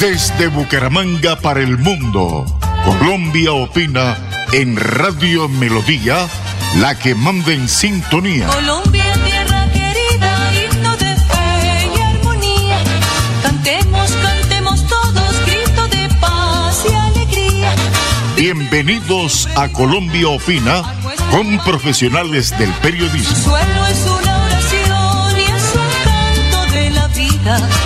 Desde Bucaramanga para el mundo, Colombia opina en Radio Melodía, la que manda en sintonía. Colombia, tierra querida, himno de fe y armonía. Cantemos, cantemos todos, grito de paz y alegría. Bienvenidos a Colombia opina con profesionales del periodismo. Vida.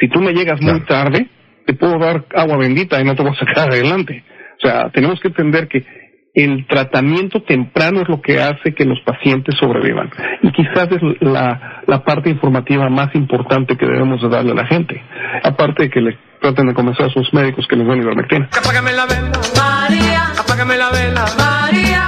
Si tú me llegas muy tarde, te puedo dar agua bendita y no te voy a sacar adelante. O sea, tenemos que entender que el tratamiento temprano es lo que hace que los pacientes sobrevivan. Y quizás es la, la parte informativa más importante que debemos de darle a la gente. Aparte de que le traten de convencer a sus médicos que les den ivermectina. Apágame la vela, María. Apágame la vela, María.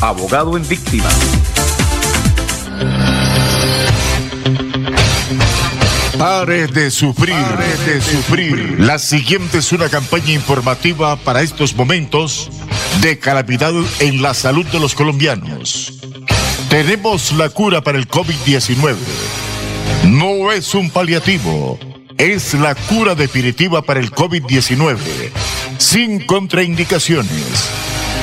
abogado en víctima. Pare de sufrir, pare de sufrir. La siguiente es una campaña informativa para estos momentos de calamidad en la salud de los colombianos. Tenemos la cura para el COVID-19. No es un paliativo, es la cura definitiva para el COVID-19, sin contraindicaciones.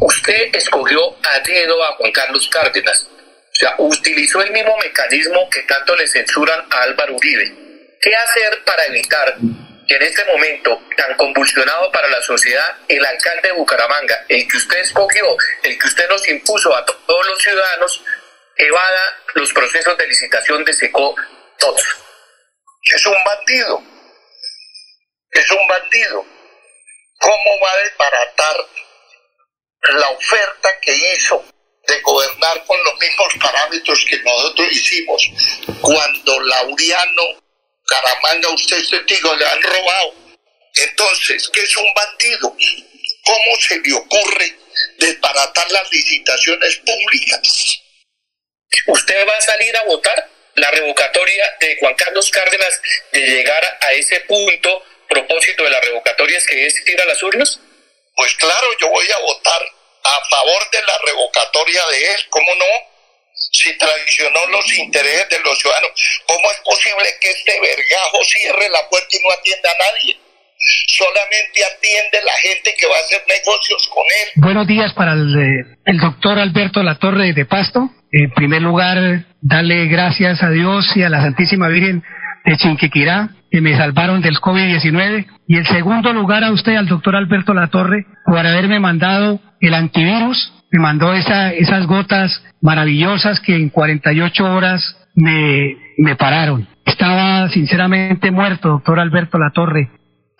usted escogió a dedo a Juan Carlos Cárdenas. O sea, utilizó el mismo mecanismo que tanto le censuran a Álvaro Uribe. ¿Qué hacer para evitar que en este momento tan convulsionado para la sociedad, el alcalde de Bucaramanga, el que usted escogió, el que usted nos impuso a todos los ciudadanos, evada los procesos de licitación de SECO todos? Es un bandido. Es un bandido. ¿Cómo va a desbaratar la oferta que hizo de gobernar con los mismos parámetros que nosotros hicimos cuando Lauriano Caramanga, usted es testigo, le han robado. Entonces, ¿qué es un bandido? ¿Cómo se le ocurre desbaratar las licitaciones públicas? ¿Usted va a salir a votar la revocatoria de Juan Carlos Cárdenas de llegar a ese punto? Propósito de la revocatoria es que es ir a las urnas? Pues claro, yo voy a votar a favor de la revocatoria de él, ¿cómo no? Si traicionó los intereses de los ciudadanos, ¿cómo es posible que este vergajo cierre la puerta y no atienda a nadie? Solamente atiende la gente que va a hacer negocios con él. Buenos días para el, eh, doctor Alberto Latorre de Pasto. En primer lugar, darle gracias a Dios y a la Santísima Virgen de Chinquiquirá que me salvaron del COVID-19. Y en segundo lugar a usted, al doctor Alberto Latorre, por haberme mandado el antivirus, me mandó esa, esas gotas maravillosas que en 48 horas me, me pararon. Estaba sinceramente muerto, doctor Alberto Latorre.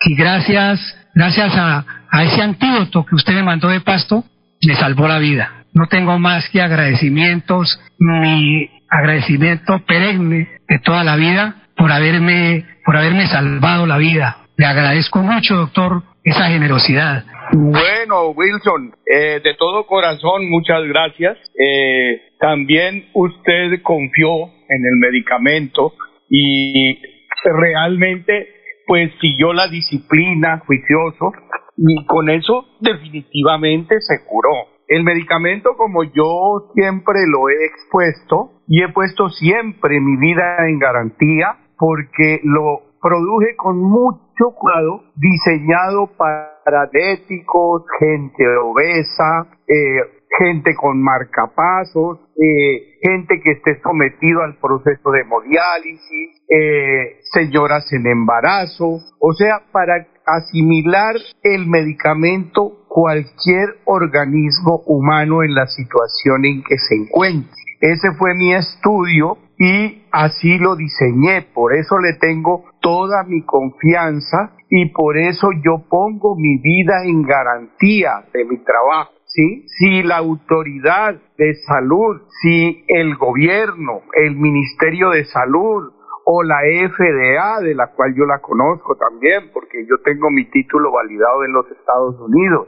Y gracias, gracias a, a ese antídoto que usted me mandó de pasto, me salvó la vida. No tengo más que agradecimientos, mi agradecimiento perenne de toda la vida por haberme, por haberme salvado la vida. Le agradezco mucho, doctor, esa generosidad. Bueno, Wilson, eh, de todo corazón, muchas gracias. Eh, también usted confió en el medicamento y realmente pues siguió la disciplina juicioso y con eso definitivamente se curó. El medicamento, como yo siempre lo he expuesto y he puesto siempre mi vida en garantía, porque lo produje con mucho cuidado, diseñado para diabéticos, gente obesa, eh, gente con marcapasos, eh, gente que esté sometido al proceso de hemodiálisis, eh, señoras en embarazo, o sea, para asimilar el medicamento cualquier organismo humano en la situación en que se encuentre. Ese fue mi estudio y así lo diseñé, por eso le tengo toda mi confianza y por eso yo pongo mi vida en garantía de mi trabajo. ¿Sí? Si la autoridad de salud, si el gobierno, el Ministerio de Salud o la FDA, de la cual yo la conozco también, porque yo tengo mi título validado en los Estados Unidos,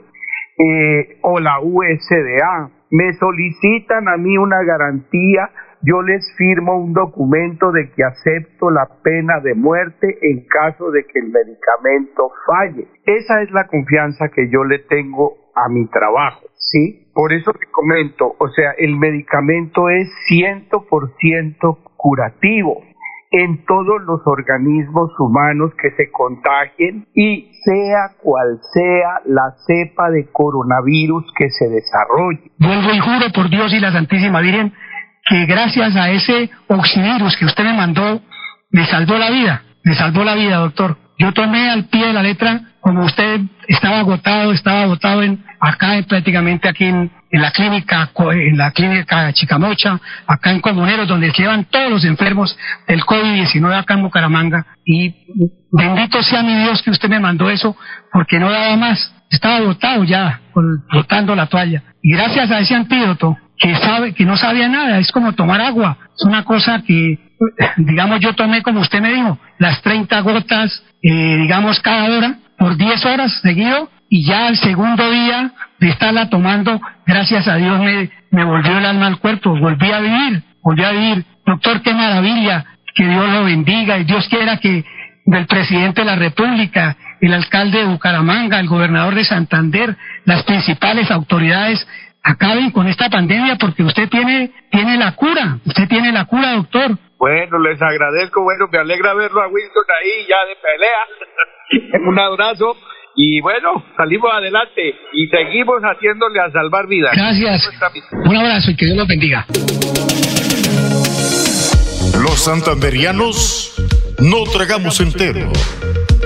eh, o la USDA, me solicitan a mí una garantía yo les firmo un documento de que acepto la pena de muerte en caso de que el medicamento falle. Esa es la confianza que yo le tengo a mi trabajo, ¿sí? Por eso te comento, o sea, el medicamento es 100% curativo en todos los organismos humanos que se contagien y sea cual sea la cepa de coronavirus que se desarrolle. Vuelvo y juro por Dios y la Santísima Virgen que gracias a ese oxivirus que usted me mandó, me salvó la vida, me salvó la vida, doctor. Yo tomé al pie de la letra, como usted estaba agotado, estaba agotado en, acá prácticamente aquí en, la clínica, en la clínica Chicamocha, acá en Comuneros, donde llevan todos los enfermos del COVID-19 acá en Bucaramanga. Y bendito sea mi Dios que usted me mandó eso, porque no daba más. Estaba agotado ya, botando la toalla. Y gracias a ese antídoto, que sabe, que no sabía nada, es como tomar agua. Es una cosa que, digamos, yo tomé como usted me dijo, las 30 gotas eh, digamos, cada hora, por 10 horas seguido, y ya el segundo día de estarla tomando, gracias a Dios me, me volvió el alma al cuerpo, volví a vivir, volví a vivir. Doctor, qué maravilla, que Dios lo bendiga y Dios quiera que del presidente de la República, el alcalde de Bucaramanga, el gobernador de Santander, las principales autoridades acaben con esta pandemia porque usted tiene, tiene la cura, usted tiene la cura, doctor. Bueno, les agradezco, bueno, me alegra verlo a Wilson ahí ya de pelea. Un abrazo y bueno, salimos adelante y seguimos haciéndole a salvar vidas. Gracias. Un abrazo y que Dios los bendiga. Los santanderianos no tragamos entero.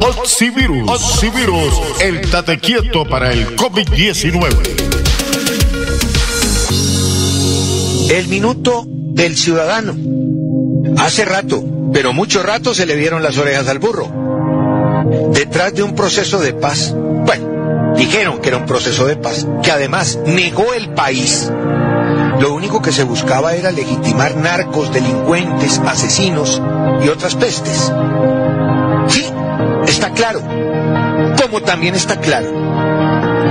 Oxivirus. El tate quieto para el COVID-19. El minuto del ciudadano. Hace rato, pero mucho rato se le vieron las orejas al burro. Detrás de un proceso de paz, bueno, dijeron que era un proceso de paz, que además negó el país. Lo único que se buscaba era legitimar narcos, delincuentes, asesinos y otras pestes. Está claro. Como también está claro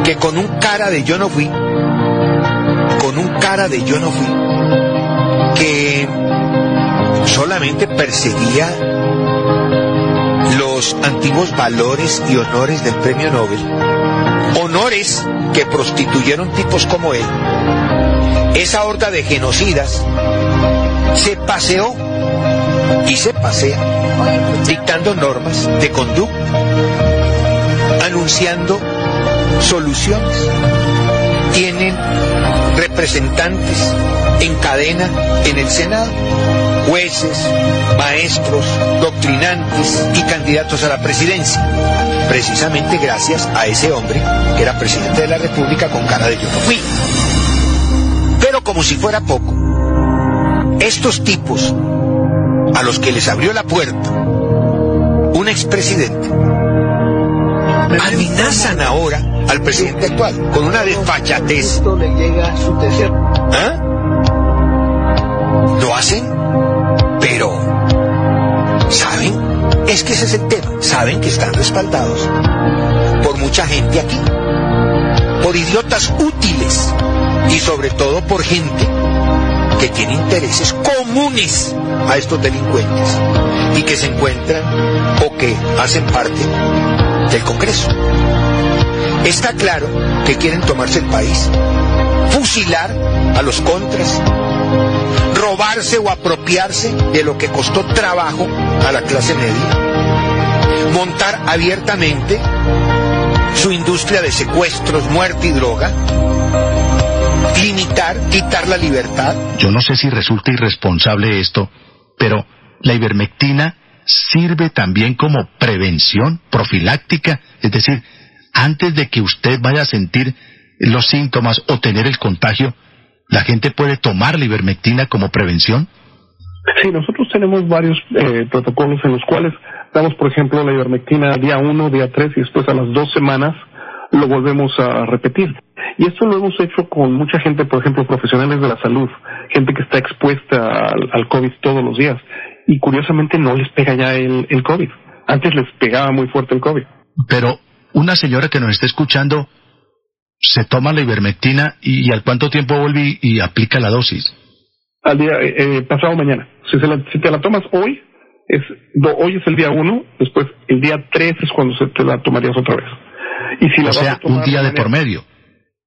que con un cara de yo no fui, con un cara de yo no fui, que solamente perseguía los antiguos valores y honores del premio Nobel, honores que prostituyeron tipos como él, esa horda de genocidas se paseó y se pasea dictando normas de conducta, anunciando soluciones. Tienen representantes en cadena en el Senado, jueces, maestros, doctrinantes y candidatos a la presidencia, precisamente gracias a ese hombre que era presidente de la República con cara de yo no fui. Pero como si fuera poco, estos tipos a los que les abrió la puerta un expresidente amenazan ahora al presidente actual con una desfachatez. ¿Ah? Lo hacen, pero ¿saben? Es que ese es el tema. Saben que están respaldados por mucha gente aquí, por idiotas útiles y sobre todo por gente que tiene intereses comunes a estos delincuentes y que se encuentran o que hacen parte del Congreso. Está claro que quieren tomarse el país, fusilar a los contras, robarse o apropiarse de lo que costó trabajo a la clase media, montar abiertamente su industria de secuestros, muerte y droga, limitar, quitar la libertad. Yo no sé si resulta irresponsable esto, pero la ivermectina sirve también como prevención profiláctica, es decir, antes de que usted vaya a sentir los síntomas o tener el contagio, ¿la gente puede tomar la ivermectina como prevención? Sí, nosotros tenemos varios eh, protocolos en los cuales damos, por ejemplo, la ivermectina día 1, día 3 y después a las dos semanas lo volvemos a repetir. Y esto lo hemos hecho con mucha gente, por ejemplo, profesionales de la salud, gente que está expuesta al, al COVID todos los días. Y curiosamente no les pega ya el, el COVID. Antes les pegaba muy fuerte el COVID. Pero una señora que nos está escuchando se toma la ivermectina y, al cuánto tiempo vuelve y, aplica la dosis. Al día eh, eh, pasado mañana. Si, se la, si te la tomas hoy, es hoy es el día uno, después el día tres es cuando se te la tomarías otra vez. Y si o sea, un día de por medio.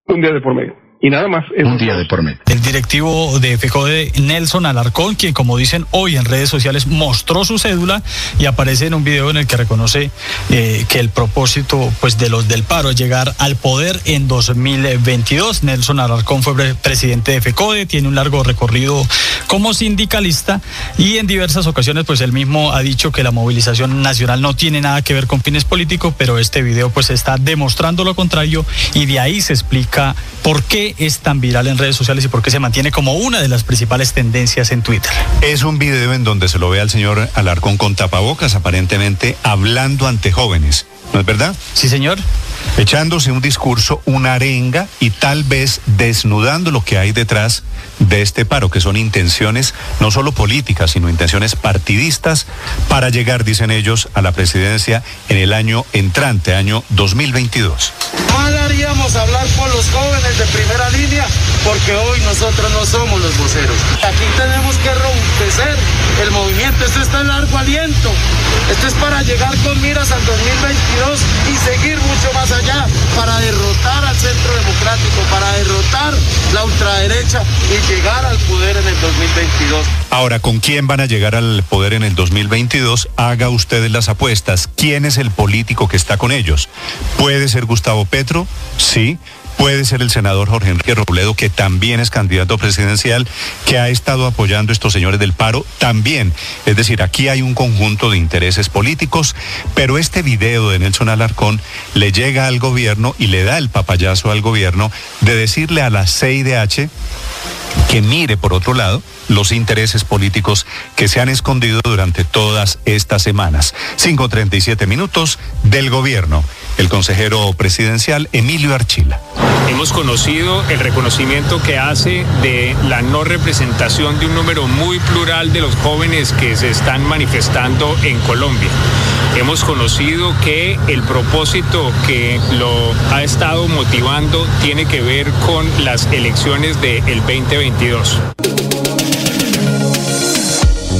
Un día de por medio y nada más. Un día de por medio. El directivo de FECODE, Nelson Alarcón, quien como dicen hoy en redes sociales mostró su cédula y aparece en un video en el que reconoce eh, que el propósito pues de los del paro es llegar al poder en 2022. Nelson Alarcón fue presidente de FECODE, tiene un largo recorrido como sindicalista y en diversas ocasiones pues él mismo ha dicho que la movilización nacional no tiene nada que ver con fines políticos, pero este video pues está demostrando lo contrario y de ahí se explica por qué es tan viral en redes sociales y por qué se mantiene como una de las principales tendencias en Twitter. Es un video en donde se lo ve al señor Alarcón con tapabocas, aparentemente hablando ante jóvenes. ¿No es verdad? Sí, señor. Echándose un discurso, una arenga y tal vez desnudando lo que hay detrás de este paro, que son intenciones no solo políticas, sino intenciones partidistas para llegar, dicen ellos, a la presidencia en el año entrante, año 2022. Mal haríamos hablar con los jóvenes de primera línea, porque hoy nosotros no somos los voceros. Aquí tenemos que romper el movimiento. Esto está en largo aliento. Esto es para llegar con miras al 2022 y seguir mucho más allá para derrotar al centro democrático, para derrotar la ultraderecha y llegar al poder en el 2022. Ahora, ¿con quién van a llegar al poder en el 2022? Haga ustedes las apuestas. ¿Quién es el político que está con ellos? ¿Puede ser Gustavo Petro? Sí. Puede ser el senador Jorge Enrique Robledo, que también es candidato presidencial, que ha estado apoyando a estos señores del paro también. Es decir, aquí hay un conjunto de intereses políticos, pero este video de Nelson Alarcón le llega al gobierno y le da el papayazo al gobierno de decirle a la CIDH que mire por otro lado los intereses políticos que se han escondido durante todas estas semanas. 5.37 minutos del gobierno. El consejero presidencial Emilio Archila. Hemos conocido el reconocimiento que hace de la no representación de un número muy plural de los jóvenes que se están manifestando en Colombia. Hemos conocido que el propósito que lo ha estado motivando tiene que ver con las elecciones del 2022.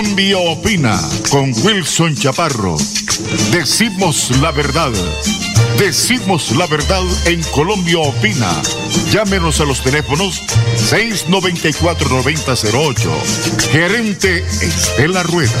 Colombia opina con Wilson Chaparro. Decimos la verdad. Decimos la verdad en Colombia opina. Llámenos a los teléfonos 694-9008. Gerente Estela Rueda.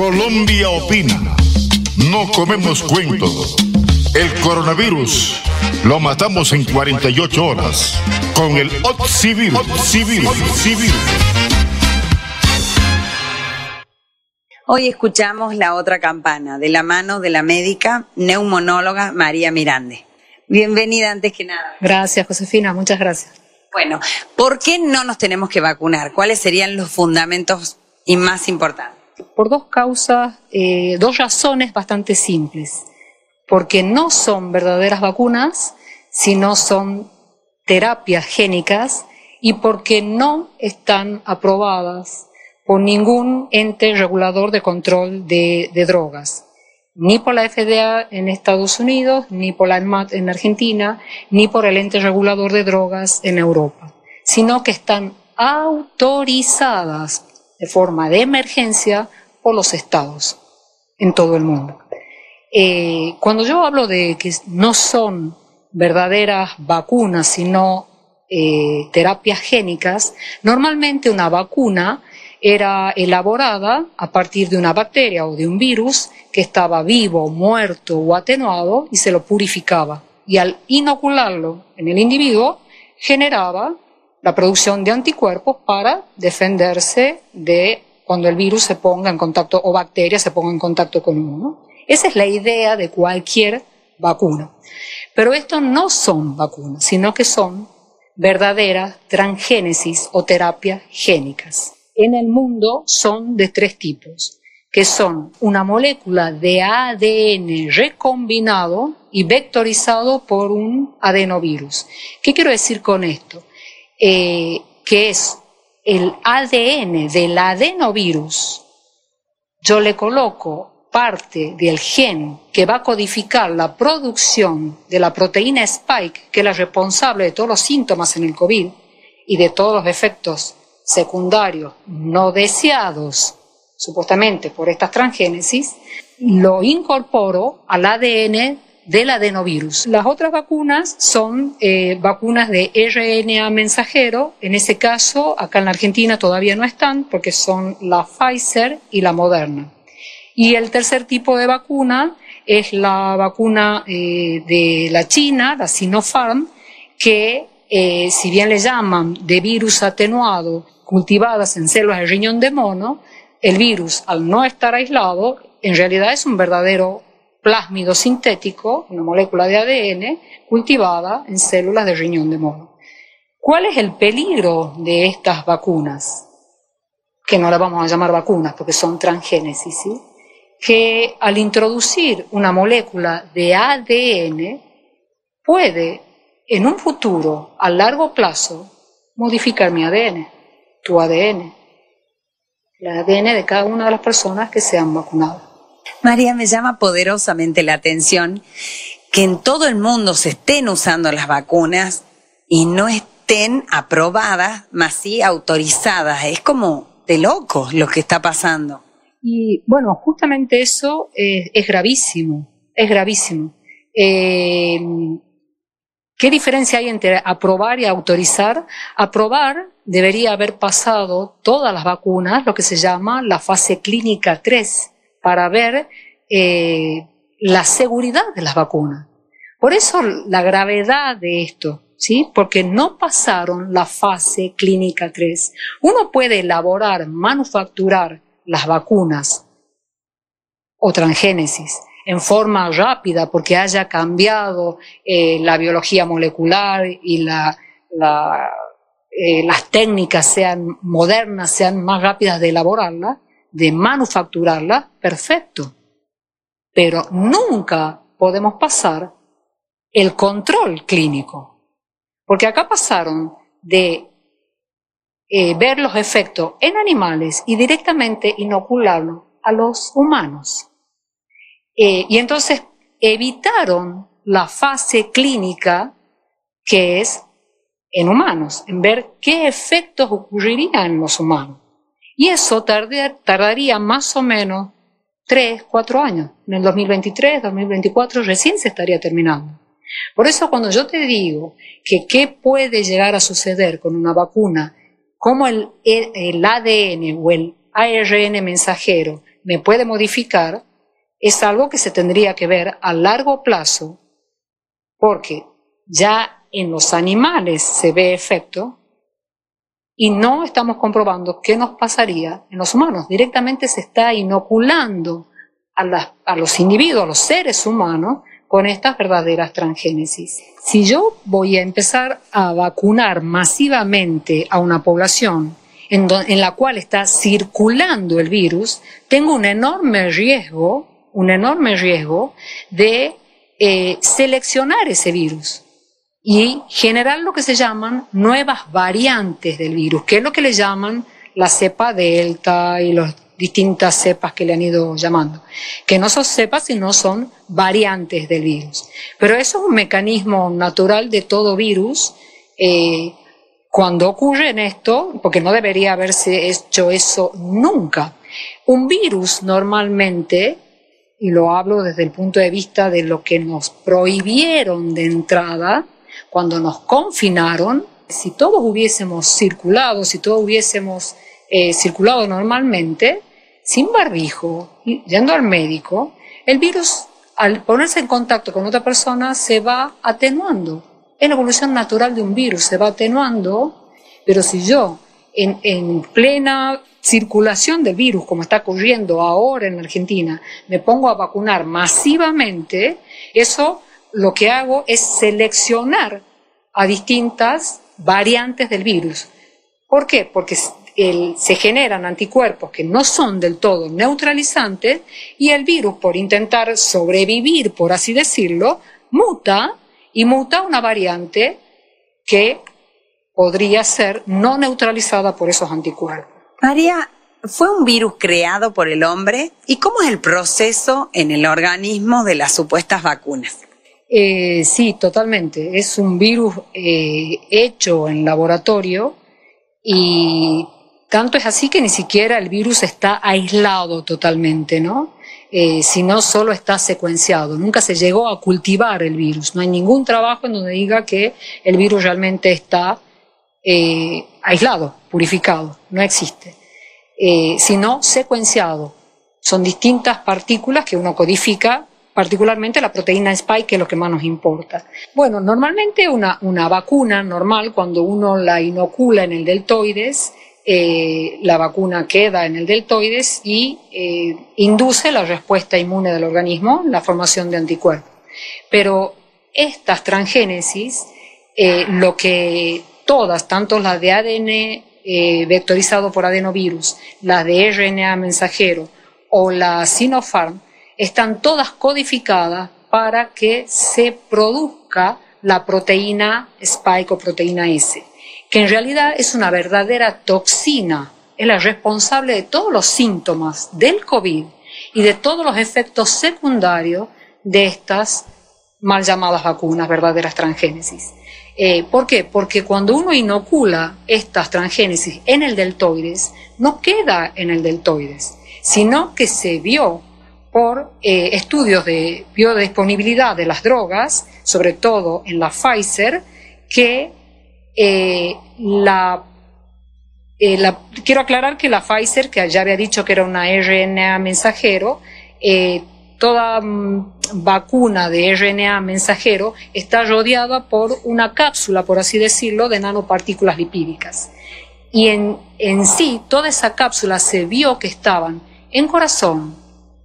Colombia opina. No comemos cuentos. El coronavirus lo matamos en 48 horas con el Oxivirus. Hoy escuchamos la otra campana de la mano de la médica neumonóloga María Mirande. Bienvenida antes que nada. Gracias, Josefina, muchas gracias. Bueno, ¿por qué no nos tenemos que vacunar? ¿Cuáles serían los fundamentos y más importantes? Por dos causas, eh, dos razones bastante simples. porque no son verdaderas vacunas, sino son terapias génicas y porque no están aprobadas por ningún ente regulador de control de, de drogas, ni por la FDA en Estados Unidos, ni por la ENMAT en Argentina, ni por el ente regulador de drogas en Europa, sino que están autorizadas de forma de emergencia por los estados en todo el mundo. Eh, cuando yo hablo de que no son verdaderas vacunas, sino eh, terapias génicas, normalmente una vacuna era elaborada a partir de una bacteria o de un virus que estaba vivo, muerto o atenuado y se lo purificaba. Y al inocularlo en el individuo, generaba la producción de anticuerpos para defenderse de cuando el virus se ponga en contacto o bacteria se ponga en contacto con uno. Esa es la idea de cualquier vacuna. Pero estos no son vacunas, sino que son verdaderas transgénesis o terapias génicas. En el mundo son de tres tipos, que son una molécula de ADN recombinado y vectorizado por un adenovirus. ¿Qué quiero decir con esto? Eh, que es el ADN del adenovirus, yo le coloco parte del gen que va a codificar la producción de la proteína spike, que es la responsable de todos los síntomas en el COVID y de todos los efectos secundarios no deseados, supuestamente por estas transgénesis, lo incorporo al ADN del adenovirus. Las otras vacunas son eh, vacunas de RNA mensajero. En ese caso, acá en la Argentina todavía no están porque son la Pfizer y la Moderna. Y el tercer tipo de vacuna es la vacuna eh, de la China, la Sinopharm, que eh, si bien le llaman de virus atenuado, cultivadas en células de riñón de mono, el virus, al no estar aislado, en realidad es un verdadero plásmido sintético, una molécula de ADN cultivada en células de riñón de mono. ¿Cuál es el peligro de estas vacunas? Que no las vamos a llamar vacunas porque son transgénesis, ¿sí? Que al introducir una molécula de ADN puede en un futuro, a largo plazo, modificar mi ADN, tu ADN, el ADN de cada una de las personas que se han vacunado. María, me llama poderosamente la atención que en todo el mundo se estén usando las vacunas y no estén aprobadas, más sí autorizadas. Es como de locos lo que está pasando. Y bueno, justamente eso es, gravísimo, es gravísimo. Eh, ¿Qué diferencia hay entre aprobar y autorizar? Aprobar debería haber pasado todas las vacunas, lo que se llama la fase clínica 3 para ver eh, la seguridad de las vacunas. Por eso la gravedad de esto, ¿sí? Porque no pasaron la fase clínica 3. Uno puede elaborar, manufacturar las vacunas o transgénesis en forma rápida porque haya cambiado eh, la biología molecular y eh, las técnicas sean modernas, sean más rápidas de elaborarla, de manufacturarla, perfecto. Pero nunca podemos pasar el control clínico. Porque acá pasaron de eh, ver los efectos en animales y directamente inocularlo a los humanos. Eh, y entonces evitaron la fase clínica que es en humanos, en ver qué efectos ocurrirían en los humanos. Y eso tardaría más o menos tres, cuatro años. En el 2023, 2024 recién se estaría terminando. Por eso cuando yo te digo que qué puede llegar a suceder con una vacuna, cómo el, el ADN o el ARN mensajero me puede modificar, es algo que se tendría que ver a largo plazo, porque ya en los animales se ve efecto, y no estamos comprobando qué nos pasaría en los humanos. Directamente se está inoculando a, los individuos, a los seres humanos, con estas verdaderas transgénesis. Si yo voy a empezar a vacunar masivamente a una población en, en, la cual está circulando el virus, tengo un enorme riesgo, un enorme riesgo de eh, seleccionar ese virus y generar lo que se llaman nuevas variantes del virus, que es lo que le llaman la cepa delta y las distintas cepas que le han ido llamando, que no son cepas sino son variantes del virus. Pero eso es un mecanismo natural de todo virus. Eh, cuando ocurre en esto, porque no debería haberse hecho eso nunca, un virus normalmente, y lo hablo desde el punto de vista de lo que nos prohibieron de entrada, cuando nos confinaron, si todos hubiésemos circulado, si todos hubiésemos eh, circulado normalmente, sin barbijo, yendo al médico, el virus al ponerse en contacto con otra persona se va atenuando. Es la evolución natural de un virus, se va atenuando, pero si yo en, en plena circulación del virus, como está ocurriendo ahora en Argentina, me pongo a vacunar masivamente, eso lo que hago es seleccionar a distintas variantes del virus. ¿Por qué? Porque se generan anticuerpos que no son del todo neutralizantes y el virus, por intentar sobrevivir, por así decirlo, muta y muta una variante que podría ser no neutralizada por esos anticuerpos. María, ¿fue un virus creado por el hombre? ¿Y cómo es el proceso en el organismo de las supuestas vacunas? Eh, sí, totalmente. Es un virus eh, hecho en laboratorio y tanto es así que ni siquiera el virus está aislado totalmente, ¿no? Eh, sino solo está secuenciado. Nunca se llegó a cultivar el virus. No hay ningún trabajo en donde diga que el virus realmente está eh, aislado, purificado. No existe. Eh, sino secuenciado. Son distintas partículas que uno codifica particularmente la proteína spike, que es lo que más nos importa. Bueno, normalmente una, una vacuna normal, cuando uno la inocula en el deltoides, eh, la vacuna queda en el deltoides y eh, induce la respuesta inmune del organismo, la formación de anticuerpos. Pero estas transgénesis, eh, lo que todas, tanto las de ADN vectorizado por adenovirus, las de RNA mensajero o la Sinopharm, están todas codificadas para que se produzca la proteína spike o proteína S, que en realidad es una verdadera toxina, es la responsable de todos los síntomas del COVID y de todos los efectos secundarios de estas mal llamadas vacunas, verdaderas transgénesis. Eh, ¿Por qué? Porque cuando uno inocula estas transgénesis en el deltoides, no queda en el deltoides, sino que se vio por eh, estudios de biodisponibilidad de las drogas, sobre todo en la Pfizer, que eh, eh, la, Quiero aclarar que la Pfizer, que ya había dicho que era una RNA mensajero, toda mm, vacuna de RNA mensajero está rodeada por una cápsula, por así decirlo, de nanopartículas lipídicas. Y en, en sí, toda esa cápsula se vio que estaban en corazón,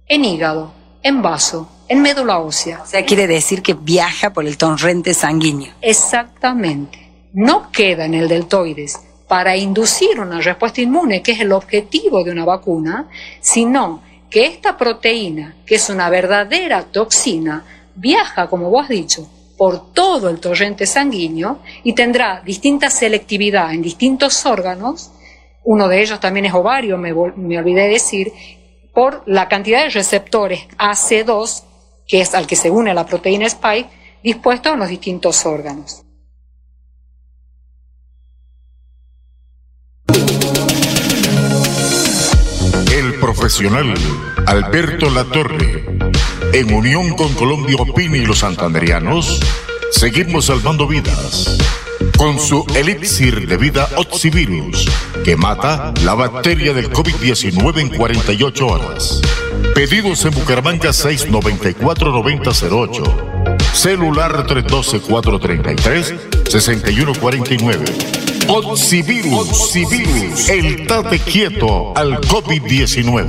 en hígado, en vaso, en médula ósea. O sea, quiere decir que viaja por el torrente sanguíneo. Exactamente. No queda en el deltoides para inducir una respuesta inmune, que es el objetivo de una vacuna, sino que esta proteína, que es una verdadera toxina, viaja, como vos has dicho, por todo el torrente sanguíneo y tendrá distinta selectividad en distintos órganos. Uno de ellos también es ovario, me, me olvidé decir, por la cantidad de receptores AC2, que es al que se une la proteína spike, dispuestos en los distintos órganos. El profesional Alberto Latorre, en unión con Colombia Opini y los santanderianos, seguimos salvando vidas con su elixir de vida Oxivirus, que mata la bacteria del COVID-19 en 48 horas. Pedidos en Bucaramanga 694-9008. Celular 312-433-6149. Oxivirus, Oxivirus, el tate quieto al COVID-19.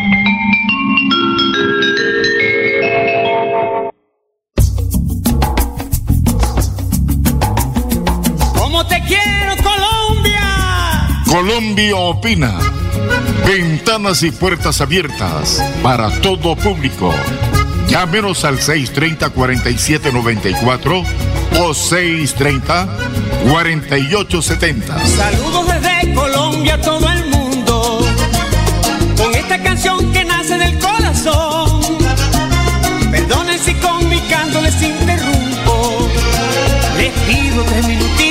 Te quiero, Colombia? Colombia opina. Ventanas y puertas abiertas para todo público. Llámenos al 630-4794 o 630-4870. Saludos desde Colombia a todo el mundo. Con esta canción que nace del corazón. Perdonen si con mi canto les interrumpo. Les pido tres minutitos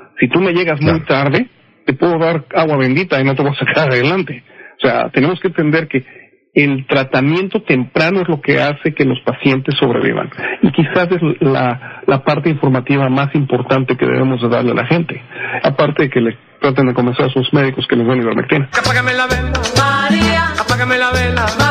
Si tú me llegas muy tarde, te puedo dar agua bendita y no te voy a sacar adelante. O sea, tenemos que entender que el tratamiento temprano es lo que hace que los pacientes sobrevivan. Y quizás es la, la parte informativa más importante que debemos de darle a la gente. Aparte de que le traten de convencer a sus médicos que les den ivermectina. Apágame la vela, María. Apágame la vela, María.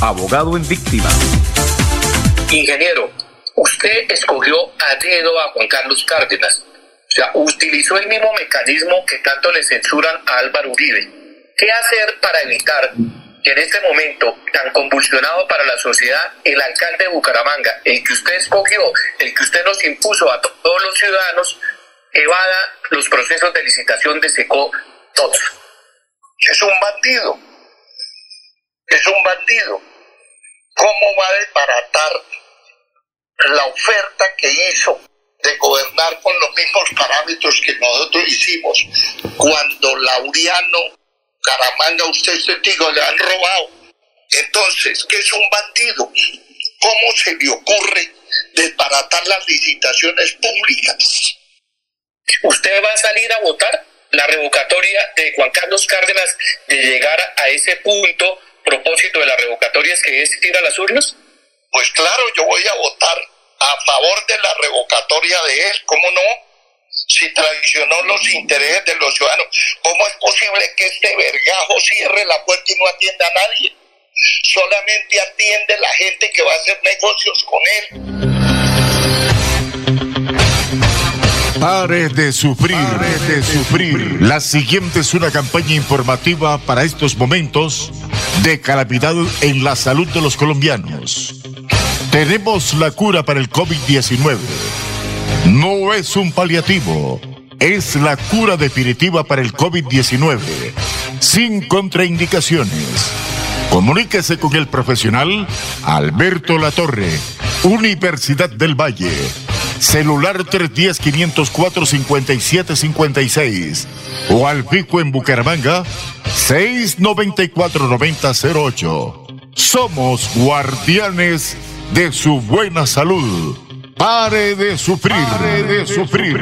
abogado en víctimas. Ingeniero, usted escogió a dedo a Juan Carlos Cárdenas. O sea, utilizó el mismo mecanismo que tanto le censuran a Álvaro Uribe. ¿Qué hacer para evitar que en este momento tan convulsionado para la sociedad, el alcalde de Bucaramanga, el que usted escogió, el que usted nos impuso a to- todos los ciudadanos, evada los procesos de licitación de SECO todos? Es un bandido. Es un bandido. ¿Cómo va a desbaratar la oferta que hizo de gobernar con los mismos parámetros que nosotros hicimos cuando Laureano, Caramanga, usted es testigo, le han robado? Entonces, ¿qué es un bandido? ¿Cómo se le ocurre desbaratar las licitaciones públicas? ¿Usted va a salir a votar la revocatoria de Juan Carlos Cárdenas de llegar a ese punto? Propósito de la revocatoria es que es ir a las urnas. Pues claro, yo voy a votar a favor de la revocatoria de él, ¿cómo no? Si traicionó los intereses de los ciudadanos, ¿cómo es posible que este vergajo cierre la puerta y no atienda a nadie? Solamente atiende la gente que va a hacer negocios con él. Pare de sufrir, pare de sufrir. La siguiente es una campaña informativa para estos momentos de calamidad en la salud de los colombianos. Tenemos la cura para el COVID-19. No es un paliativo, es la cura definitiva para el COVID-19, sin contraindicaciones. Comuníquese con el profesional Alberto Latorre, Universidad del Valle celular 310-504-5756 o al pico en Bucaramanga 694-9008. Somos guardianes de su buena salud. Pare de sufrir, pare de sufrir.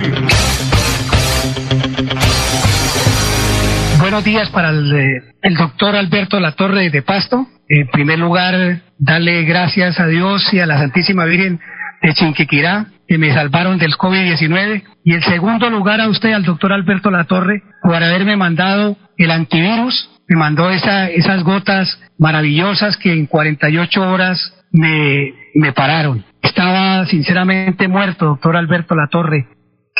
Buenos días para el, eh, el doctor Alberto Latorre de Pasto. En primer lugar, darle gracias a Dios y a la Santísima Virgen de Chinquiquirá que me salvaron del COVID-19. Y en segundo lugar a usted, al doctor Alberto Latorre, por haberme mandado el antivirus. Me mandó esa, esas gotas maravillosas que en 48 horas me, me pararon. Estaba sinceramente muerto, doctor Alberto Latorre.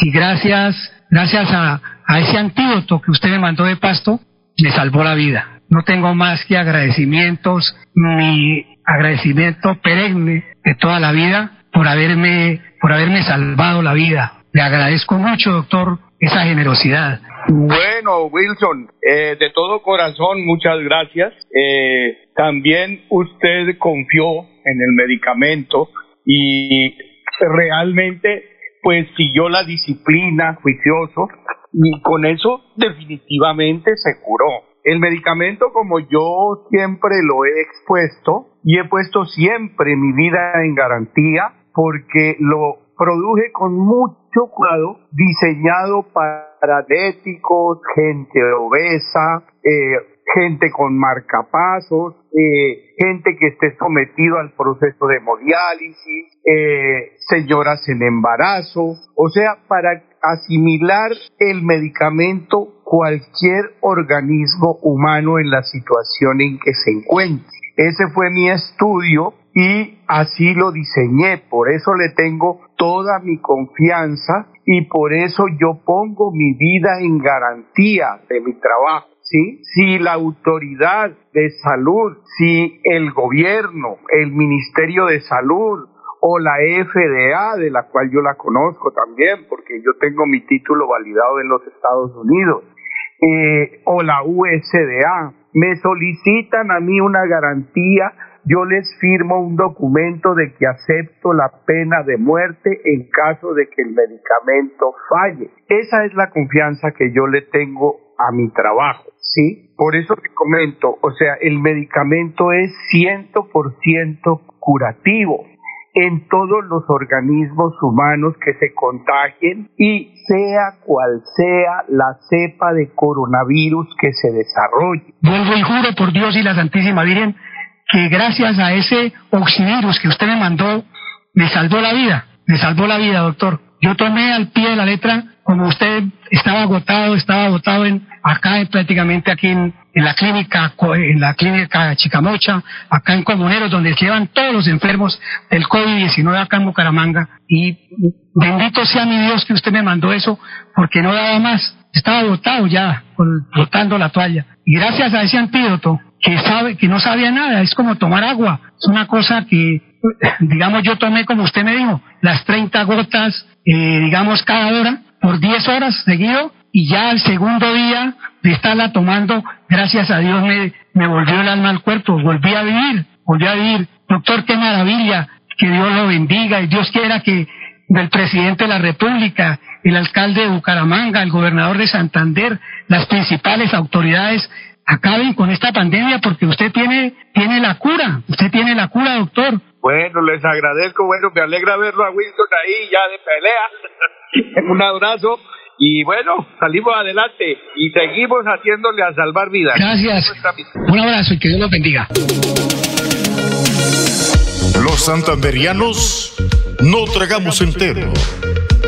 Y gracias, gracias a, a ese antídoto que usted me mandó de pasto, me salvó la vida. No tengo más que agradecimientos, mi agradecimiento perenne de toda la vida por haberme, por haberme salvado la vida. Le agradezco mucho, doctor, esa generosidad. Bueno, Wilson, eh, de todo corazón, muchas gracias. Eh, también usted confió en el medicamento y realmente pues siguió la disciplina juicioso y con eso definitivamente se curó. El medicamento, como yo siempre lo he expuesto y he puesto siempre mi vida en garantía, porque lo produje con mucho cuidado, diseñado para diabéticos, gente obesa, eh, gente con marcapasos, eh, gente que esté sometido al proceso de hemodiálisis, eh, señoras en embarazo, o sea, para asimilar el medicamento cualquier organismo humano en la situación en que se encuentre. Ese fue mi estudio y así lo diseñé, por eso le tengo toda mi confianza y por eso yo pongo mi vida en garantía de mi trabajo. ¿Sí? Si la autoridad de salud, si el gobierno, el Ministerio de Salud o la FDA, de la cual yo la conozco también, porque yo tengo mi título validado en los Estados Unidos, eh, o la USDA, me solicitan a mí una garantía yo les firmo un documento de que acepto la pena de muerte en caso de que el medicamento falle. Esa es la confianza que yo le tengo a mi trabajo, ¿sí? Por eso te comento, o sea, el medicamento es 100% curativo en todos los organismos humanos que se contagien y sea cual sea la cepa de coronavirus que se desarrolle. Vuelvo y juro por Dios y la Santísima Virgen que gracias a ese oxivirus que usted me mandó, me salvó la vida, me salvó la vida, doctor. Yo tomé al pie de la letra, como usted estaba agotado, estaba agotado en, acá prácticamente aquí en, la clínica, en la clínica Chicamocha, acá en Comuneros, donde llevan todos los enfermos del COVID-19 acá en Bucaramanga. Y bendito sea mi Dios que usted me mandó eso, porque no daba más. Estaba agotado ya, botando la toalla. Y gracias a ese antídoto, que sabe que no sabía nada, es como tomar agua, es una cosa que digamos yo tomé como usted me dijo, las 30 gotas eh, digamos cada hora por 10 horas seguido y ya el segundo día de estarla tomando, gracias a Dios me, me volvió el alma al cuerpo, volví a vivir, volví a vivir. Doctor, qué maravilla, que Dios lo bendiga y Dios quiera que del presidente de la República, el alcalde de Bucaramanga, el gobernador de Santander, las principales autoridades acaben con esta pandemia porque usted tiene, tiene la cura, usted tiene la cura, doctor. Bueno, les agradezco, bueno, me alegra verlo a Wilson ahí ya de pelea. Un abrazo y bueno, salimos adelante y seguimos haciéndole a salvar vidas. Gracias. Un abrazo y que Dios los bendiga. Los santanderianos no tragamos entero.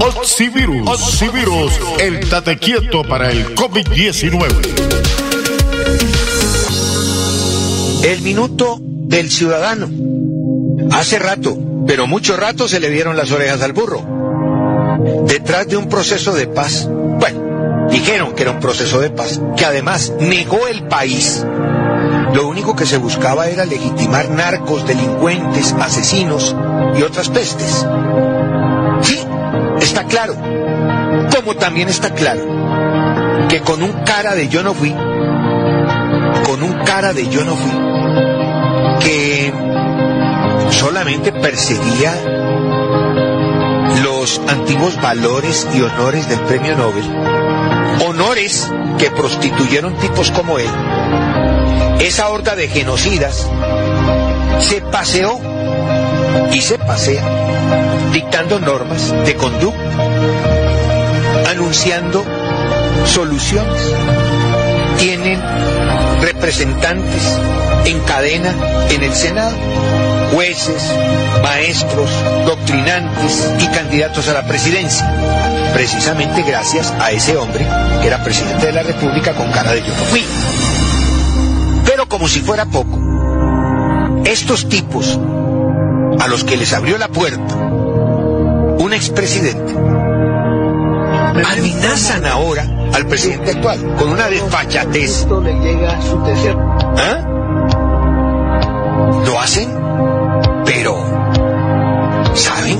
Oxivirus. Oxivirus, el tate quieto para el COVID-19. El minuto del ciudadano. Hace rato, pero mucho rato se le vieron las orejas al burro. Detrás de un proceso de paz. Bueno, dijeron que era un proceso de paz, que además negó el país. Lo único que se buscaba era legitimar narcos, delincuentes, asesinos y otras pestes. Sí, está claro. Como también está claro que con un cara de yo no fui, con un cara de yo no fui, que solamente perseguía los antiguos valores y honores del premio Nobel, honores que prostituyeron tipos como él, esa horda de genocidas se paseó y se pasea dictando normas de conducta, anunciando soluciones. Tienen representantes en cadena en el Senado, jueces, maestros, doctrinantes y candidatos a la presidencia, precisamente gracias a ese hombre que era presidente de la República con cara de yo no fui. Pero como si fuera poco, estos tipos a los que les abrió la puerta un expresidente amenazan ahora al presidente actual con una desfachatez. ¿Ah? Lo hacen, pero ¿saben?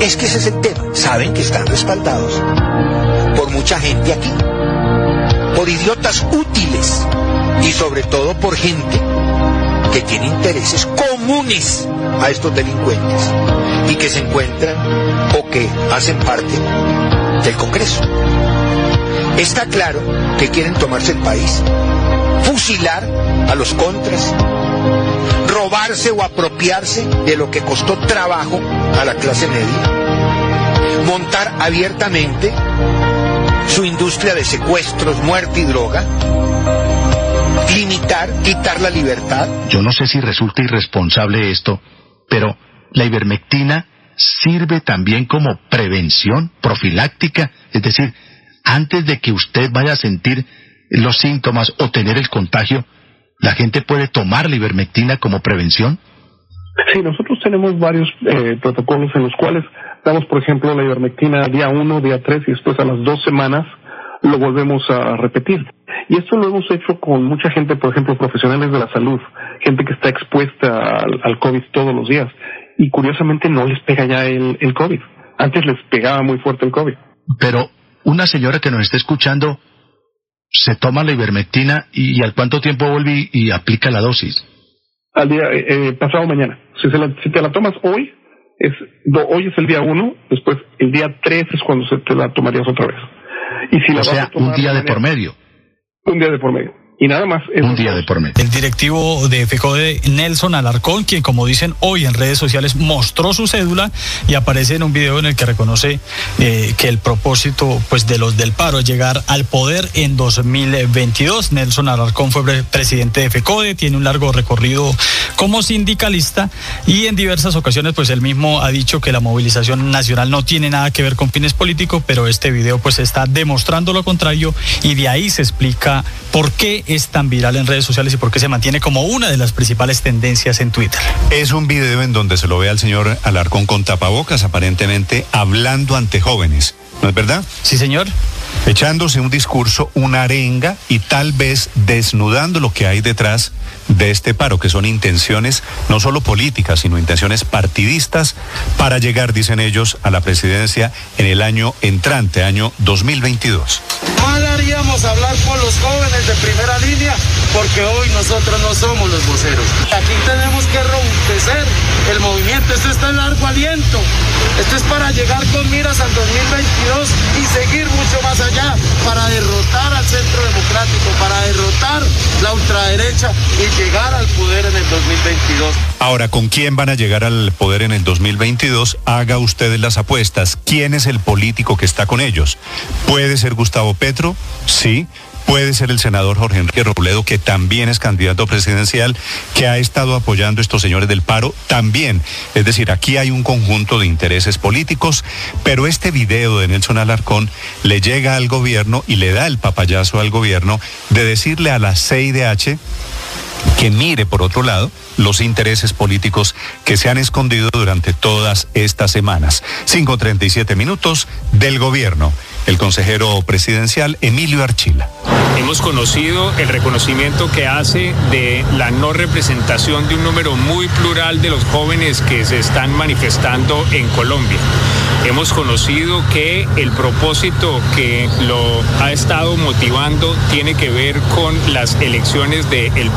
Es que ese es el tema. Saben que están respaldados por mucha gente aquí, por idiotas útiles y sobre todo por gente que tiene intereses comunes a estos delincuentes y que se encuentran o que hacen parte del Congreso. Está claro que quieren tomarse el país, fusilar a los contras, robarse o apropiarse de lo que costó trabajo a la clase media, montar abiertamente su industria de secuestros, muerte y droga, limitar, quitar la libertad. Yo no sé si resulta irresponsable esto, pero la ivermectina sirve también como prevención profiláctica, es decir, antes de que usted vaya a sentir los síntomas o tener el contagio, ¿la gente puede tomar la ivermectina como prevención? Sí, nosotros tenemos varios eh, protocolos en los cuales damos, por ejemplo, la ivermectina día 1, día 3 y después a las dos semanas lo volvemos a repetir. Y esto lo hemos hecho con mucha gente, por ejemplo, profesionales de la salud, gente que está expuesta al, al COVID todos los días. Y curiosamente no les pega ya el, el COVID. Antes les pegaba muy fuerte el COVID. Pero una señora que nos está escuchando se toma la ivermectina y, y al cuánto tiempo vuelve y, y aplica la dosis. Al día, eh, eh, pasado mañana. Si, se la, si te la tomas hoy, es, hoy es el día 1, después el día 3 es cuando se te la tomarías otra vez. Y si la o vas sea, a tomar un día de por medio. Un día de por medio. Y nada más. Un día de por medio. El directivo de FECODE, Nelson Alarcón, quien como dicen hoy en redes sociales mostró su cédula y aparece en un video en el que reconoce eh, que el propósito pues de los del paro es llegar al poder en 2022. Nelson Alarcón fue pre- presidente de FECODE, tiene un largo recorrido como sindicalista y en diversas ocasiones pues él mismo ha dicho que la movilización nacional no tiene nada que ver con fines políticos, pero este video pues está demostrando lo contrario y de ahí se explica por qué es tan viral en redes sociales y por qué se mantiene como una de las principales tendencias en Twitter. Es un video en donde se lo ve al señor Alarcón con tapabocas, aparentemente hablando ante jóvenes. ¿No es verdad? Sí, señor. Echándose un discurso, una arenga y tal vez desnudando lo que hay detrás de este paro, que son intenciones no solo políticas, sino intenciones partidistas para llegar, dicen ellos, a la presidencia en el año entrante, año 2022. Mal haríamos hablar por los jóvenes de primera línea porque hoy nosotros no somos los voceros. Aquí tenemos que robustecer el movimiento. Esto está en largo aliento. Esto es para llegar con miras al 2022 y seguir mucho más allá para derrotar al centro democrático, para derrotar la ultraderecha y llegar al poder en el 2022. Ahora, ¿con quién van a llegar al poder en el 2022? Haga ustedes las apuestas. ¿Quién es el político que está con ellos? ¿Puede ser Gustavo Petro? Sí. Puede ser el senador Jorge Enrique Robledo, que también es candidato presidencial, que ha estado apoyando a estos señores del paro, también. Es decir, aquí hay un conjunto de intereses políticos, pero este video de Nelson Alarcón le llega al gobierno y le da el papayazo al gobierno de decirle a la CIDH que mire por otro lado los intereses políticos que se han escondido durante todas estas semanas. 5.37 minutos del gobierno. El consejero presidencial Emilio Archila. Hemos conocido el reconocimiento que hace de la no representación de un número muy plural de los jóvenes que se están manifestando en Colombia. Hemos conocido que el propósito que lo ha estado motivando tiene que ver con las elecciones del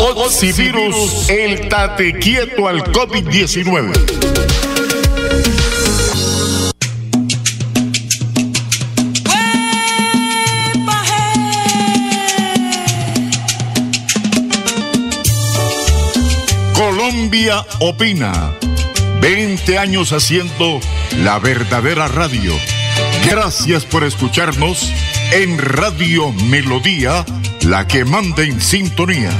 Oxivirus, el tate quieto al COVID-19. Colombia opina. 20 años haciendo la verdadera radio. Gracias por escucharnos en Radio Melodía, la que manda en sintonía.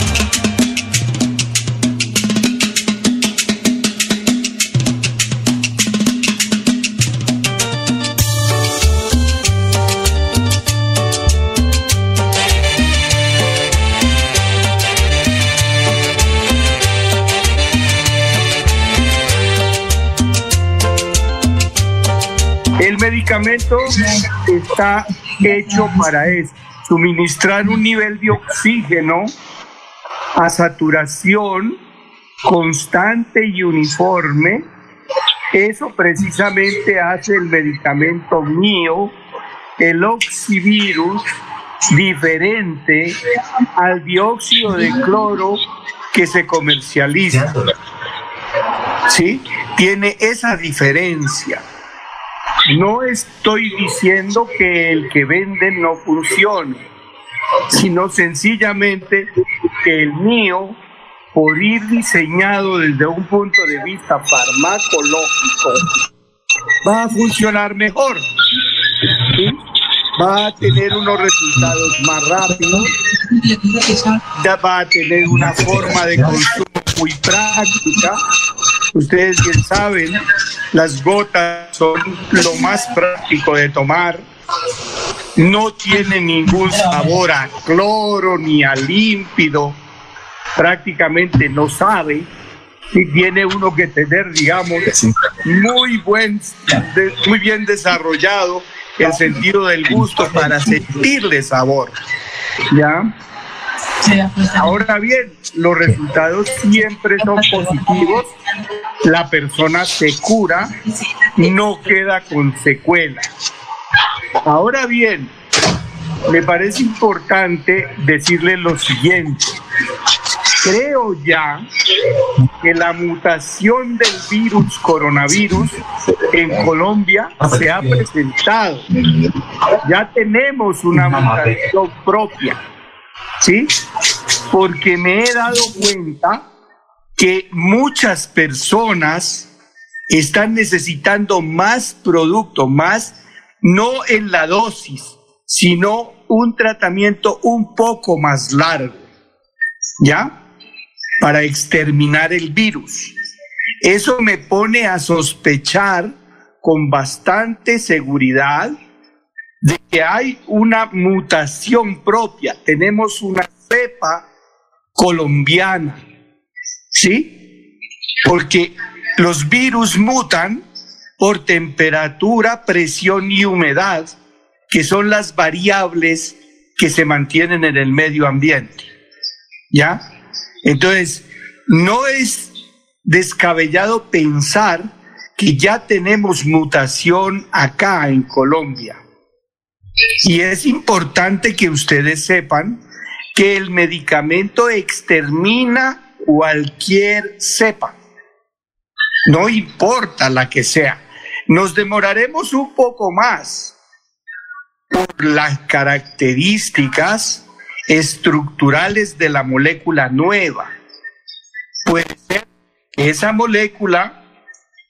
Medicamento está hecho para eso, suministrar un nivel de oxígeno a saturación constante y uniforme. Eso precisamente hace el medicamento mío, el oxivirus, diferente al dióxido de cloro que se comercializa. ¿Sí? Tiene esa diferencia. No estoy diciendo que el que venden no funcione, sino sencillamente que el mío, por ir diseñado desde un punto de vista farmacológico, va a funcionar mejor. Va a tener unos resultados más rápidos, va a tener una forma de consumo muy práctica. Ustedes bien saben, las gotas son lo más práctico de tomar. No tiene ningún sabor a cloro ni a límpido. Prácticamente no sabe. Y tiene uno que tener, digamos, muy buen, muy bien desarrollado el sentido del gusto para sentirle sabor. ¿Ya? Ahora bien, los resultados siempre son positivos. La persona se cura, no queda con secuelas. Ahora bien, me parece importante decirle lo siguiente. Creo ya que la mutación del virus coronavirus en Colombia se ha presentado. Ya tenemos una mutación propia. ¿Sí? Porque me he dado cuenta que muchas personas están necesitando más producto, más, no en la dosis, sino un tratamiento un poco más largo, ¿ya? Para exterminar el virus. Eso me pone a sospechar con bastante seguridad de que hay una mutación propia. Tenemos una cepa colombiana ¿sí? Porque los virus mutan por temperatura, presión y humedad, que son las variables que se mantienen en el medio ambiente. ¿Ya? Entonces, no es descabellado pensar que ya tenemos mutación acá en Colombia. Y es importante que ustedes sepan que el medicamento extermina cualquier cepa. No importa la que sea. Nos demoraremos un poco más por las características estructurales de la molécula nueva. Puede ser que esa molécula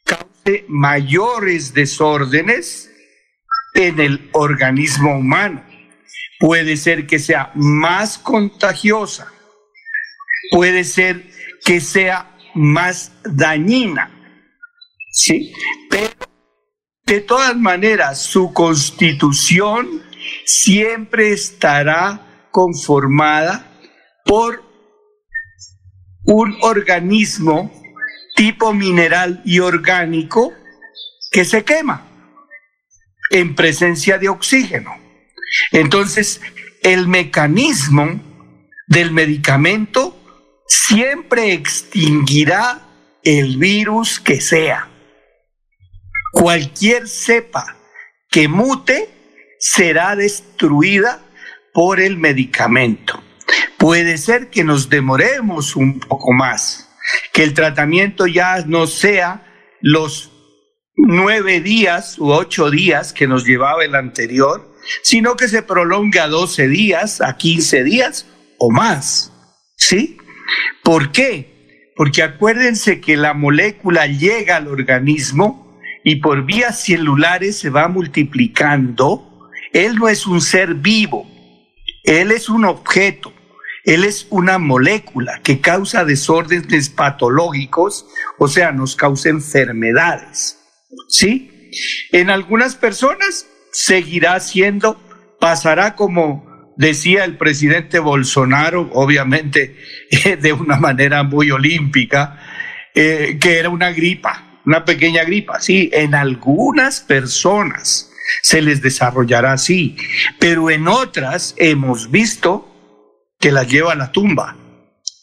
cause mayores desórdenes en el organismo humano. Puede ser que sea más contagiosa. Puede ser que sea más dañina. ¿Sí? Pero de todas maneras, su constitución siempre estará conformada por un organismo tipo mineral y orgánico que se quema en presencia de oxígeno. Entonces, el mecanismo del medicamento siempre extinguirá el virus que sea. Cualquier cepa que mute será destruida por el medicamento. Puede ser que nos demoremos un poco más, que el tratamiento ya no sea los nueve días u ocho días que nos llevaba el anterior, sino que se prolonga a 12 días, a 15 días o más. ¿Sí? ¿Por qué? Porque acuérdense que la molécula llega al organismo y por vías celulares se va multiplicando. Él no es un ser vivo, él es un objeto, él es una molécula que causa desórdenes patológicos, o sea, nos causa enfermedades. ¿Sí? En algunas personas seguirá siendo, pasará como decía el presidente Bolsonaro, obviamente de una manera muy olímpica, eh, que era una gripa, una pequeña gripa. Sí, en algunas personas se les desarrollará así, pero en otras hemos visto que las lleva a la tumba,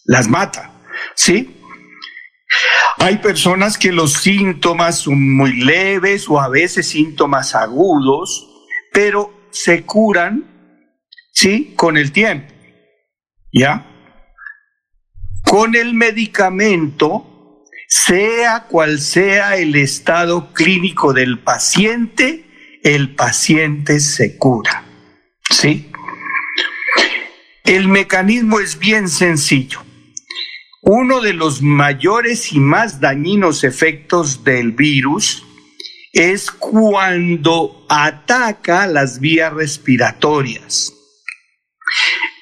las mata. ¿Sí? Hay personas que los síntomas son muy leves o a veces síntomas agudos, pero se curan, ¿sí? Con el tiempo. ¿Ya? Con el medicamento, sea cual sea el estado clínico del paciente, el paciente se cura. ¿Sí? El mecanismo es bien sencillo. Uno de los mayores y más dañinos efectos del virus es cuando ataca las vías respiratorias.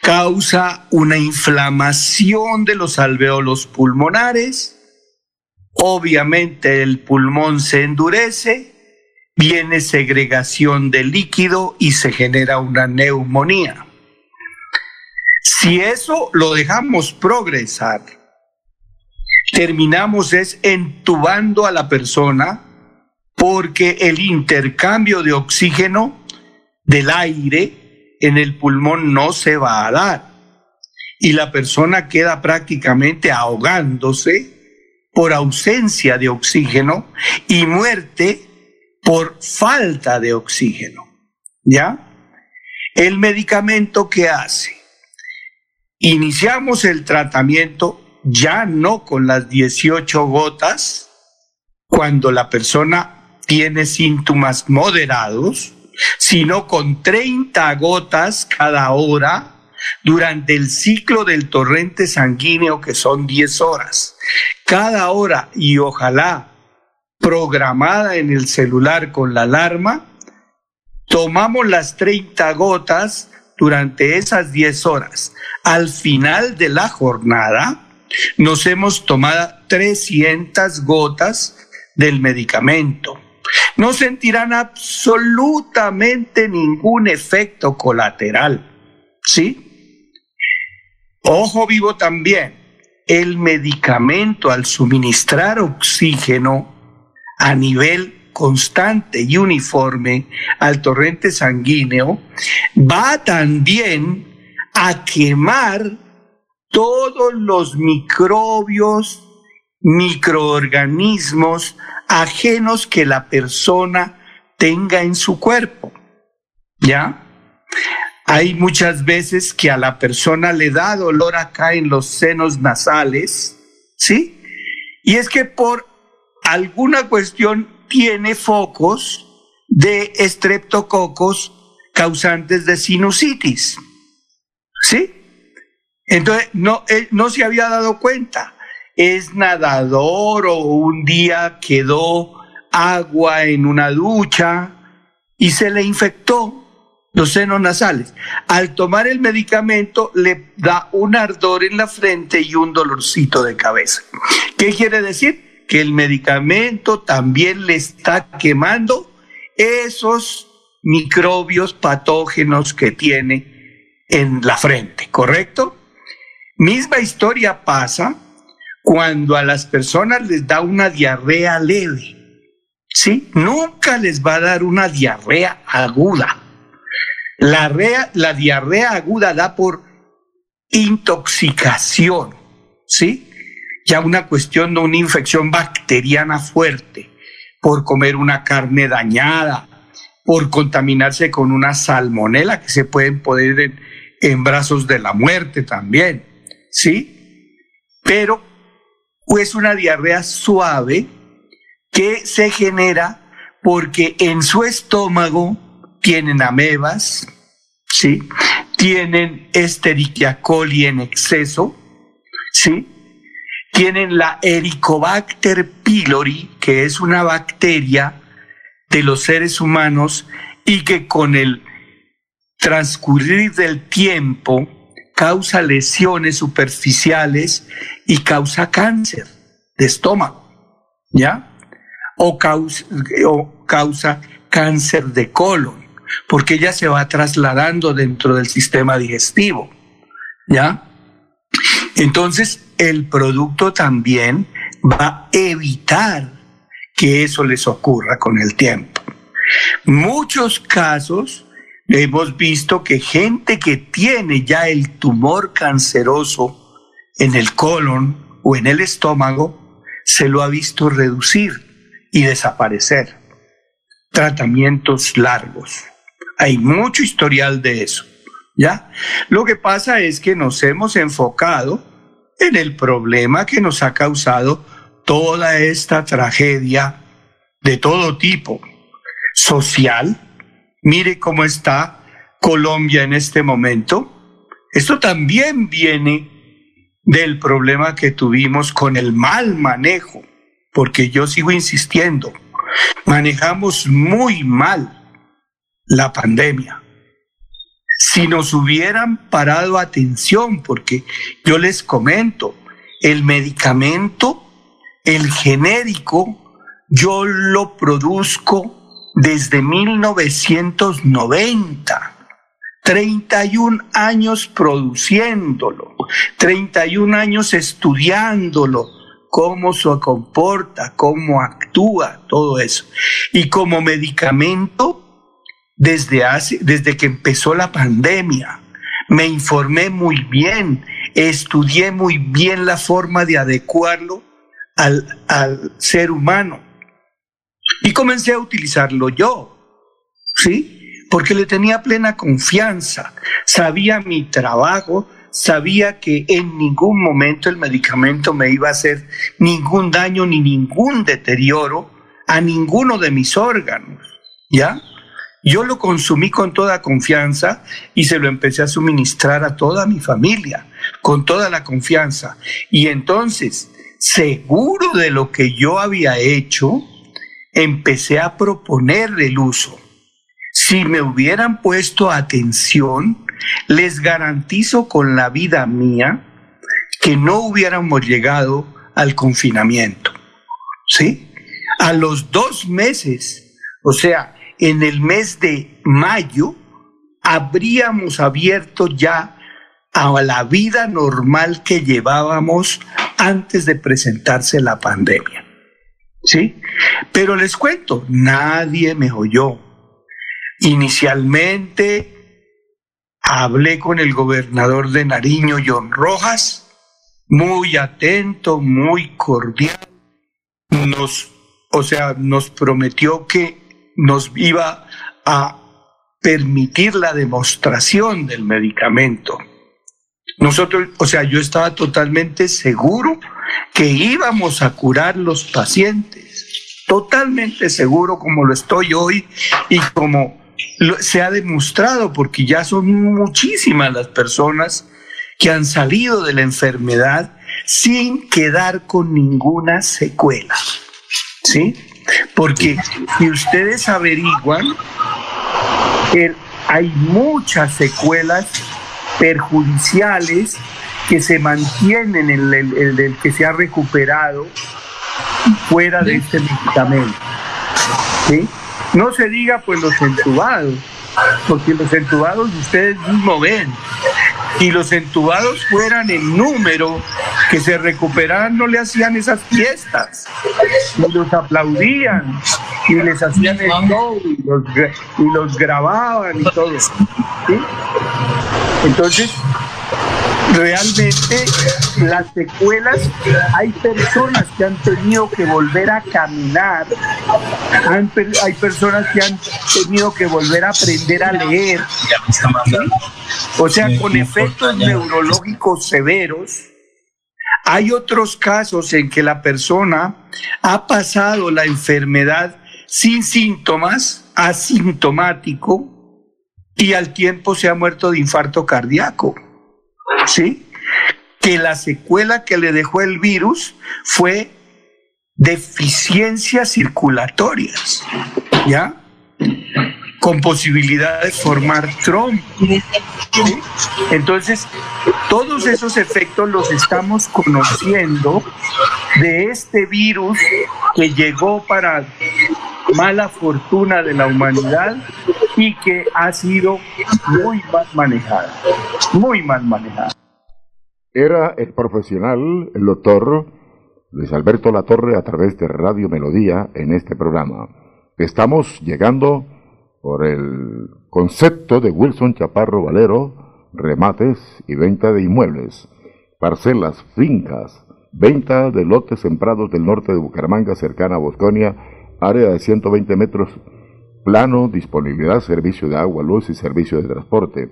Causa una inflamación de los alveolos pulmonares. Obviamente el pulmón se endurece, viene segregación de líquido y se genera una neumonía. Si eso lo dejamos progresar, terminamos es entubando a la persona porque el intercambio de oxígeno del aire en el pulmón no se va a dar y la persona queda prácticamente ahogándose por ausencia de oxígeno y muerte por falta de oxígeno. ¿Ya? El medicamento que hace. Iniciamos el tratamiento ya no con las 18 gotas cuando la persona tiene síntomas moderados, sino con 30 gotas cada hora durante el ciclo del torrente sanguíneo que son 10 horas. Cada hora y ojalá programada en el celular con la alarma, tomamos las 30 gotas durante esas 10 horas. Al final de la jornada, nos hemos tomado 300 gotas del medicamento. No sentirán absolutamente ningún efecto colateral. ¿Sí? Ojo vivo también. el medicamento al suministrar oxígeno a nivel constante y uniforme al torrente sanguíneo, va también a quemar todos los microbios, microorganismos ajenos que la persona tenga en su cuerpo. ¿Ya? Hay muchas veces que a la persona le da dolor acá en los senos nasales, ¿sí? Y es que por alguna cuestión tiene focos de estreptococos causantes de sinusitis, ¿sí? Entonces, no, no se había dado cuenta. Es nadador o un día quedó agua en una ducha y se le infectó los senos nasales. Al tomar el medicamento le da un ardor en la frente y un dolorcito de cabeza. ¿Qué quiere decir? Que el medicamento también le está quemando esos microbios patógenos que tiene en la frente, ¿correcto? Misma historia pasa cuando a las personas les da una diarrea leve. ¿Sí? Nunca les va a dar una diarrea aguda la, diarrea aguda da por intoxicación, ¿sí? Ya una cuestión de una infección bacteriana fuerte, por comer una carne dañada, por contaminarse con una salmonela que se pueden poner en, en brazos de la muerte también, ¿sí? Pero es una diarrea suave que se genera porque en su estómago tienen amebas, ¿sí? Tienen Escherichia coli en exceso, ¿sí? Tienen la Helicobacter pylori, que es una bacteria de los seres humanos y que con el transcurrir del tiempo causa lesiones superficiales y causa cáncer de estómago, ¿ya? O causa, o causa cáncer de colon porque ella se va trasladando dentro del sistema digestivo. ¿Ya? Entonces, el producto también va a evitar que eso les ocurra con el tiempo. Muchos casos hemos visto que gente que tiene ya el tumor canceroso en el colon o en el estómago, se lo ha visto reducir y desaparecer. Tratamientos largos. Hay mucho historial de eso. ¿Ya? Lo que pasa es que nos hemos enfocado en el problema que nos ha causado toda esta tragedia de todo tipo, social. Mire cómo está Colombia en este momento. Esto también viene del problema que tuvimos con el mal manejo, porque yo sigo insistiendo, manejamos muy mal la pandemia. Si nos hubieran parado atención, porque yo les comento, el medicamento, el genérico, yo lo produzco desde 1990. 31 años produciéndolo, 31 años estudiándolo, cómo se comporta, cómo actúa, todo eso. Y como medicamento, desde, hace, desde que empezó la pandemia. Me informé muy bien, estudié muy bien la forma de adecuarlo al, al ser humano. Y comencé a utilizarlo yo, ¿sí? Porque le tenía plena confianza, sabía mi trabajo, sabía que en ningún momento el medicamento me iba a hacer ningún daño ni ningún deterioro a ninguno de mis órganos, ¿ya? Yo lo consumí con toda confianza y se lo empecé a suministrar a toda mi familia, con toda la confianza. Y entonces, seguro de lo que yo había hecho, empecé a proponer el uso. Si me hubieran puesto atención, les garantizo con la vida mía que no hubiéramos llegado al confinamiento. ¿Sí? A los dos meses, o sea, en el mes de mayo habríamos abierto ya a la vida normal que llevábamos antes de presentarse la pandemia. ¿Sí? Pero les cuento, nadie me oyó. Inicialmente hablé con el gobernador de Nariño, John Rojas, muy atento, muy cordial. Nos, o sea, nos prometió que nos iba a permitir la demostración del medicamento. Nosotros, o sea, yo estaba totalmente seguro que íbamos a curar los pacientes, totalmente seguro como lo estoy hoy y como se ha demostrado, porque ya son muchísimas las personas que han salido de la enfermedad sin quedar con ninguna secuela. ¿Sí? Porque si ustedes averiguan, hay muchas secuelas perjudiciales que se mantienen en el, que se ha recuperado fuera de este medicamento. ¿sí? No se diga pues los entubados, porque los entubados ustedes mismos ven. Si los entubados fueran en número, que se recuperaran, no le hacían esas fiestas, y los aplaudían, y les hacían el show, y los, y los grababan y todo. ¿sí? Entonces, realmente las secuelas, hay personas que han tenido que volver a caminar, hay personas que han tenido que volver a aprender a leer, o sea, con efectos neurológicos severos. Hay otros casos en que la persona ha pasado la enfermedad sin síntomas, asintomático, y al tiempo se ha muerto de infarto cardíaco. ¿Sí? Que la secuela que le dejó el virus fue deficiencias circulatorias, ¿ya? Con posibilidad de formar trombos. Entonces, todos esos efectos los estamos conociendo de este virus que llegó para mala fortuna de la humanidad y que ha sido muy mal manejada, muy mal manejada. Era el profesional, el doctor Luis Alberto Latorre a través de Radio Melodía en este programa. Estamos llegando por el concepto de Wilson Chaparro Valero, remates y venta de inmuebles, parcelas, fincas, venta de lotes sembrados del norte de Bucaramanga cercana a Bosconia área de 120 metros, plano, disponibilidad, servicio de agua, luz y servicio de transporte.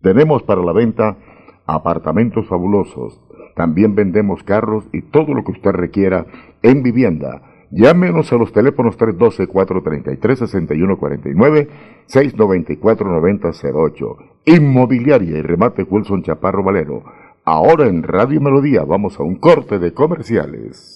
Tenemos para la venta apartamentos fabulosos. También vendemos carros y todo lo que usted requiera en vivienda. Llámenos a los teléfonos 312-433-6149, 694-9008. Inmobiliaria y remate Wilson Chaparro Valero. Ahora en Radio Melodía vamos a un corte de comerciales.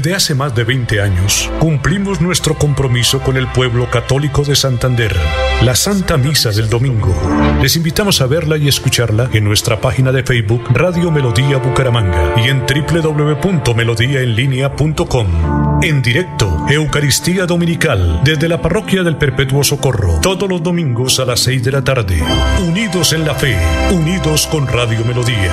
Desde hace más de 20 años, cumplimos nuestro compromiso con el pueblo católico de Santander, la Santa Misa del Domingo. Les invitamos a verla y escucharla en nuestra página de Facebook Radio Melodía Bucaramanga y en www.melodíaenlínea.com. En directo, Eucaristía Dominical, desde la Parroquia del Perpetuo Socorro, todos los domingos a las 6 de la tarde. Unidos en la fe, unidos con Radio Melodía.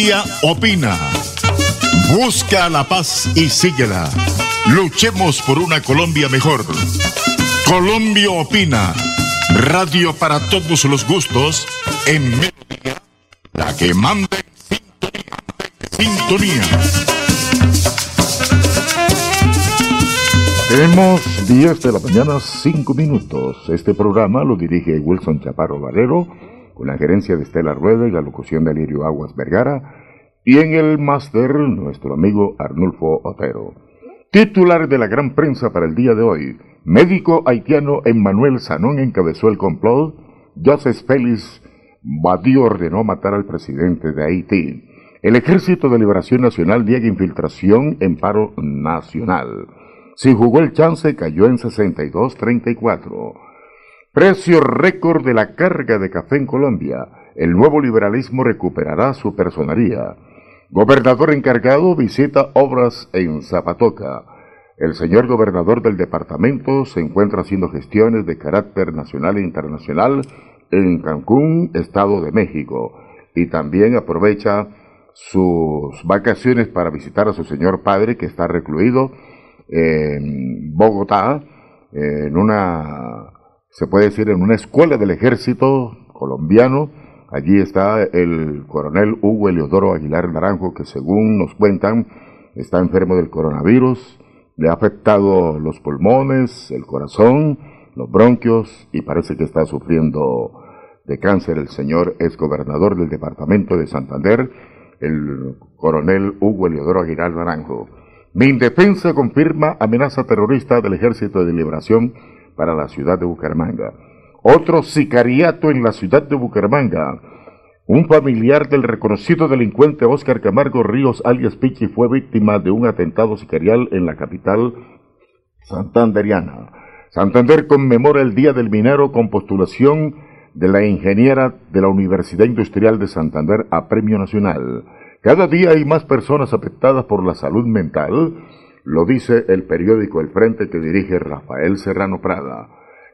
Colombia opina. Busca la paz y síguela. Luchemos por una Colombia mejor. Colombia opina. Radio para todos los gustos en Melodía, la que manda sintonía. Tenemos 10 de la mañana, 5 minutos. Este programa lo dirige Wilson Chaparro Valero, con la gerencia de Estela Rueda y la locución de Alirio Aguas Vergara, y en el máster nuestro amigo Arnulfo Otero. Titular de la gran prensa para el día de hoy, médico haitiano Emmanuel Sanón encabezó el complot, Joseph Félix Badiou ordenó matar al presidente de Haití. El Ejército de Liberación Nacional niega infiltración en paro nacional. Si jugó el chance, cayó en 62.34. Precio récord de la carga de café en Colombia. El nuevo liberalismo recuperará su personería. Gobernador encargado visita obras en Zapatoca. El señor gobernador del departamento se encuentra haciendo gestiones de carácter nacional e internacional en Cancún, Estado de México, y también aprovecha sus vacaciones para visitar a su señor padre que está recluido en Bogotá, en una, se puede decir, en una escuela del ejército colombiano. Allí está el coronel Hugo Eleodoro Aguilar Naranjo, que según nos cuentan, está enfermo del coronavirus, le ha afectado los pulmones, el corazón, los bronquios y parece que está sufriendo de cáncer el señor exgobernador del departamento de Santander, el coronel Hugo Eleodoro Aguilar Naranjo. Mi defensa confirma amenaza terrorista del Ejército de Liberación para la ciudad de Bucaramanga. Otro sicariato en la ciudad de Bucaramanga. Un familiar del reconocido delincuente Óscar Camargo Ríos alias Pichi fue víctima de un atentado sicarial en la capital santanderiana. Santander conmemora el Día del Minero con postulación de la ingeniera de la Universidad Industrial de Santander a Premio Nacional. Cada día hay más personas afectadas por la salud mental, lo dice el periódico El Frente que dirige Rafael Serrano Prada.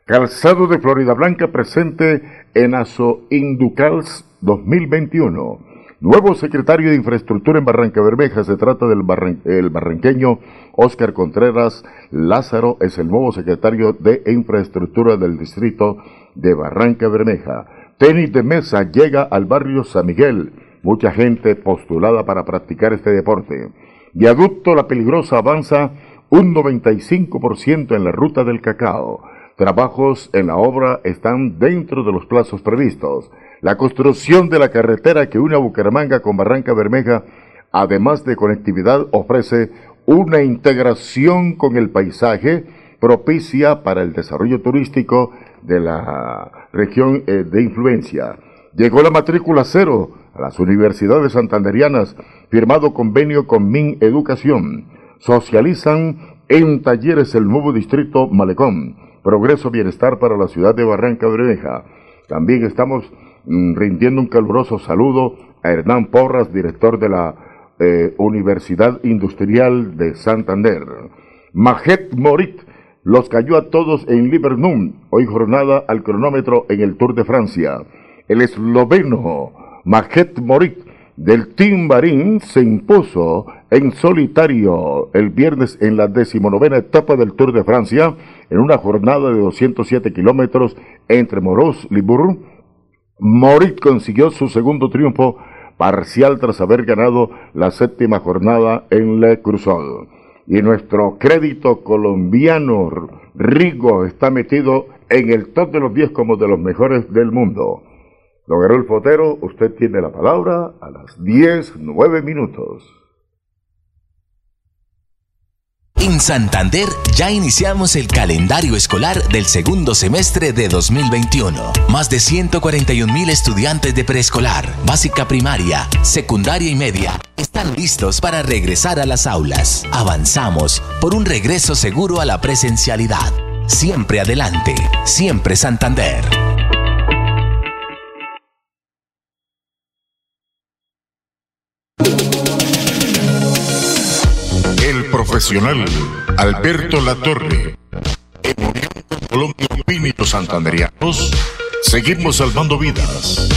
Calzado de Florida Blanca presente en Aso Inducals 2021. Nuevo secretario de Infraestructura en Barranca Bermeja, se trata del el barranqueño Óscar Contreras Lázaro, es el nuevo secretario de Infraestructura del distrito de Barranca Bermeja. Tenis de mesa llega al barrio San Miguel, mucha gente postulada para practicar este deporte. Viaducto La Peligrosa avanza un 95% en la ruta del cacao. Trabajos en la obra están dentro de los plazos previstos. La construcción de la carretera que une a Bucaramanga con Barranca Bermeja, además de conectividad, ofrece una integración con el paisaje propicia para el desarrollo turístico de la región eh, de influencia. Llegó la matrícula cero las universidades santanderianas, firmado convenio con Min Educación. Socializan en talleres el nuevo distrito Malecón. Progreso Bienestar para la ciudad de Barranca Bermeja. También estamos mm, rindiendo un caluroso saludo a Hernán Porras, director de la eh, Universidad Industrial de Santander. Majet Morit los cayó a todos en Libernum, hoy jornada al cronómetro en el Tour de Francia. El esloveno Majet Morit del Team Barín se impuso en solitario el viernes en la decimonovena etapa del Tour de Francia en una jornada de 207 kilómetros entre Moros Libourne. Morit consiguió su segundo triunfo parcial tras haber ganado la séptima jornada en Le Cruzol. Y nuestro crédito colombiano Rigo está metido en el top de los 10 como de los mejores del mundo. Don Gerolfo Otero, usted tiene la palabra a las 10, 9 minutos. En Santander ya iniciamos el calendario escolar del segundo semestre de 2021. Más de 141 mil estudiantes de preescolar, básica primaria, secundaria y media están listos para regresar a las aulas. Avanzamos por un regreso seguro a la presencialidad. Siempre adelante, siempre Santander. Profesional Alberto Latorre. En unión con Colombia Opini los santanderianos, seguimos salvando vidas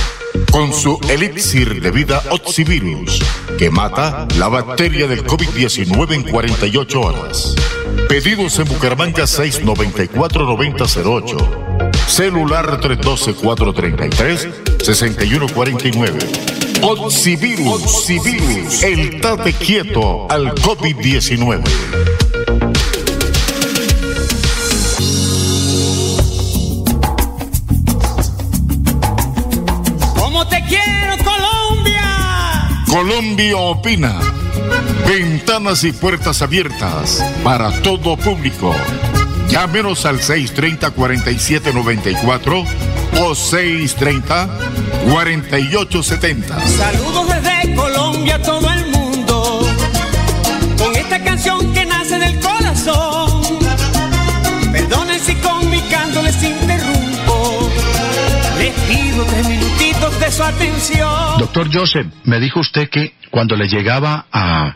con su elixir de vida Oxivirus, que mata la bacteria del COVID-19 en 48 horas. Pedidos en Bucaramanga 694-9008. Celular 312-433-6149. Oxivirus, Oxivirus, el tate quieto al COVID-19. ¿Cómo te quiero, Colombia? Colombia opina. Ventanas y puertas abiertas para todo público. Llámenos al 630-4794 o 630-4870. Saludos desde Colombia a todo el mundo, con esta canción que nace del corazón. Perdonen si con mi canto les interrumpo, les pido tres minutitos de su atención. Doctor Joseph, me dijo usted que cuando le llegaba a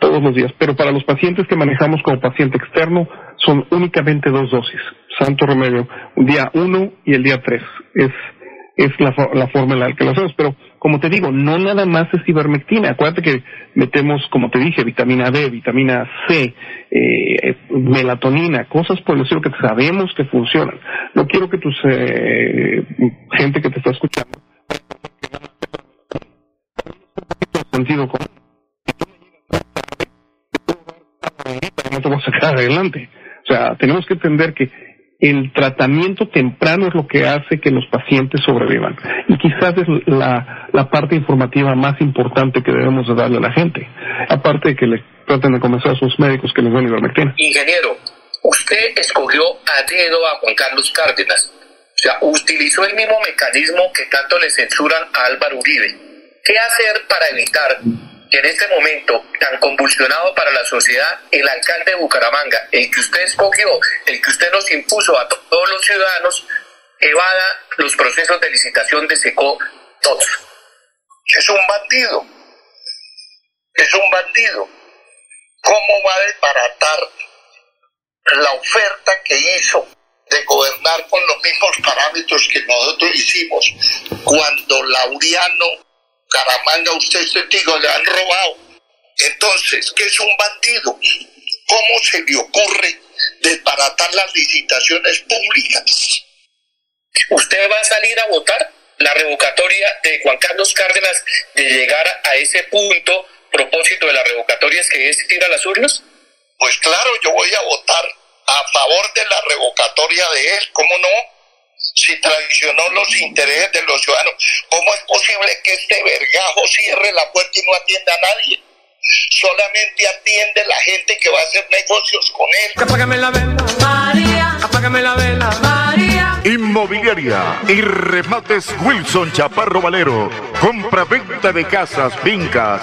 todos los días, pero para los pacientes que manejamos como paciente externo son únicamente dos dosis, santo remedio, día uno y el día tres. Es es la, la forma en la que lo hacemos. Pero, como te digo, no nada más es ivermectina. Acuérdate que metemos, como te dije, vitamina D, vitamina C, eh, melatonina, cosas por el que sabemos que funcionan. No quiero que tus eh, gente que te está escuchando sentido común. Adelante. O sea, tenemos que entender que el tratamiento temprano es lo que hace que los pacientes sobrevivan. Y quizás es la, parte informativa más importante que debemos de darle a la gente. Aparte de que le traten de convencer a sus médicos que les den ivermectina. Ingeniero, usted escogió a dedo a Juan Carlos Cárdenas. O sea, utilizó el mismo mecanismo que tanto le censuran a Álvaro Uribe. ¿Qué hacer para evitar en este momento tan convulsionado para la sociedad, el alcalde de Bucaramanga, el que usted escogió, el que usted nos impuso a todos los ciudadanos, evada los procesos de licitación de SECO todos. Es un bandido. Es un bandido. ¿Cómo va a desbaratar la oferta que hizo de gobernar con los mismos parámetros que nosotros hicimos cuando Lauriano Caramanga, usted es testigo, le han robado. Entonces, ¿qué es un bandido? ¿Cómo se le ocurre desbaratar las licitaciones públicas? ¿Usted va a salir a votar la revocatoria de Juan Carlos Cárdenas de llegar a ese punto, propósito de la revocatoria es que es ir a las urnas? Pues claro, yo voy a votar a favor de la revocatoria de él, ¿cómo no? Si traicionó los intereses de los ciudadanos. ¿Cómo es posible que este vergajo cierre la puerta y no atienda a nadie? Solamente atiende la gente que va a hacer negocios con él. Apágame la vela, María. Apágame la vela, María. Inmobiliaria y remates Wilson Chaparro Valero. Compra-venta de casas, fincas,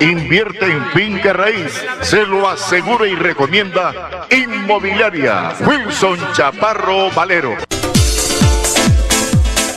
Invierte en finca raíz. Se lo asegura y recomienda Inmobiliaria Wilson Chaparro Valero.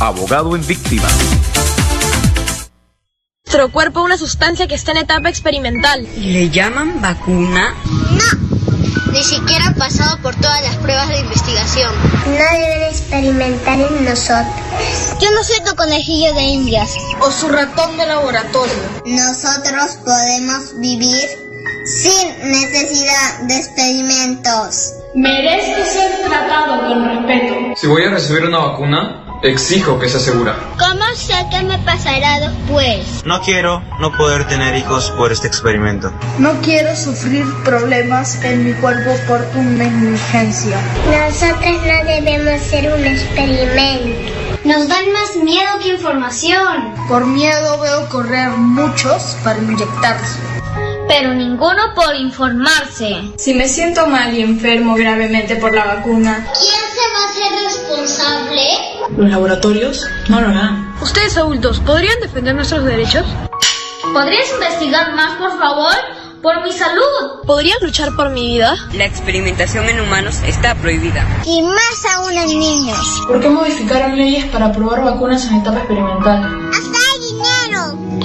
abogado en víctima. Nuestro cuerpo una sustancia que está en etapa experimental. ¿Y le llaman vacuna? No, ni siquiera ha pasado por todas las pruebas de investigación. No deben experimentar en nosotros. Yo no soy tu conejillo de indias. O su ratón de laboratorio. Nosotros podemos vivir sin necesidad de experimentos. Merezco ser tratado con respeto. Si voy a recibir una vacuna, Exijo que sea segura. ¿Cómo sé qué me pasará después? No quiero no poder tener hijos por este experimento. No quiero sufrir problemas en mi cuerpo por tu negligencia. Nosotros no debemos ser un experimento. Nos dan más miedo que información. Por miedo veo correr muchos para inyectarse. Pero ninguno por informarse. Si me siento mal y enfermo gravemente por la vacuna, ¿quién se va a hacer responsable? Los laboratorios no lo harán. Ustedes adultos, ¿podrían defender nuestros derechos? ¿Podrías investigar más, por favor? Por mi salud. ¿Podrían luchar por mi vida? La experimentación en humanos está prohibida. Y más aún en niños. ¿Por qué modificaron leyes para aprobar vacunas en etapa experimental? ¡Hasta!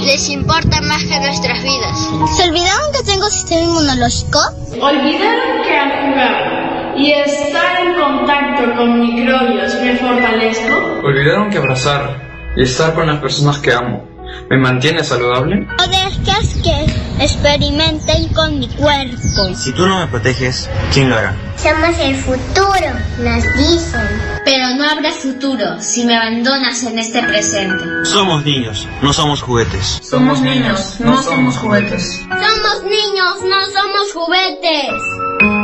Les importa más que nuestras vidas. ¿Se olvidaron que tengo sistema inmunológico? Olvidaron que al jugar y estar en contacto con microbios me fortalezco. Olvidaron que abrazar y estar con las personas que amo me mantiene saludable. No dejes que experimenten con mi cuerpo. Si tú no me proteges, ¿quién lo hará? Somos el futuro, nos dicen. Pero no habrá futuro si me abandonas en este presente. Somos niños, no somos juguetes. Somos niños, no somos juguetes. Somos niños, no somos juguetes.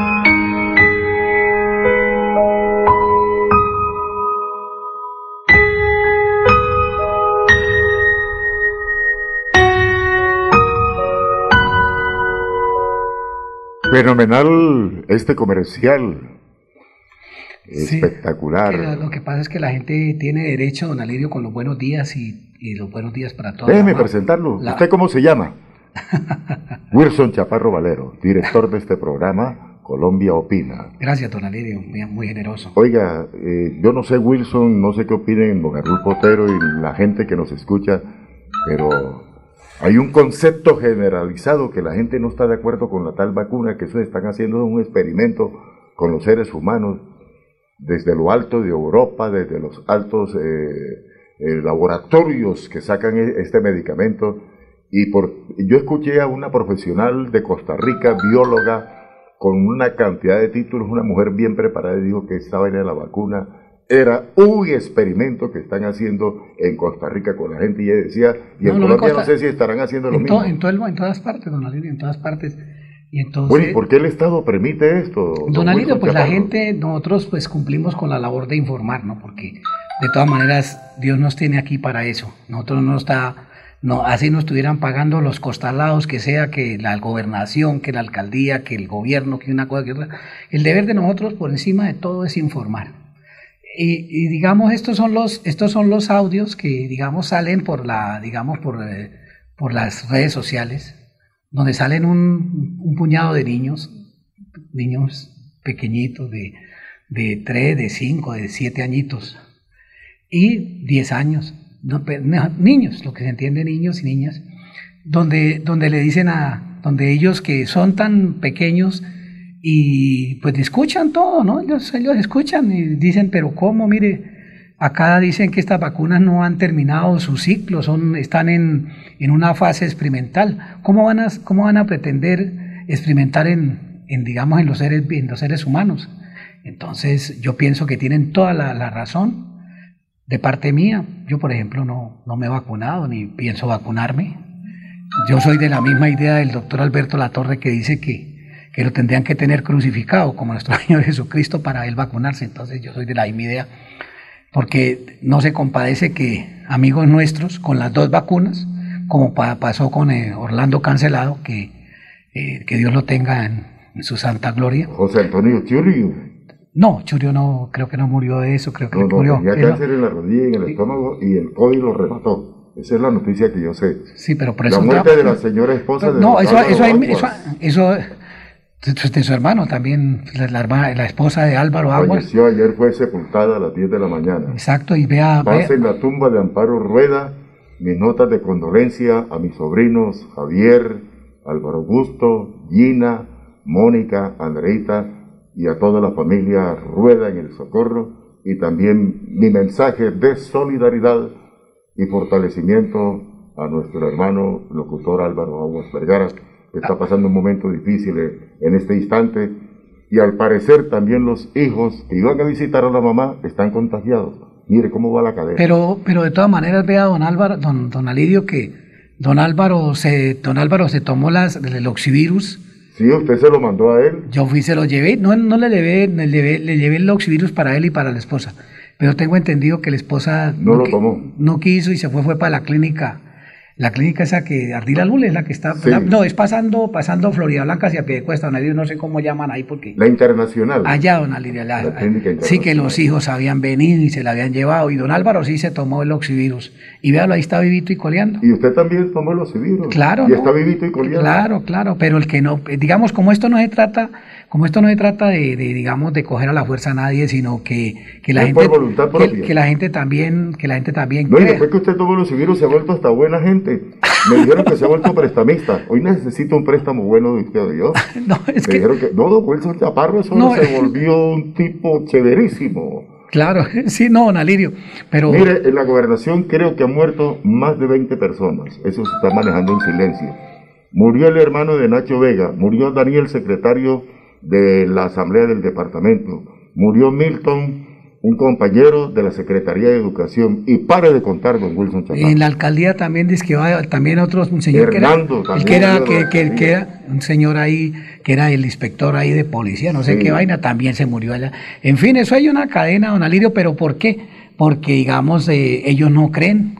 Fenomenal este comercial. Espectacular. Que lo que pasa es que la gente tiene derecho, don Alirio, con los buenos días y, y los buenos días para todos. Déjeme presentarlo. La- ¿Usted cómo se llama? Wilson Chaparro Valero, director de este programa Colombia Opina. Gracias, don Alirio, muy, generoso. Oiga, eh, yo no sé Wilson, no sé qué opinen don Arnul Potero y la gente que nos escucha, pero hay un concepto generalizado que la gente no está de acuerdo con la tal vacuna, que eso están haciendo un experimento con los seres humanos desde lo alto de Europa, desde los altos eh, eh, laboratorios que sacan e- este medicamento. Y por, yo escuché a una profesional de Costa Rica, bióloga, con una cantidad de títulos, una mujer bien preparada, y dijo que esta vaina de la vacuna era un experimento que están haciendo en Costa Rica con la gente. Y ella decía, y en No, Colombia en no sé si estarán haciendo lo En, mismo. to- en, todo el- en todas partes, don Alirio, en todas partes. Y entonces, Bueno, ¿y por qué el Estado permite esto? don Alirio, pues la gente, nosotros pues cumplimos con la labor de informar, ¿no? Porque de todas maneras Dios nos tiene aquí para eso. Nosotros no está, no, así nos estuvieran pagando los costalados, que sea que la gobernación, que la alcaldía, que el gobierno, que una cosa que otra. El deber de nosotros por encima de todo es informar. Y, digamos estos son los estos son los audios que digamos salen por la digamos por, eh, por las redes sociales donde salen un, puñado de niños niños pequeñitos de de 3, de 5, de 7 añitos y 10 años. Niños lo que se entiende niños y niñas donde donde le dicen a donde ellos que son tan pequeños y pues escuchan todo, ¿no? Ellos, ellos escuchan y dicen, pero ¿cómo? Mire, acá dicen que estas vacunas no han terminado su ciclo, son, están en, en una fase experimental. ¿Cómo van a, cómo van a pretender experimentar en, en, digamos, en los seres, en los seres humanos? Entonces, yo pienso que tienen toda la, razón de parte mía. Yo, por ejemplo, no, no me he vacunado ni pienso vacunarme. Yo soy de la misma idea del doctor Alberto Latorre que dice que, que lo tendrían que tener crucificado como nuestro Señor Jesucristo para él vacunarse. Entonces yo soy de la misma idea. porque no se compadece que amigos nuestros con las dos vacunas, como pasó con eh, Orlando Cancelado, que, eh, que Dios lo tenga en, su santa gloria. José Antonio Churio. No, Churio no, creo que no murió de eso, creo que no, murió. Tenía cáncer en la rodilla y en el estómago y el COVID lo remató. Esa es la noticia que yo sé. Sí, pero por eso... La muerte de la señora esposa de... No, eso, eso, eso, eso, de su hermano también, la, la, esposa de Álvaro Aguas. Falleció ayer, fue sepultada a las 10 de la mañana. Exacto, y vea... Pase en la tumba de Amparo Rueda mis notas de condolencia a mis sobrinos Javier, Álvaro Augusto, Gina, Mónica, Andreita y a toda la familia Rueda en el Socorro y también mi mensaje de solidaridad y fortalecimiento a nuestro hermano locutor Álvaro Aguas Vergara está pasando un momento difícil en este instante y al parecer también los hijos que iban a visitar a la mamá están contagiados. Mire cómo va la cadena. Pero, pero de todas maneras vea don Álvaro, don, don Alidio que don Álvaro se, don Álvaro se tomó las, el oxivirus. Sí, usted se lo mandó a él. Yo fui, se lo llevé, no, no le llevé, le llevé, le llevé el oxivirus para él y para la esposa. Pero tengo entendido que la esposa no, lo tomó. No quiso y se fue, fue para la clínica la clínica esa que Ardila Lule es la que está. no, es pasando, pasando Florida Blanca hacia Piedecuesta, don no sé cómo llaman ahí porque. La internacional. Allá, don Alirio, la, Sí, que los hijos habían venido y se la habían llevado. Y don Álvaro sí se tomó el oxivirus. Y véalo, ahí está vivito y coleando. Y usted también tomó el oxivirus. Claro. Y está vivito y coleando. Claro, claro. Pero el que no, digamos, como esto no se trata como esto no se trata de, digamos, de coger a la fuerza a nadie, sino que, que la gente, que, la gente también, que la gente también. No, y después que usted tomó los civiles se ha vuelto hasta buena gente. Me dijeron que se ha vuelto prestamista. Hoy necesito un préstamo bueno de usted yo. no, es Me que... dijeron que, no, don Wilson Chaparro, eso no, se volvió un tipo chéverísimo. Claro, sí, no, don Alirio, pero... Mire, en la gobernación creo que han muerto más de 20 personas. Eso se está manejando en silencio. Murió el hermano de Nacho Vega, murió Daniel, secretario de la Asamblea del Departamento. Murió Milton, un compañero de la Secretaría de Educación. Y pare de contar, don Wilson Chaparro. En la alcaldía también dice que va, también otro, un señor que era, que era, que, que, era, un señor ahí, que era el inspector ahí de policía, no sé qué vaina, también se murió allá. En fin, eso hay una cadena, don Alirio, pero ¿por qué? Porque, digamos, eh, ellos no creen.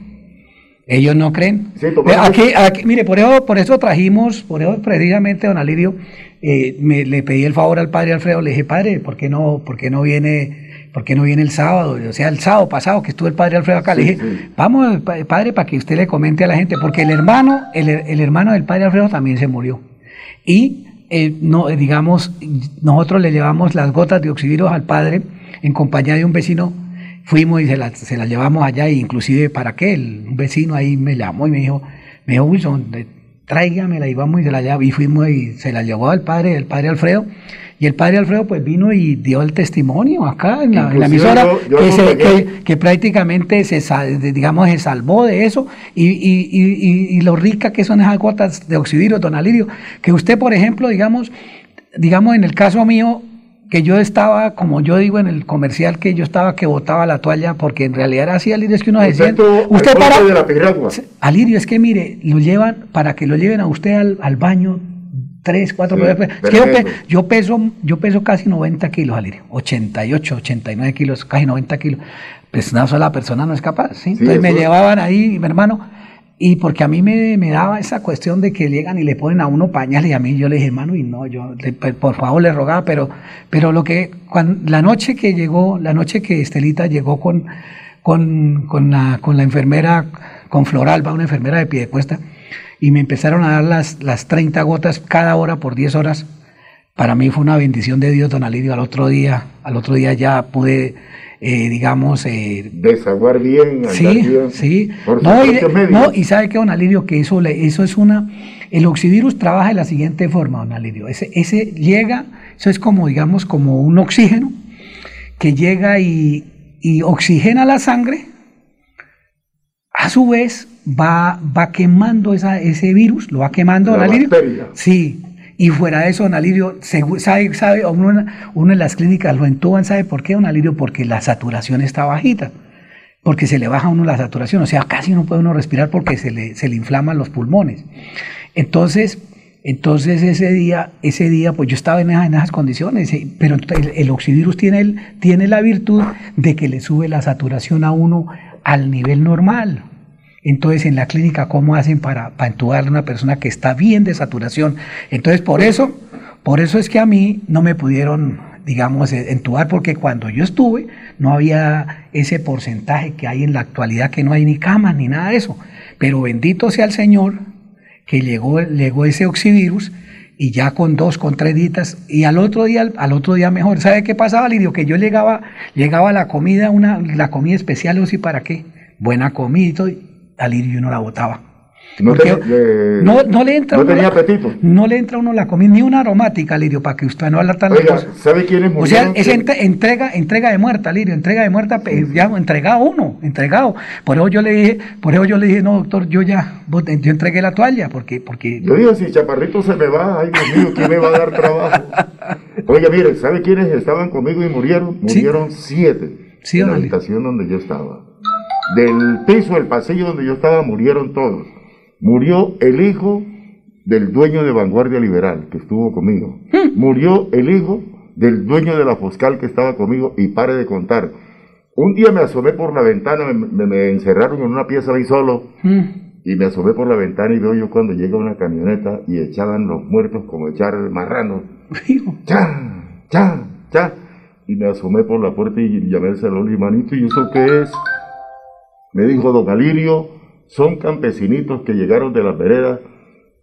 Ellos no creen. aquí, aquí, mire, por eso, por eso trajimos, por eso precisamente, don Alirio, eh, me, le pedí el favor al padre Alfredo, le dije, padre, ¿por qué no, por qué no viene, por qué no viene el sábado? O sea, el sábado pasado que estuvo el padre Alfredo acá, le dije, vamos, padre, para que usted le comente a la gente, porque el hermano, el, hermano del padre Alfredo también se murió. Y eh, no, digamos, nosotros le llevamos las gotas de oxivirus al padre en compañía de un vecino fuimos y se las, se llevamos allá, e inclusive para qué, un vecino ahí me llamó y me dijo, me dijo, Wilson, tráigamela y vamos y se la llevamos. Y fuimos y se la llevó al padre, el padre Alfredo. Y el padre Alfredo pues vino y dio el testimonio acá en la, emisora que, prácticamente se, digamos, se salvó de eso y, y, y, lo rica que son esas gotas de oxidirio, don Alirio, que usted por ejemplo, digamos, digamos en el caso mío, que yo estaba, como yo digo en el comercial, que yo estaba que botaba la toalla, porque en realidad era así, Alirio, es que uno decía, usted para... Alirio, es que mire, lo llevan, para que lo lleven a usted al, baño, tres, cuatro veces. Es que yo, peso, yo peso casi 90 kilos, Alirio, 88, 89 kilos, casi 90 kilos. Pues una sola persona no es capaz, ¿sí? Entonces me llevaban ahí, mi hermano, y porque a mí me, me, daba esa cuestión de que llegan y le ponen a uno pañales y a mí yo le dije, hermano, y no, yo pues, por favor le rogaba, pero, pero lo que, la noche que llegó, la noche que Estelita llegó con, con, con, la, con la enfermera, con Floralba, una enfermera de pie de cuesta, y me empezaron a dar las, las 30 gotas cada hora por 10 horas, para mí fue una bendición de Dios, don Alidio, al otro día, al otro día ya pude eh, digamos... Eh, Desaguar bien, sí, bien. Sí, no y, no, y, sabe que, don Alirio, que eso, eso es una... El oxivirus trabaja de la siguiente forma, don Alirio. Ese, ese llega, eso es como, digamos, como un oxígeno que llega y, y oxigena la sangre, a su vez va, va quemando esa, ese virus, lo va quemando, la don Alirio. Sí, y fuera de eso, don Alirio, sabe, sabe uno, en las clínicas lo entuban, ¿sabe por qué, don Alirio? Porque la saturación está bajita, porque se le baja a uno la saturación, o sea, casi no puede uno respirar porque se le, se le inflaman los pulmones. Entonces, Entonces ese día, ese día, pues yo estaba en esas, condiciones, eh, pero el, el, tiene, el, tiene la virtud de que le sube la saturación a uno al nivel normal. Entonces en la clínica, ¿cómo hacen para, para entubar a una persona que está bien de saturación? Entonces por eso, por eso es que a mí no me pudieron, digamos, eh, entubar, porque cuando yo estuve no había ese porcentaje que hay en la actualidad, que no hay ni camas ni nada de eso. Pero bendito sea el Señor que llegó, llegó ese oxivirus y ya con dos, con tres ditas, y al otro día, al otro día mejor. ¿Sabe qué pasaba, Lidio? Que yo llegaba, llegaba la comida, una, la comida especial, o sí, ¿para qué? Buena comida y al Lidio no la botaba. No, no, no, le entra no tenía apetito. No le entra uno la comida, ni una aromática, Lirio, para que usted no habla tan Oiga, ¿sabe quiénes O sea, es entrega, entrega de muerta, Lirio, entrega de muerta, ya entregado uno, entregado. Por eso yo le dije, por eso yo le dije, no, doctor, yo ya, yo entregué la toalla, porque, porque. Yo digo, si Chaparrito se me va, ay Dios mío, ¿quién me va a dar trabajo? Oiga, mire, ¿sabe quiénes estaban conmigo y murieron? Murieron siete. Sí, en la habitación donde yo estaba. Del piso, el pasillo donde yo estaba, murieron todos murió el hijo del dueño de Vanguardia Liberal, que estuvo conmigo. Murió el hijo del dueño de la Foscal que estaba conmigo y pare de contar. Un día me asomé por la ventana, me, encerraron en una pieza ahí solo y me asomé por la ventana y veo yo cuando llega una camioneta y echaban los muertos como echar marranos. ¡Cha! ¡Cha! ¡Cha! Y me asomé por la puerta y llamé al salón y manito, ¿y eso qué es? Me dijo don Alirio, son campesinitos que llegaron de las veredas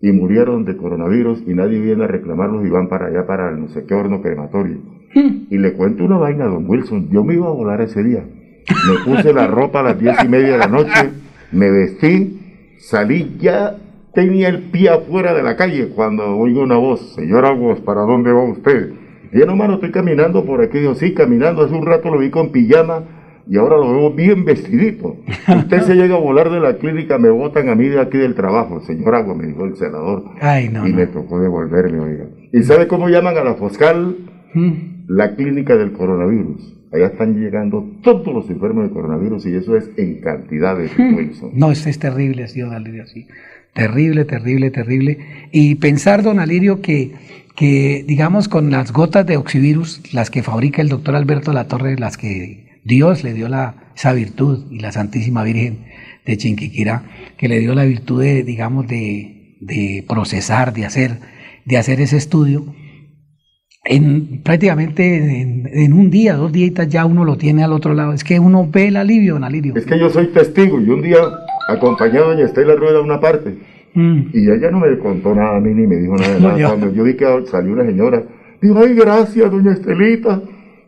y murieron de coronavirus y nadie viene a reclamarlos y van para allá para el no sé qué horno crematorio. Y le cuento una vaina a don Wilson, yo me iba a volar ese día. Me puse la ropa a las diez y media de la noche, me vestí, salí ya, tenía el pie afuera de la calle cuando oigo una voz, señor Aguas, ¿para dónde va usted? Y yo no, mano, estoy caminando por aquí, yo sí, caminando, hace un rato lo vi con pijama, y ahora lo veo bien vestidito. Usted se llega a volar de la clínica, me botan a mí de aquí del trabajo, señor Agua, me dijo el senador. Ay, no, y me tocó devolverme, oiga. ¿Y sabe cómo llaman a la Foscal? ¿Mm? La clínica del coronavirus. Allá están llegando todos los enfermos de coronavirus y eso es en cantidades, ¿Mm? Wilson. No, esto es terrible, señor Alirio, sí. Terrible, terrible, terrible. Y pensar, don Alirio, que, que digamos con las gotas de oxivirus, las que fabrica el doctor Alberto Latorre, las que Dios le dio la, esa virtud y la Santísima Virgen de Chinquiquirá, que le dio la virtud de, digamos, de, de procesar, de hacer, de hacer ese estudio. En, prácticamente en, un día, dos días ya uno lo tiene al otro lado. Es que uno ve el alivio, don Alirio. Es que yo soy testigo y un día acompañé a doña Estela Rueda a una parte Mm. y ella no me contó nada a mí ni me dijo nada de nada. Cuando yo vi que salió una señora, dijo, ay, gracias, doña Estelita.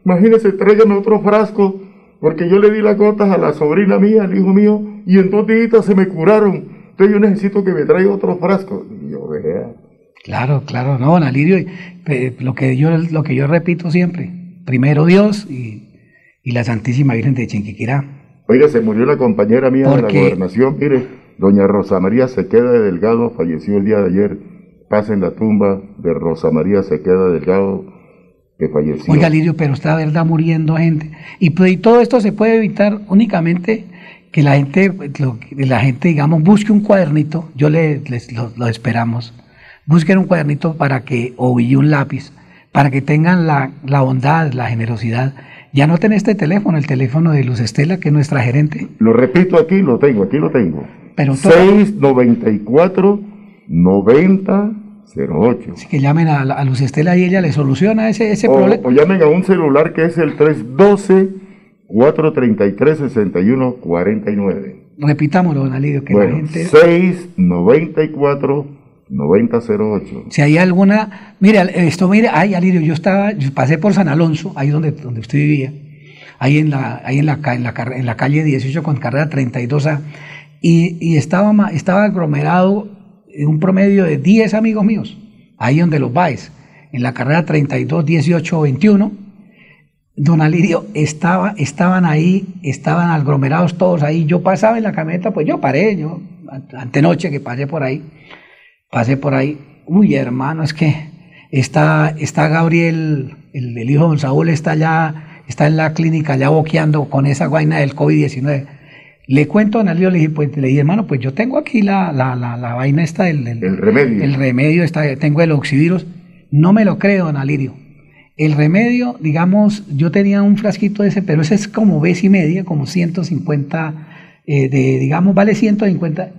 Imagínese, tráigame otro frasco porque yo le di las gotas a la sobrina mía, al hijo mío, y en dos días se me curaron. Entonces yo necesito que me traiga otro frasco. Y yo, vea. Claro, claro, no, don Alirio, lo que yo, lo que yo repito siempre, primero Dios y, y la Santísima Virgen de Chinquiquirá. Oiga, se murió la compañera mía de la gobernación, mire, doña Rosa María Sequeda de Delgado falleció el día de ayer. Pasa en la tumba de Rosa María Sequeda Delgado, que falleció. Oiga, Lirio, pero está verdad muriendo gente. Y, pues, y todo esto se puede evitar únicamente que la gente, lo, la gente digamos, busque un cuadernito, yo le, les, lo, lo, esperamos, busquen un cuadernito para que, o y un lápiz, para que tengan la, la bondad, la generosidad. Ya noten este teléfono, el teléfono de Luz Estela, que es nuestra gerente. Lo repito aquí, lo tengo, aquí lo tengo. Pero 694 90 08. Así que llamen a, a, Luz Estela y ella le soluciona ese, ese o, problema. O llamen a un celular que es el 312-433-6149. Repitámoslo, don Alirio, que bueno, la gente... 694-9008. Si hay alguna... Mire, esto, mire, ay, Alirio, yo estaba, yo pasé por San Alonso, ahí donde, donde usted vivía, ahí en la, ahí en la, en la, en la calle 18 con carrera 32A, y, y estaba, estaba aglomerado un promedio de 10 amigos míos, ahí donde los vais, en la carrera 32, 18, 21. Don Alirio, estaba, estaban ahí, estaban aglomerados todos ahí. Yo pasaba en la camioneta, pues yo paré, yo, antenoche que pasé por ahí, pasé por ahí. Uy, hermano, es que está, está Gabriel, el, hijo de don Saúl, está allá, está en la clínica ya boqueando con esa vaina del COVID-19 Le cuento a don Alirio, le dije, pues, le dije, hermano, pues yo tengo aquí la, la, la, la vaina esta, el, el, remedio. El remedio, está, tengo el oxivirus. No me lo creo, don Alirio. El remedio, digamos, yo tenía un frasquito de ese, pero ese es como vez y media, como 150, eh, de, digamos, vale 150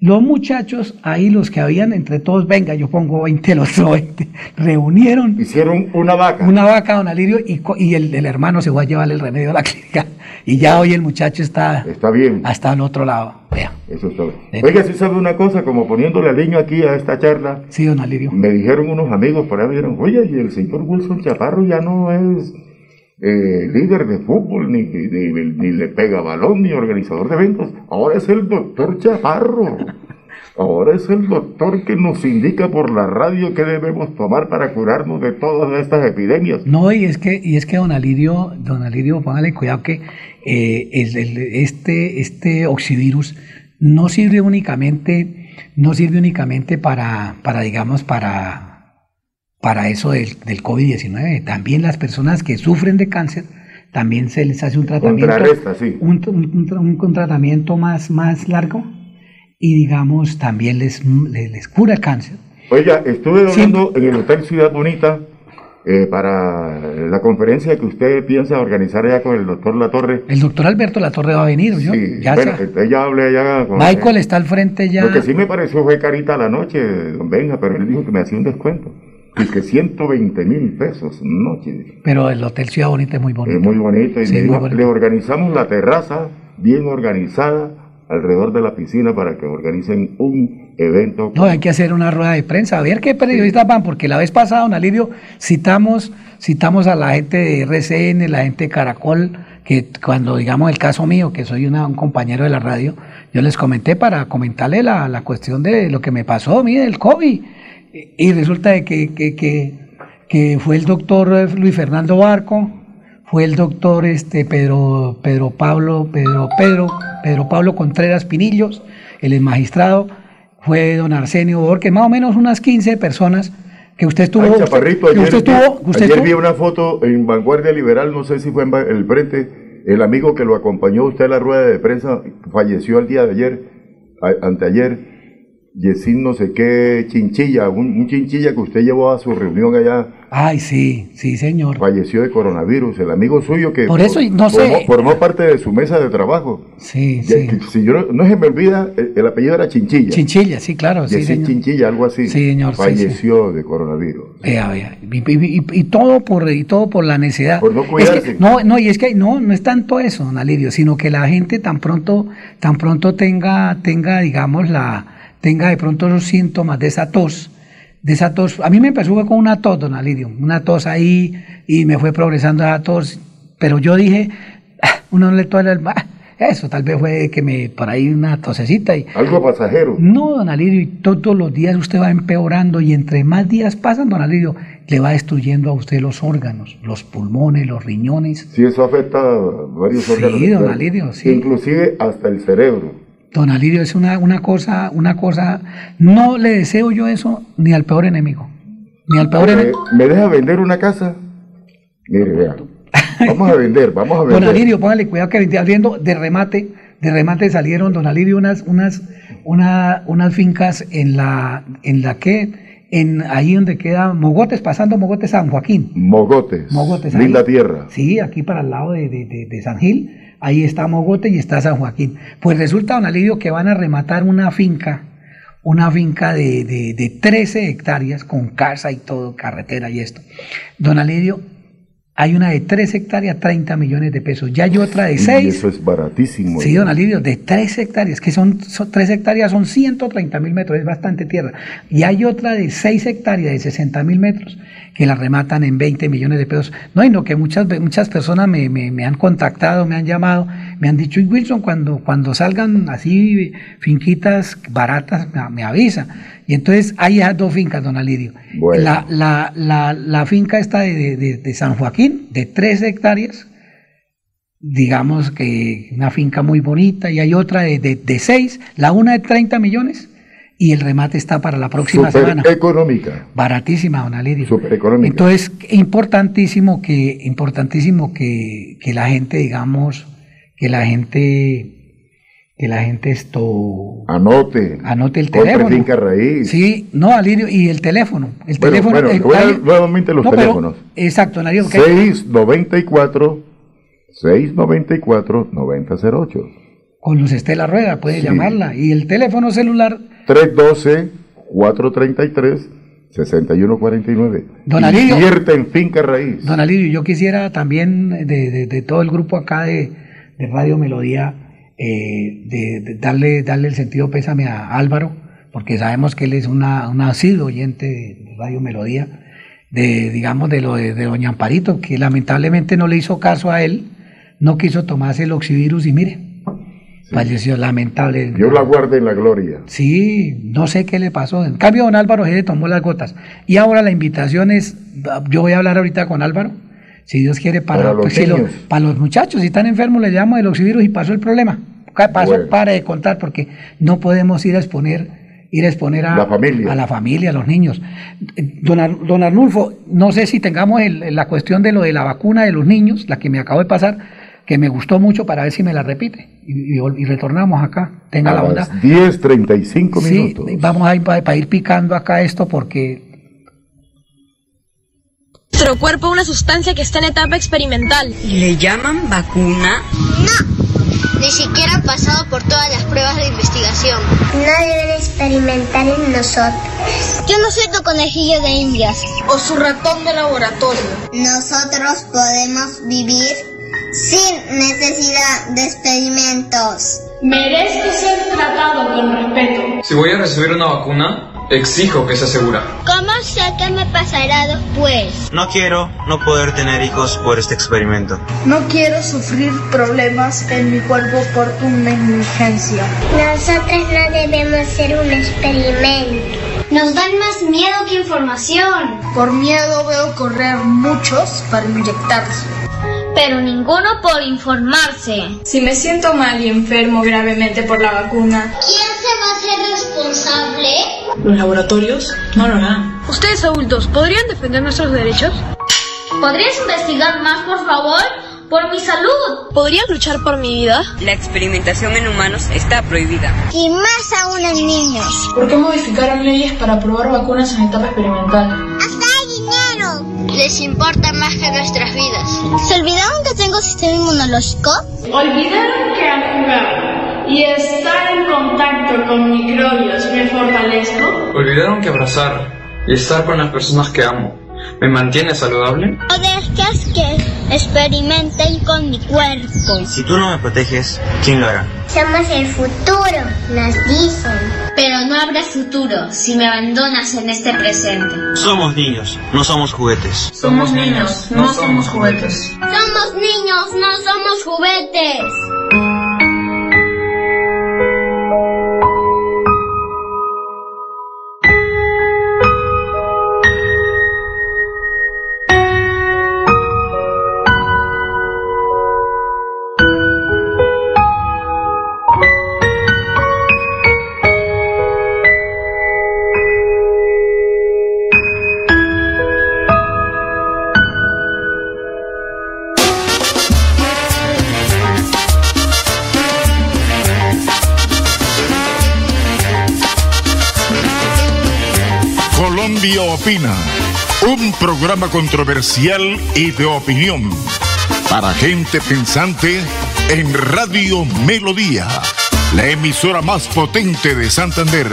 los muchachos, ahí los que habían entre todos, venga, yo pongo 20, los otro 20, reunieron. Hicieron una vaca. Una vaca, don Alirio, y, y el, hermano se fue a llevar el remedio a la clínica. Y ya hoy el muchacho está. Está bien. Hasta al otro lado. Vea. Eso está bien. Oiga, si sabe una cosa, como poniéndole al niño aquí a esta charla. Sí, don Alirio. Me dijeron unos amigos por ahí, me dijeron, oye, y el señor Wilson Chaparro ya no es. Eh, líder de fútbol, ni, ni, le pega balón, ni organizador de eventos. Ahora es el doctor Chaparro. Ahora es el doctor que nos indica por la radio qué debemos tomar para curarnos de todas estas epidemias. No, y es que, y es que don Alirio, don Alirio, póngale cuidado que eh, este, este oxivirus no sirve únicamente, no sirve únicamente para, para digamos, para para eso del, del COVID-19. También las personas que sufren de cáncer, también se les hace un tratamiento, sí. un, un, un, tratamiento más, más largo y digamos también les, les, cura el cáncer. Oiga, estuve hablando en el Hotel Ciudad Bonita eh, para la conferencia que usted piensa organizar allá con el doctor Latorre. El doctor Alberto Latorre va a venir, ¿yo? Sí, ya bueno, hablé con... Michael está al frente ya. Lo que sí me pareció fue carita la noche, don Benja, pero él dijo que me hacía un descuento. Y que 120 mil pesos noche. Pero el Hotel Ciudad Bonita es muy bonito. Es muy bonito. Y le organizamos la terraza bien organizada alrededor de la piscina para que organicen un evento. No, hay que hacer una rueda de prensa, a ver qué periodistas van, porque la vez pasada, don Alirio, citamos, citamos a la gente de RCN, la gente de Caracol, que cuando digamos el caso mío, que soy un compañero de la radio, yo les comenté para comentarle la, la cuestión de lo que me pasó, mire, el COVID y resulta de que, que, que, fue el doctor Luis Fernando Barco, fue el doctor este Pedro, Pedro Pablo, Pedro, Pedro, Pedro Pablo Contreras Pinillos, el magistrado, fue don Arsenio Borges, más o menos unas 15 personas que usted estuvo. Ay, chaparrito, ayer, usted tuvo, ayer vi una foto en Vanguardia Liberal, no sé si fue en el frente, el amigo que lo acompañó usted a la rueda de prensa falleció el día de ayer, anteayer Yesin no sé qué chinchilla, un, chinchilla que usted llevó a su reunión allá. Ay, sí, sí, señor. Falleció de coronavirus, el amigo suyo que Por eso, no formó, sé. formó parte de su mesa de trabajo. Sí, sí. si yo no, se me olvida, el, apellido era Chinchilla. Chinchilla, sí, claro. sí, Chinchilla, algo así. Sí, señor. Falleció de coronavirus. y, todo por, y todo por la necesidad. Por no cuidarse. no, no, y es que no, no es tanto eso, don Alirio, sino que la gente tan pronto, tan pronto tenga, tenga, digamos, la tenga de pronto los síntomas de esa tos, de esa tos. A mí me empezó con una tos, don Alidio, una tos ahí y me fue progresando esa tos, pero yo dije, ah, uno no le toca el... Ah, eso tal vez fue que me, por ahí una tosecita. Y, Algo pasajero. No, don Alidio, y todos los días usted va empeorando y entre más días pasan, don Alidio, le va destruyendo a usted los órganos, los pulmones, los riñones. Sí, eso afecta a varios órganos. Sí, don Alidio, sí. Inclusive hasta el cerebro. Don Alirio, es una, una cosa, una cosa, no le deseo yo eso ni al peor enemigo. Ni al peor enemigo. ¿Me deja vender una casa? Mire, vea. Vamos a vender, vamos a vender. Don Alirio, póngale cuidado que abriendo de remate, de remate salieron, don Alirio, unas, unas, una, unas fincas en la, en la que, en ahí donde queda Mogotes, pasando Mogotes San Joaquín. Mogotes. Mogotes. Linda tierra. Sí, aquí para el lado de, de, de San Gil ahí está Mogote y está San Joaquín. Pues resulta, don Alidio, que van a rematar una finca, una finca de, de, de 13 hectáreas con casa y todo, carretera y esto. Don Alidio, hay una de 3 hectáreas, 30 millones de pesos. Ya hay otra de 6. eso es baratísimo. Sí, don Alidio, de 3 hectáreas, que son, 3 hectáreas son 130 mil metros, es bastante tierra. Y hay otra de 6 hectáreas, de 60 mil metros, que la rematan en 20 millones de pesos. No, y no, que muchas, muchas personas me, me, han contactado, me han llamado, me han dicho, y Wilson, cuando, cuando salgan así finquitas baratas, me, me avisa. Y entonces hay dos fincas, don Alidio. La, la, la, la, finca está de, de, de, San Joaquín, de tres hectáreas, digamos que una finca muy bonita, y hay otra de, de, seis, la una de 30 millones, y el remate está para la próxima Super semana. económica. Baratísima, don Alidio. Super económica. Entonces, importantísimo que, importantísimo que, que la gente, digamos, que la gente que la gente esto anote anote el teléfono finca raíz sí no Alirio y el teléfono el Bueno, teléfono bueno, el- voy a dar nuevamente los no, pero- teléfonos. exacto Alirio, que- 694 694 9008 con Luz Estela Rueda puede Sí. llamarla y el teléfono celular 312 433 6149 Don Alirio. Invierte en finca raíz. Don Alirio, yo quisiera también de, de- de todo el grupo acá de, de Radio Melodía eh, de, de darle, darle el sentido pésame a Álvaro, porque sabemos que él es una, un asiduo oyente de Radio Melodía, de digamos de lo de, de Doña Amparito, que lamentablemente no le hizo caso a él, no quiso tomarse el oxivirus y mire, falleció lamentable. Dios la guarde en la gloria. Sí, no sé qué le pasó. En cambio, don Álvaro se tomó las gotas. Y ahora la invitación es, yo voy a hablar ahorita con Álvaro, si Dios quiere, para, Para los pues, si lo- niños. para los muchachos, si están enfermos, le llamo el oxivirus y pasó el problema. Pasó, Bueno. pare de contar, porque no podemos ir a exponer, ir a exponer a La familia. a la familia, a los niños. Don, Ar- don Arnulfo, no sé si tengamos el- la cuestión de lo de la vacuna de los niños, la que me acabo de pasar, que me gustó mucho para ver si me la repite. Y, y y retornamos acá. Tenga la A bondad. las 10.35 Sí, minutos. vamos a ir para ir picando acá esto porque Nuestro cuerpo una sustancia que está en etapa experimental. ¿Y le llaman vacuna? Ni siquiera han pasado por todas las pruebas de investigación. No deben experimentar en nosotros. Yo no soy tu conejillo de indias. O su ratón de laboratorio. Nosotros podemos vivir sin necesidad de experimentos. Merezco ser tratado con respeto. Si voy a recibir una vacuna, exijo que sea segura. ¿Cómo sé qué me pasará después? No quiero no poder tener hijos por este experimento. No quiero sufrir problemas en mi cuerpo por una negligencia. Nosotros no debemos ser un experimento. Nos dan más miedo que información. Por miedo veo correr muchos para inyectarse. Pero ninguno por informarse. Si me siento mal y enfermo gravemente por la vacuna, ¿Quién se va a hacer responsable? ¿los laboratorios no lo harán? Ustedes adultos, ¿podrían defender nuestros derechos? ¿Podrías investigar más, por favor? Por mi salud. ¿Podrían luchar por mi vida? La experimentación en humanos está prohibida. Y más aún en niños. ¿Por qué modificaron leyes para probar vacunas en etapa experimental? ¡Hasta! Les importa más que nuestras vidas. ¿Se olvidaron que tengo sistema inmunológico? Olvidaron que al jugar y estar en contacto con microbios me fortalezco. Olvidaron que abrazar y estar con las personas que amo me mantiene saludable. No dejes que experimenten con mi cuerpo. Si tú no me proteges, ¿quién lo hará? Somos el futuro, nos dicen. Pero no habrá futuro si me abandonas en este presente. Somos niños, no somos juguetes. Somos niños, no somos juguetes. Somos niños, no somos juguetes. Un programa controversial y de opinión para gente pensante en Radio Melodía, la emisora más potente de Santander.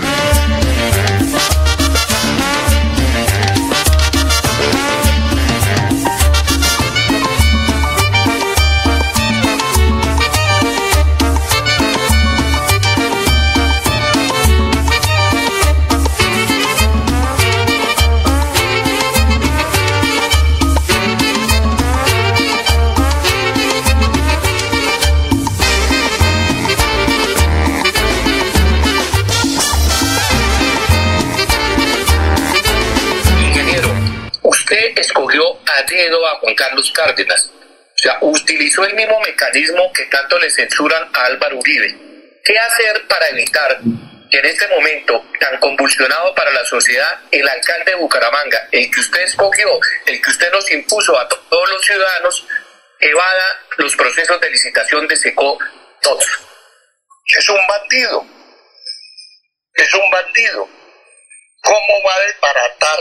Escogió a Juan Carlos Cárdenas. O sea, utilizó el mismo mecanismo que tanto le censuran a Álvaro Uribe. ¿Qué hacer para evitar que en este momento tan convulsionado para la sociedad, el alcalde de Bucaramanga, el que usted escogió, el que usted nos impuso a to- todos los ciudadanos, evada los procesos de licitación de SECO todos? Es un bandido. Es un bandido. ¿Cómo va a desbaratar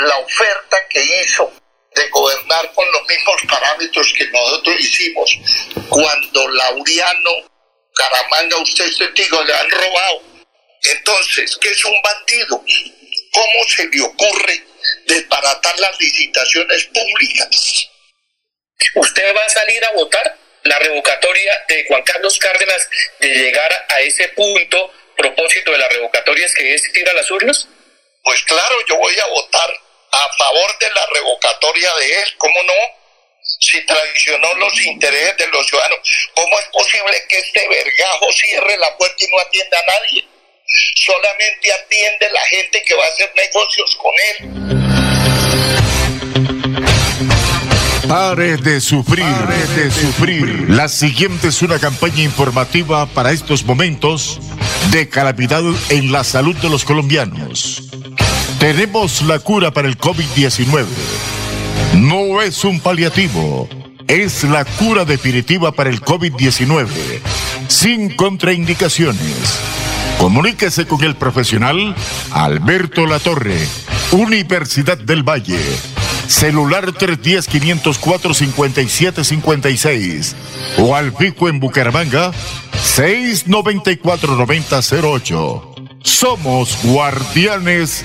la oferta que hizo de gobernar con los mismos parámetros que nosotros hicimos cuando Lauriano Caramanga, usted es testigo, le han robado. Entonces, ¿qué es un bandido? ¿Cómo se le ocurre desbaratar las licitaciones públicas? ¿Usted va a salir a votar la revocatoria de Juan Carlos Cárdenas de llegar a ese punto, propósito de la revocatoria es que es ir a las urnas? Pues claro, yo voy a votar a favor de la revocatoria de él, ¿cómo no? Si traicionó los intereses de los ciudadanos, ¿cómo es posible que este vergajo cierre la puerta y no atienda a nadie? Solamente atiende la gente que va a hacer negocios con él. Pare de sufrir, Pare de sufrir. La siguiente es una campaña informativa para estos momentos de calamidad en la salud de los colombianos. Tenemos la cura para el COVID-19. No es un paliativo, es la cura definitiva para el COVID-19, sin contraindicaciones. Comuníquese con el profesional Alberto Latorre, Universidad del Valle. Celular 310-504-5756 o al pico en Bucaramanga 694-9008. Somos guardianes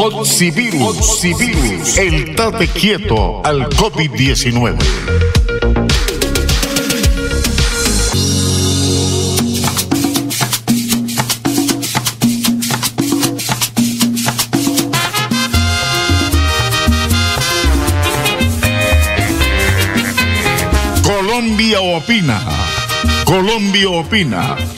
Oxivirus, Oxivirus, el tate quieto al COVID-19. Colombia opina. Colombia opina.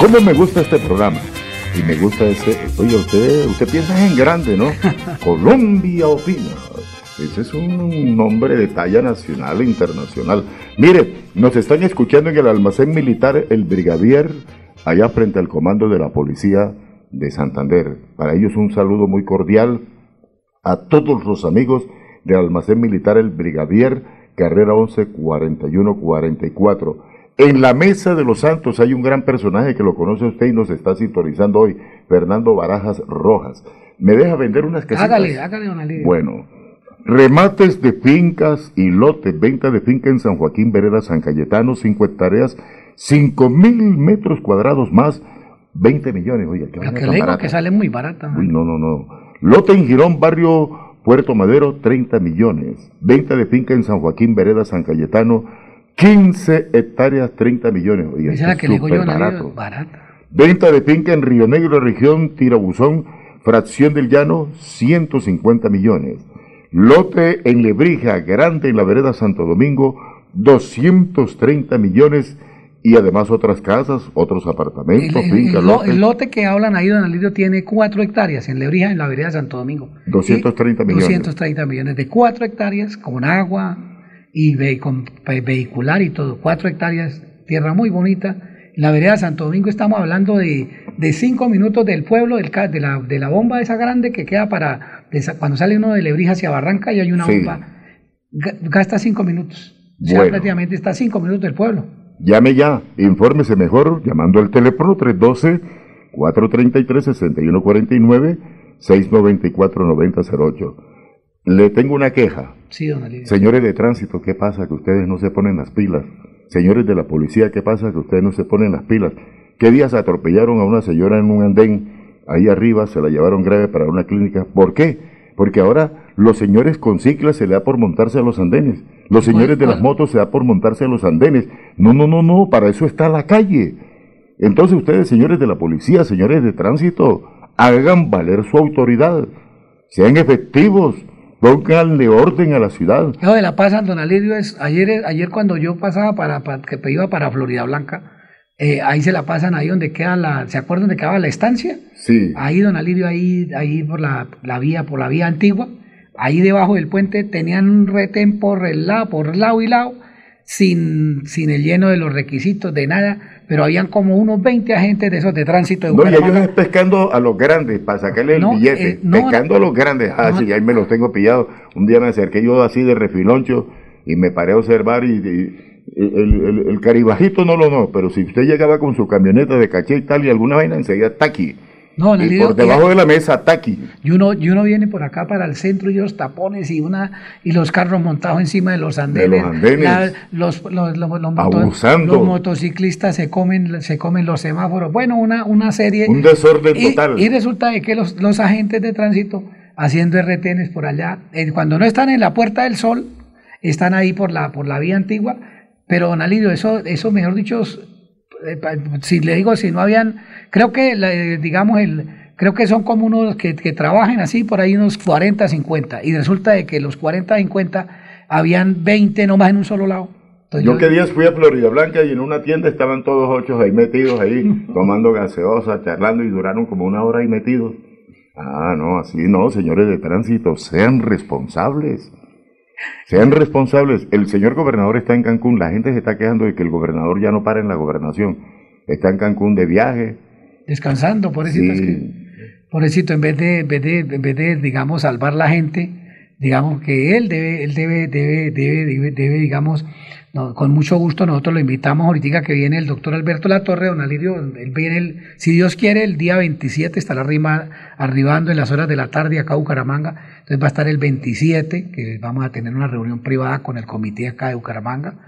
¿Cómo me gusta este programa? y me gusta ese. Oye, usted, usted piensa en grande, ¿no? Colombia opina. Ese es un nombre de talla nacional e internacional. Mire, nos están escuchando en el almacén militar El Brigadier, allá frente al comando de la policía de Santander. Para ellos un saludo muy cordial a todos los amigos del almacén militar El Brigadier, carrera 11 41 44. En la Mesa de los Santos hay un gran personaje que lo conoce usted y nos está sintonizando hoy, Fernando Barajas Rojas. ¿Me deja vender unas casitas? Hágale, hágale una línea. Bueno, remates de fincas y lotes, venta de finca en San Joaquín, Vereda, San Cayetano, 5 hectáreas, 5 mil metros cuadrados más, 20 millones. Oye, que, que le digo que sale muy barata. Uy, no, no, no. Lote en Girón, barrio Puerto Madero, 30 millones. Venta de finca en San Joaquín, Vereda, San Cayetano, 15 hectáreas, 30 millones. Oye, Esa es que le yo barato. Venta de finca en Río Negro, región Tirabuzón, fracción del llano, 150 millones. Lote en Lebrija, grande en la vereda Santo Domingo, 230 millones. Y además otras casas, otros apartamentos, el, finca, lote. el, lote. que hablan ahí, don Alirio, tiene 4 hectáreas en Lebrija, en la vereda Santo Domingo. 230 millones. 230 millones de 4 hectáreas, con agua, y con vehicular y todo, cuatro hectáreas, tierra muy bonita. En la vereda Santo Domingo estamos hablando de de cinco minutos del pueblo, del, de, la, de la bomba esa grande que queda para, cuando sale uno de Lebrija hacia Barranca y hay una bomba, gasta cinco minutos. O sea, prácticamente está cinco minutos del pueblo. Llame ya, infórmese mejor llamando al teléfono 312-433-6149, 694-9008. Le tengo una queja. Sí, don Señores de tránsito, ¿qué pasa que ustedes no se ponen las pilas? Señores de la policía, ¿qué pasa que ustedes no se ponen las pilas? ¿Qué días atropellaron a una señora en un andén? Ahí arriba se la llevaron grave para una clínica. ¿Por qué? Porque ahora los señores con ciclas se le da por montarse a los andenes. Los señores de las motos se da por montarse a los andenes. No, no, no, no, para eso está la calle. Entonces ustedes, señores de la policía, señores de tránsito, hagan valer su autoridad. Sean efectivos. Pónganle orden a la ciudad. Eso de la paz, don Alirio, es, ayer, ayer cuando yo pasaba para, que iba para Florida Blanca, eh, ahí se la pasan ahí donde queda la, ¿se acuerdan donde quedaba la estancia? Sí. Ahí, don Alirio, ahí, ahí por la, la vía, por la vía antigua, ahí debajo del puente tenían un retén por el lado, por lado y lado, sin, sin el lleno de los requisitos, de nada, pero habían como unos 20 agentes de esos de tránsito de No, y ellos pescando a los grandes para sacarle el billete, eh, pescando a los grandes, ah, sí, ahí me los tengo pillados. Un día me acerqué yo así de refiloncho y me paré a observar y, el, el, caribajito no lo no, pero si usted llegaba con su camioneta de caché y tal y alguna vaina, enseguida está no, y por debajo de la mesa, taqui. Y uno, y uno viene por acá para el centro y los tapones y una y los carros montados encima de los andenes. los, los, los, motociclistas se comen, se comen los semáforos. Bueno, una, una serie. Un desorden total. Y resulta de que los, los agentes de tránsito haciendo RTNs por allá, eh, cuando no están en la Puerta del Sol, están ahí por la, por la vía antigua. Pero, don Alido, eso, eso mejor dicho, si le digo, si no habían, creo que, eh, digamos, el, creo que son como unos que, que trabajen así por ahí unos 40, 50, y resulta de que los 40, 50 habían 20 nomás en un solo lado. yo, que días fui a Florida Blanca y en una tienda estaban todos ocho ahí metidos ahí, tomando gaseosa, charlando y duraron como una hora ahí metidos. Ah, no, así no, señores de tránsito, sean responsables. Sean responsables. El señor gobernador está en Cancún. La gente se está quejando de que el gobernador ya no para en la gobernación. Está en Cancún de viaje. Descansando, pobrecito. pobrecito, en vez de, en vez de, en vez de, digamos, salvar la gente, digamos que él debe, él debe, debe, debe, debe, digamos, con mucho gusto nosotros lo invitamos ahorita que viene el doctor Alberto Latorre, don Alirio, él viene, el, si Dios quiere, el día 27 estará arribando en las horas de la tarde acá a Bucaramanga, entonces va a estar el 27, que vamos a tener una reunión privada con el comité acá de Bucaramanga,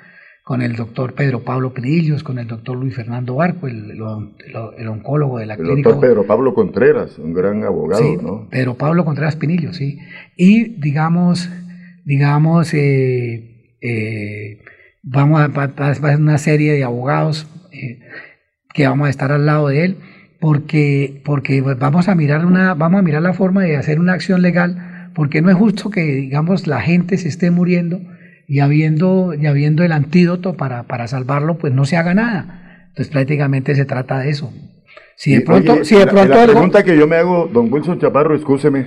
con el doctor Pedro Pablo Pinillos, con el doctor Luis Fernando Barco, el, el, oncólogo de la clínica. El doctor Pedro Pablo Contreras, un gran abogado, sí, ¿no? Pedro Pablo Contreras Pinillos, sí. Y digamos, digamos, eh, eh, vamos a, hacer una serie de abogados eh, que vamos a estar al lado de él porque, porque vamos a mirar una, vamos a mirar la forma de hacer una acción legal, porque no es justo que digamos la gente se esté muriendo y habiendo, y habiendo el antídoto para, para salvarlo, pues no se haga nada. Entonces prácticamente se trata de eso. Si de pronto, si de pronto la, pregunta que yo me hago, don Wilson Chaparro, escúcheme,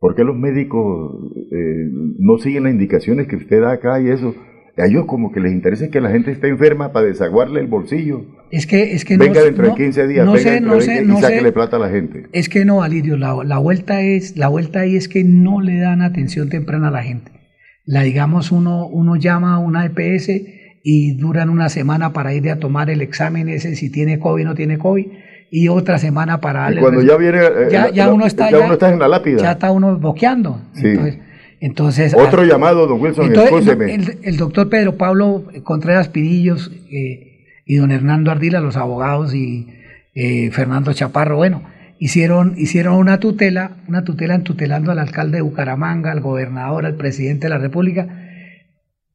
¿por qué los médicos eh, no siguen las indicaciones que usted da acá y eso? A ellos como que les interesa que la gente esté enferma para desaguarle el bolsillo. Es que, es que venga dentro de 15 días, venga dentro de 20 y sáquele plata a la gente. Es que no, Alirio, la, la, vuelta es, la vuelta ahí es que no le dan atención temprana a la gente. La digamos, uno, uno llama a una EPS y duran una semana para ir a tomar el examen ese si tiene COVID o no tiene COVID y otra semana para y cuando ya viene eh, ya, uno está ya, uno está en la lápida ya está uno boqueando sí. entonces entonces, Otro llamado, don Wilson, el, doctor Pedro Pablo Contreras Pinillos eh, y don Hernando Ardila, los abogados, y eh, Fernando Chaparro, bueno, hicieron, hicieron una tutela, una tutela tutelando al alcalde de Bucaramanga, al gobernador, al presidente de la República,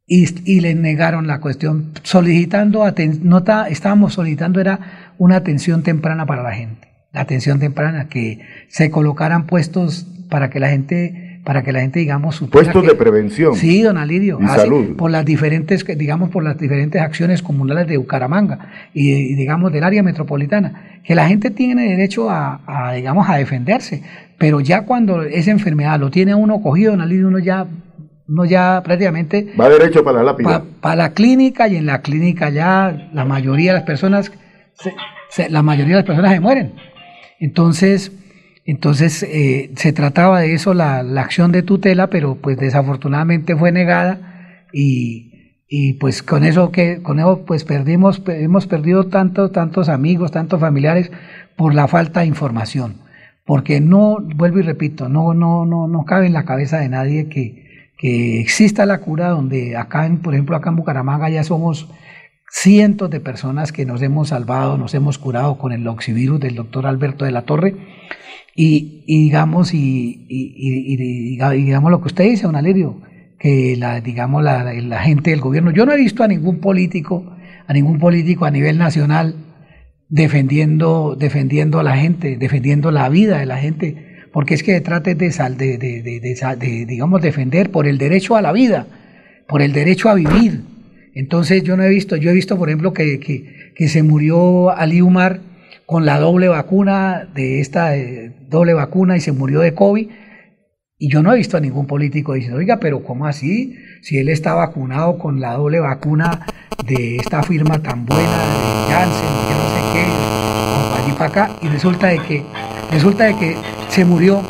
y, y le negaron la cuestión, solicitando, no estábamos solicitando, era una atención temprana para la gente, la atención temprana, que se colocaran puestos para que la gente para que la gente, digamos, puestos de prevención. Sí, don Alidio. Y salud. Por las diferentes, digamos, por las diferentes acciones comunales de Bucaramanga y, digamos, del área metropolitana. Que la gente tiene derecho a, digamos, a defenderse. Pero ya cuando esa enfermedad lo tiene uno cogido, don Alidio, uno ya uno ya prácticamente... Va derecho para la lápida. Para la clínica y en la clínica ya la mayoría de las personas la mayoría de las personas se mueren. Entonces, entonces eh, se trataba de eso, la, la, acción de tutela, pero pues desafortunadamente fue negada y, y pues con eso que con eso pues perdimos hemos perdido tantos tantos amigos, tantos familiares por la falta de información, porque no vuelvo y repito, no no no no cabe en la cabeza de nadie que, que exista la cura donde acá por ejemplo acá en Bucaramanga ya somos cientos de personas que nos hemos salvado, nos hemos curado con el oxivirus del doctor Alberto de la Torre y, digamos, y, digamos lo que usted dice, don Alirio, que la, digamos, la, gente del gobierno, yo no he visto a ningún político, a ningún político a nivel nacional defendiendo, defendiendo a la gente, defendiendo la vida de la gente, porque es que trate de, de, de, de, digamos, defender por el derecho a la vida, por el derecho a vivir. Entonces yo no he visto, yo he visto, por ejemplo, que, que, que se murió Ali Umar con la doble vacuna de esta eh, doble vacuna y se murió de COVID. Y yo no he visto a ningún político diciendo, oiga, pero ¿cómo así? Si él está vacunado con la doble vacuna de esta firma tan buena de Janssen, yo no sé qué, allí para acá, y resulta de que, resulta de que se murió.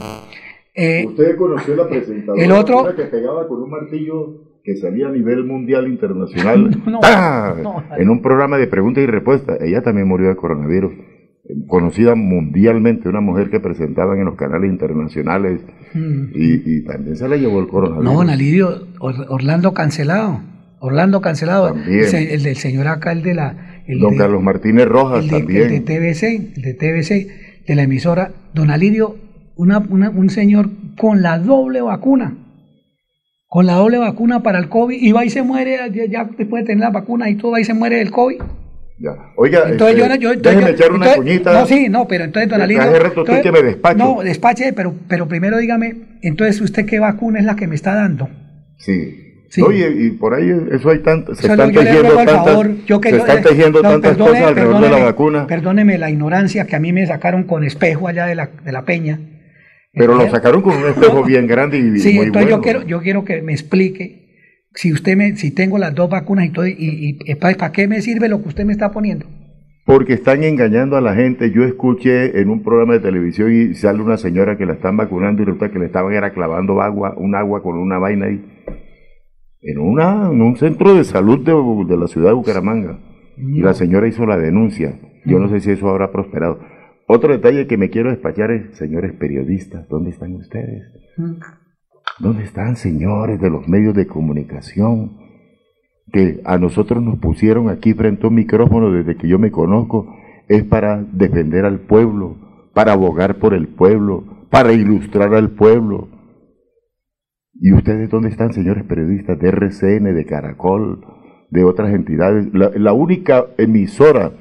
Eh, Usted conoció la presentadora el otro, que pegaba con un martillo que salía a nivel mundial internacional en un programa de preguntas y respuestas. Ella también murió de coronavirus conocida mundialmente, una mujer que presentaban en los canales internacionales hmm. y, también se la llevó el coronavirus. No, Nalidio, Orlando cancelado, Orlando cancelado, el, del señor acá, el de la... El don Carlos Martínez Rojas también. El de TBC, el de TBC, de la emisora, don Alidio, una, un señor con la doble vacuna, con la doble vacuna para el COVID, y va y se muere, ya, ya después de tener la vacuna y todo, va y se muere del COVID. Oiga, entonces, este, yo, déjeme echar una cuñita. No, sí, no, pero entonces, don Alirio. Entonces, que me despache. No, despache, pero, pero primero dígame, entonces, ¿usted qué vacuna es la que me está dando? Sí. Sí. Oye, y por ahí eso hay tantas, se están tejiendo tantas, yo tantas cosas alrededor de la vacuna. Perdóneme la ignorancia que a mí me sacaron con espejo allá de la, de la peña. Pero lo sacaron con un espejo bien grande y sí, muy entonces yo quiero, yo quiero que me explique si usted me, si tengo las dos vacunas y todo, y, y ¿para qué me sirve lo que usted me está poniendo? Porque están engañando a la gente. Yo escuché en un programa de televisión y sale una señora que la están vacunando y resulta que le estaban era clavando agua, un agua con una vaina ahí. En, una, en un centro de salud de, la ciudad de Bucaramanga. Y la señora hizo la denuncia. Yo no sé si eso habrá prosperado. Otro detalle que me quiero despachar es, señores periodistas, ¿dónde están ustedes? ¿Dónde están, señores de los medios de comunicación? Que a nosotros nos pusieron aquí frente a un micrófono desde que yo me conozco, es para defender al pueblo, para abogar por el pueblo, para ilustrar al pueblo. ¿Y ustedes dónde están, señores periodistas de RCN, de Caracol, de otras entidades? La, única emisora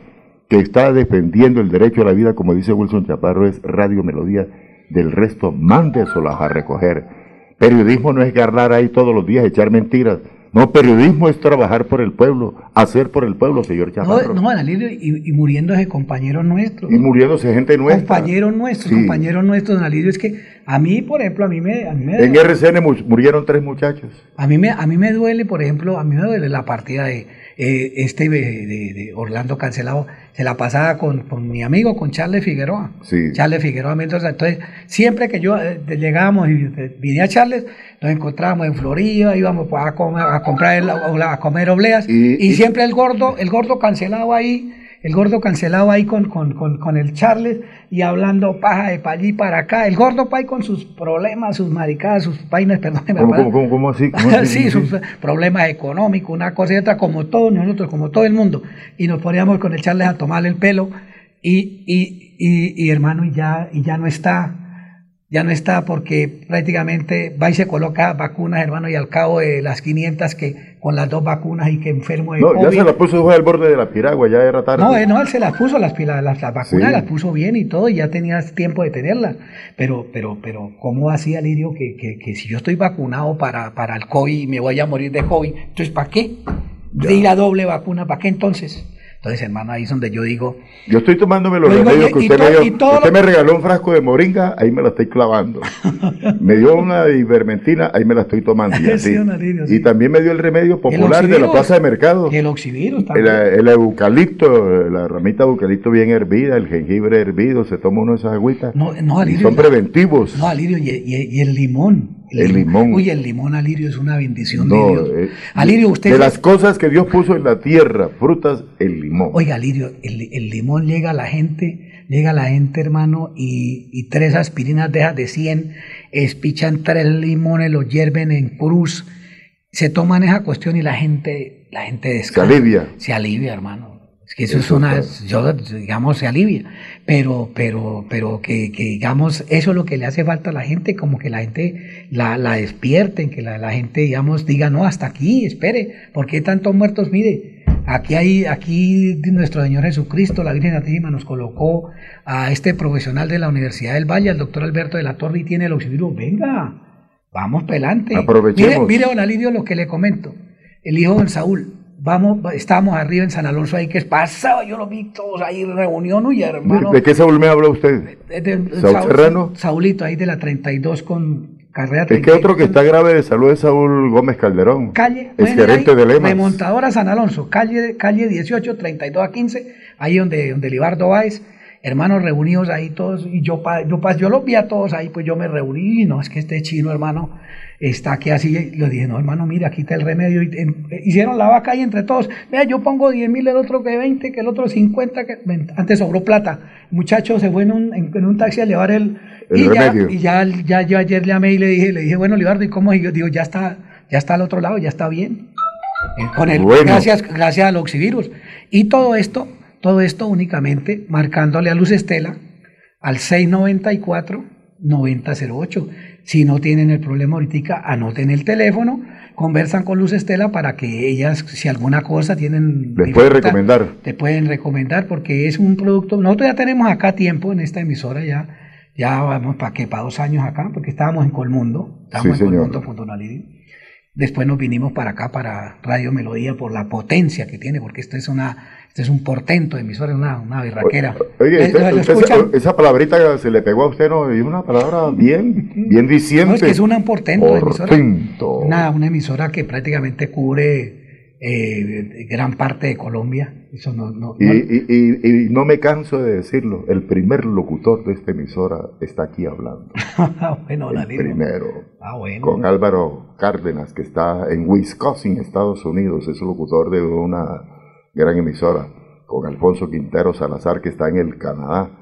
que está defendiendo el derecho a la vida, como dice Wilson Chaparro, es Radio Melodía. Del resto, mándeselas a recoger Periodismo no es ganar ahí todos los días, echar mentiras. No, periodismo es trabajar por el pueblo, hacer por el pueblo, señor Chaparro. No, no y, y, muriéndose compañeros nuestros. Y muriéndose gente nuestra. Compañeros nuestros, compañeros nuestros, don Alirio, es que a mí, por ejemplo, a mí me... A mí me en RCN murieron tres muchachos. A mí, me, a mí me duele, por ejemplo, a mí me duele la partida de eh, este de, Orlando Cancelado, se la pasaba con, mi amigo, con Charles Figueroa. Sí. Charles Figueroa Mendoza. Entonces, siempre que yo eh, llegábamos y vine a Charles, nos encontrábamos en Florida, íbamos pues, a, comer, a comprar a comer obleas, y, siempre el gordo, el gordo cancelado ahí el gordo cancelado ahí con, con, con, el Charles y hablando paja de pa' allí para acá. El gordo pay con sus problemas, sus maricadas, sus vainas, perdón. ¿Cómo, cómo, así? sí, sus problemas económicos, una cosa y otra, como todos nosotros, como todo el mundo. Y nos poníamos con el Charles a tomarle el pelo y, y, y, y hermano, y ya, y ya no está ya no está porque prácticamente va y se coloca vacunas, hermano, y al cabo de las 500 que con las dos vacunas y que enfermo de No, ya se las puso al borde de la piragua, ya era tarde. No, eh, no, él se las puso, las, las, las vacunas las puso bien y todo, y ya tenías tiempo de tenerlas. Pero, pero, pero, ¿cómo hacía Lirio que, que, que si yo estoy vacunado para, para el COVID y me voy a morir de COVID, entonces ¿para qué? De ir a doble vacuna, ¿para qué entonces? Entonces, hermano, ahí es donde yo digo... Yo estoy tomándome los remedios que usted me dio. Usted me regaló un frasco de moringa, ahí me la estoy clavando. me dio una ivermentina, ahí me la estoy tomando. Y, y también me dio el remedio popular de la plaza de mercado. El oxivirus también. El, eucalipto, la ramita de eucalipto bien hervida, el jengibre hervido, se toma uno de esas agüitas. No, no, Alirio, son preventivos. No, Alirio, y el limón. El, limón. Uy, el limón, Alirio, es una bendición de Dios. Eh, Alirio, usted. De las cosas que Dios puso en la tierra, frutas, el limón. Oiga, Alirio, el, limón llega a la gente, llega a la gente, hermano, y, tres aspirinas dejas de 100, espichan tres limones, los hierven en cruz, se toman esa cuestión y la gente, la gente descansa. Se alivia. Se alivia, hermano. Es que eso, es una, yo, digamos, se alivia, pero, pero, pero que, que, digamos, eso es lo que le hace falta a la gente, como que la gente la, la despierten, que la, la, gente, digamos, diga, no, hasta aquí, espere, ¿por qué tantos muertos? Mire, aquí hay, aquí nuestro Señor Jesucristo, la Virgen Santísima, nos colocó a este profesional de la Universidad del Valle, al doctor Alberto de la Torre, y tiene el auxilio, venga, vamos pelante. Aprovechemos. Mire, mire, don Alidio, lo que le comento, el hijo de don Saúl, vamos, estábamos arriba en San Alonso ahí, que pasaba, yo lo vi todos ahí, reunión, y hermano. ¿De, qué Saúl me habla usted? ¿Saúl Serrano? Saúlito, ahí de la 32 con carrera 32. Es que otro que está grave de salud es Saúl Gómez Calderón. Calle, es gerente de Lemas. Remontadora San Alonso, calle, calle 18, 32 a 15, ahí donde, donde Libardo Báez hermanos reunidos ahí todos, y yo, yo, yo los vi a todos ahí, pues yo me reuní, y no, es que este chino, hermano, está aquí así, le dije, no, hermano, mira, aquí está el remedio, y, hicieron la vaca ahí entre todos, mira, yo pongo 10 mil, el otro que 20, que el otro 50, que antes sobró plata, muchacho se fue en un, en, un taxi a llevar el, y, remedio. Ya, y ya, ya, yo ayer le llamé y le dije, le dije, bueno, Libardo, ¿y cómo? Y yo digo, ya está, ya está al otro lado, ya está bien. Eh, con el, gracias, gracias al oxivirus. Y todo esto todo esto únicamente marcándole a Luz Estela al 694-9008. Si no tienen el problema ahorita, anoten el teléfono, conversan con Luz Estela para que ellas, si alguna cosa tienen... Les puede recomendar. Te pueden recomendar porque es un producto... Nosotros ya tenemos acá tiempo en esta emisora, ya, ya vamos para que para dos años acá, porque estábamos en Colmundo, estábamos en Colmundo Después nos vinimos para acá, para Radio Melodía, por la potencia que tiene, porque esto es una este es un portento de emisora, una, una birraquera. Oye, esa, palabrita se le pegó a usted, ¿no? Es una palabra bien, bien diciente. No, es que es un portento, de emisora. Una, una emisora que prácticamente cubre eh, gran parte de Colombia. Eso no, no, y, y, y, no me canso de decirlo, el primer locutor de esta emisora está aquí hablando. bueno, el primero. Ah, bueno. Con Álvaro Cárdenas, que está en Wisconsin, Estados Unidos, es locutor de una gran emisora, con Alfonso Quintero Salazar, que está en el Canadá,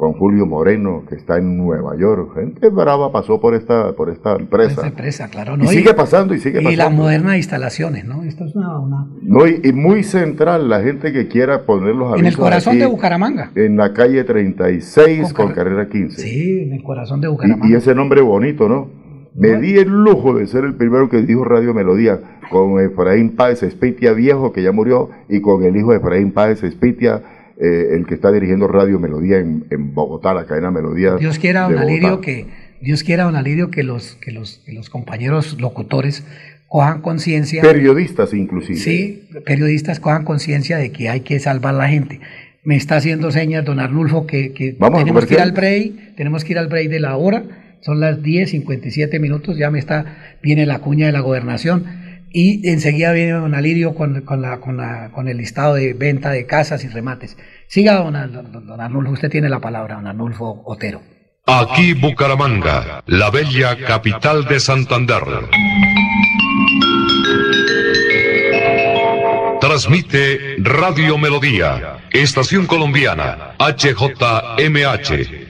con Julio Moreno, que está en Nueva York. Gente brava pasó por esta, por esta empresa. Esta empresa, claro. Y, sigue pasando, y sigue pasando. Y las modernas instalaciones, ¿no? Esto es una... No, y, muy central, la gente que quiera poner los avisos En el corazón de Bucaramanga. En la calle 36 con, carrera 15. Sí, en el corazón de Bucaramanga. y ese nombre bonito, ¿no? Me di el lujo de ser el primero que dijo Radio Melodía con Efraín Páez Espitia viejo, que ya murió, y con el hijo de Efraín Páez Espitia, eh, el que está dirigiendo Radio Melodía en, Bogotá, la cadena Melodía. Dios quiera, don Alirio, que, Dios quiera, don Alirio, que los, que los, que los compañeros locutores cojan conciencia. Periodistas inclusive. Sí, periodistas cojan conciencia de que hay que salvar la gente. Me está haciendo señas don Arnulfo que, que tenemos que ir al break, tenemos que ir al break de la hora son las 10.57 minutos, ya me está, viene la cuña de la gobernación y enseguida viene don Alirio con, con, la, con, la, con el listado de venta de casas y remates. Siga, don, don, Arnulfo, usted tiene la palabra, don Arnulfo Otero. Aquí Bucaramanga, la bella capital de Santander. Transmite Radio Melodía, Estación Colombiana, HJMH.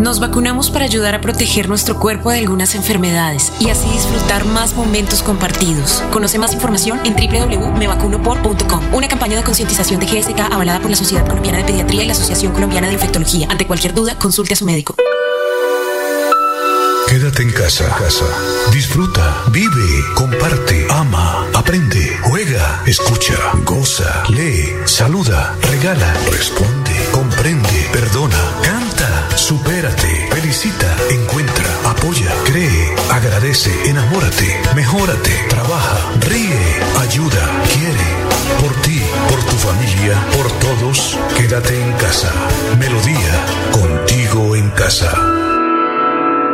Nos vacunamos para ayudar a proteger nuestro cuerpo de algunas enfermedades y así disfrutar más momentos compartidos. Conoce más información en www.mevacunopor.com. Una campaña de concientización de GSK avalada por la Sociedad Colombiana de Pediatría y la Asociación Colombiana de Infectología. Ante cualquier duda, consulte a su médico. Quédate en casa. casa. Disfruta, vive, comparte, ama, aprende, juega, escucha, goza, lee, saluda, regala, responde, comprende, perdona, canta, supérate, felicita, encuentra, apoya, cree, agradece, enamórate, mejórate, trabaja, ríe, ayuda, quiere. Por ti, por tu familia, por todos, quédate en casa. Melodía, contigo en casa.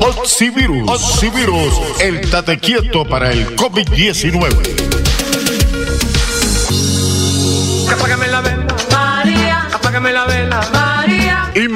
Oxivirus. Oxivirus. El tate quieto para el COVID-19. Apágame la vela, María. Apágame la vela.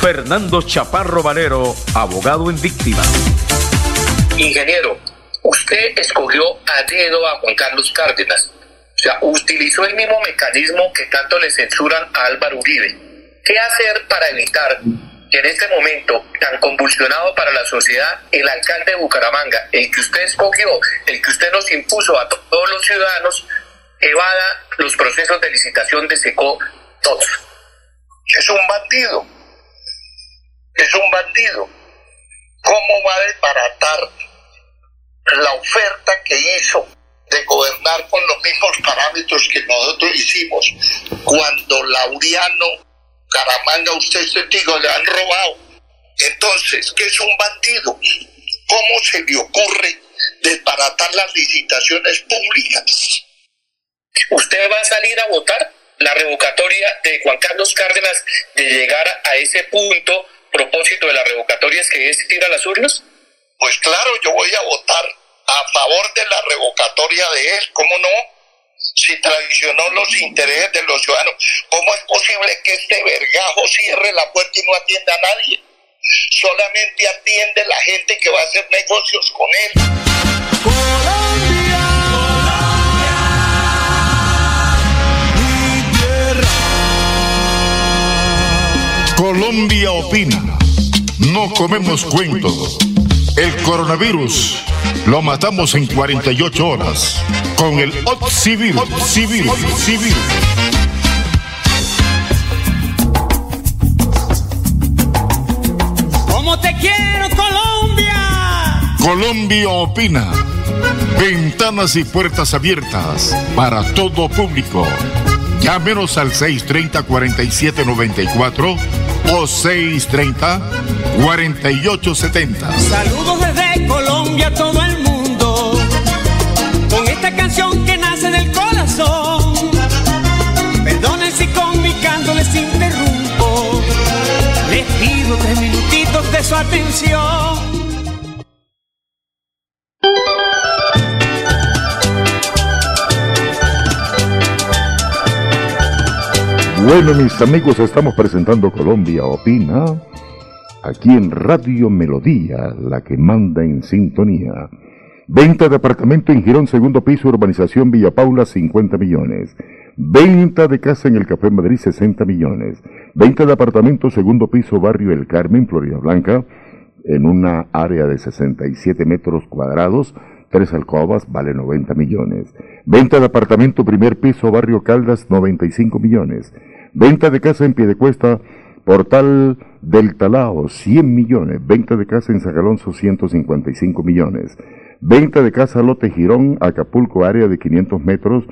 Fernando Chaparro Valero, abogado en víctima. Ingeniero, usted escogió a dedo a Juan Carlos Cárdenas. O sea, utilizó el mismo mecanismo que tanto le censuran a Álvaro Uribe. ¿Qué hacer para evitar que en este momento tan convulsionado para la sociedad, el alcalde de Bucaramanga, el que usted escogió, el que usted nos impuso a todos los ciudadanos, evada los procesos de licitación de SECO todos? Es un Es un bandido. ¿Cómo va a desbaratar la oferta que hizo de gobernar con los mismos parámetros que nosotros hicimos cuando Laureano Caramanga, usted es testigo, le han robado. Entonces, ¿qué es un bandido? ¿Cómo se le ocurre desbaratar las licitaciones públicas? ¿Usted va a salir a votar la revocatoria de Juan Carlos Cárdenas de llegar a ese punto? Propósito de la revocatoria es que es ir a las urnas. Pues claro, yo voy a votar a favor de la revocatoria de él, ¿cómo no? si traicionó los intereses de los ciudadanos. ¿Cómo es posible que este vergajo cierre la puerta y no atienda a nadie? Solamente atiende la gente que va a hacer negocios con él. Colombia opina. No comemos cuentos. El coronavirus lo matamos en 48 horas con el Oxivirus. Oxivirus. Oxivirus. ¿Cómo te quiero, Colombia? Colombia opina. Ventanas y puertas abiertas para todo público. Llámenos al 630-4794 o 630-4870. Saludos desde Colombia. Colombia, todo el mundo, con esta canción que nace del corazón. Perdonen si con mi canto les interrumpo, les pido tres minutitos de su atención. Bueno, mis amigos, estamos presentando Colombia Opina aquí en Radio Melodía, la que manda en sintonía. Venta de apartamento en Girón, segundo piso, urbanización Villa Paula, 50 millones. Venta de casa en el Café Madrid, 60 millones. Venta de apartamento, segundo piso, barrio El Carmen, Florida Blanca, en una área de 67 metros cuadrados, tres alcobas, vale 90 millones. Venta de apartamento, primer piso, barrio Caldas, 95 millones. Venta de casa en Piedecuesta, Portal del Talao, 100 millones. Venta de casa en San Alonso, 155 millones. Venta de casa Lote Girón, Acapulco, área de 500 metros,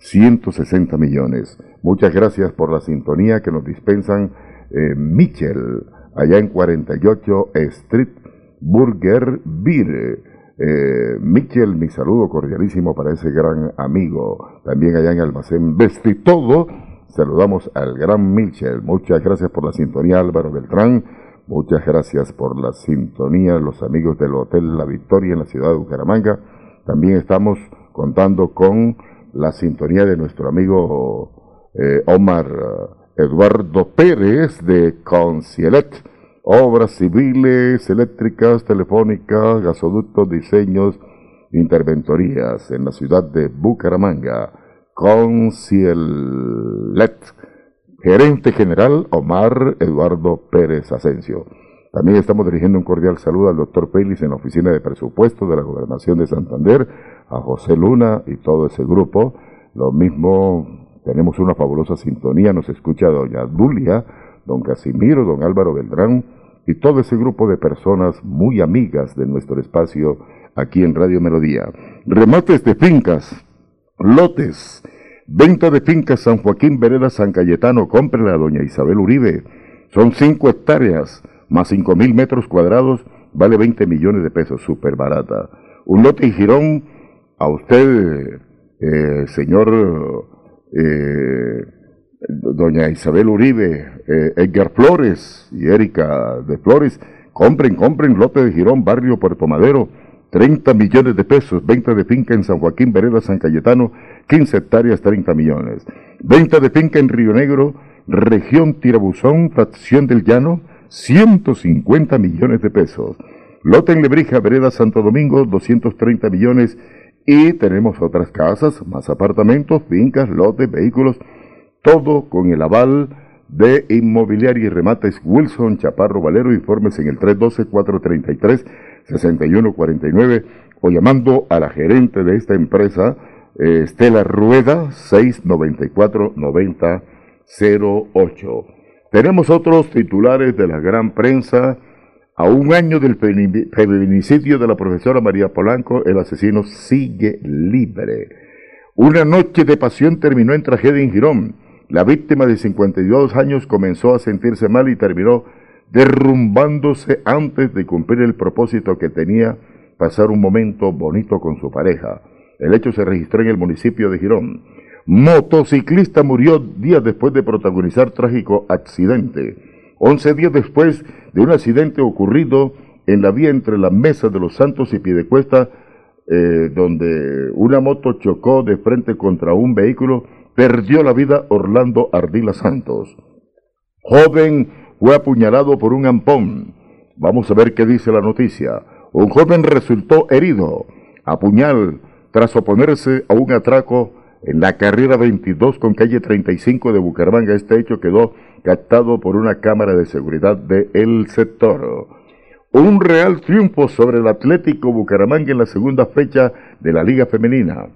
160 millones. Muchas gracias por la sintonía que nos dispensan eh, Michel, allá en 48 Street Burger Beer. Eh, Michel, mi saludo cordialísimo para ese gran amigo. También allá en Almacén Todo Saludamos al gran Michel. Muchas gracias por la sintonía Álvaro Beltrán. Muchas gracias por la sintonía los amigos del Hotel La Victoria en la ciudad de Bucaramanga. También estamos contando con la sintonía de nuestro amigo eh, Omar eh, Eduardo Pérez de Concielet. Obras civiles, eléctricas, telefónicas, gasoductos, diseños, interventorías en la ciudad de Bucaramanga. Concielet, gerente general Omar Eduardo Pérez Asensio. También estamos dirigiendo un cordial saludo al doctor Félix en la oficina de presupuesto de la Gobernación de Santander, a José Luna y todo ese grupo. Lo mismo, tenemos una fabulosa sintonía, nos escucha doña Dulia, don Casimiro, don Álvaro Beltrán y todo ese grupo de personas muy amigas de nuestro espacio aquí en Radio Melodía. Remates de fincas, Lotes. Venta de fincas San Joaquín Vereda San Cayetano. Cómprela a doña Isabel Uribe. Son 5 hectáreas más 5 mil metros cuadrados. Vale 20 millones de pesos. Súper barata. Un lote en Girón. A usted, eh, señor eh, doña Isabel Uribe, eh, Edgar Flores y Erika de Flores. Compren, compren lote de Girón, barrio Puerto Madero 30 millones de pesos, venta de finca en San Joaquín, Vereda, San Cayetano, 15 hectáreas, 30 millones. Venta de finca en Río Negro, región Tirabuzón, fracción del Llano, 150 millones de pesos. Lote en Lebrija, Vereda, Santo Domingo, 230 millones. Y tenemos otras casas, más apartamentos, fincas, lotes, vehículos, todo con el aval de Inmobiliaria y Remates Wilson Chaparro Valero. Informes en el 312-433-6149 o llamando a la gerente de esta empresa, eh, Estela Rueda, 694-9008. Tenemos otros titulares de la gran prensa. A un año del feminicidio de la profesora María Polanco, el asesino sigue libre. Una noche de pasión terminó en tragedia en Girón. La víctima de 52 años comenzó a sentirse mal y terminó derrumbándose antes de cumplir el propósito que tenía pasar un momento bonito con su pareja. El hecho se registró en el municipio de Girón. Motociclista murió días después de protagonizar trágico accidente. Once días después de un accidente ocurrido en la vía entre la Mesa de los Santos y Piedecuesta, eh, donde una moto chocó de frente contra un vehículo perdió la vida Orlando Ardila Santos. Joven fue apuñalado por un ampón. Vamos a ver qué dice la noticia. Un joven resultó herido a puñal tras oponerse a un atraco en la carrera 22 con calle 35 de Bucaramanga. Este hecho quedó captado por una cámara de seguridad de el sector. Un real triunfo sobre el Atlético Bucaramanga en la segunda fecha de la Liga Femenina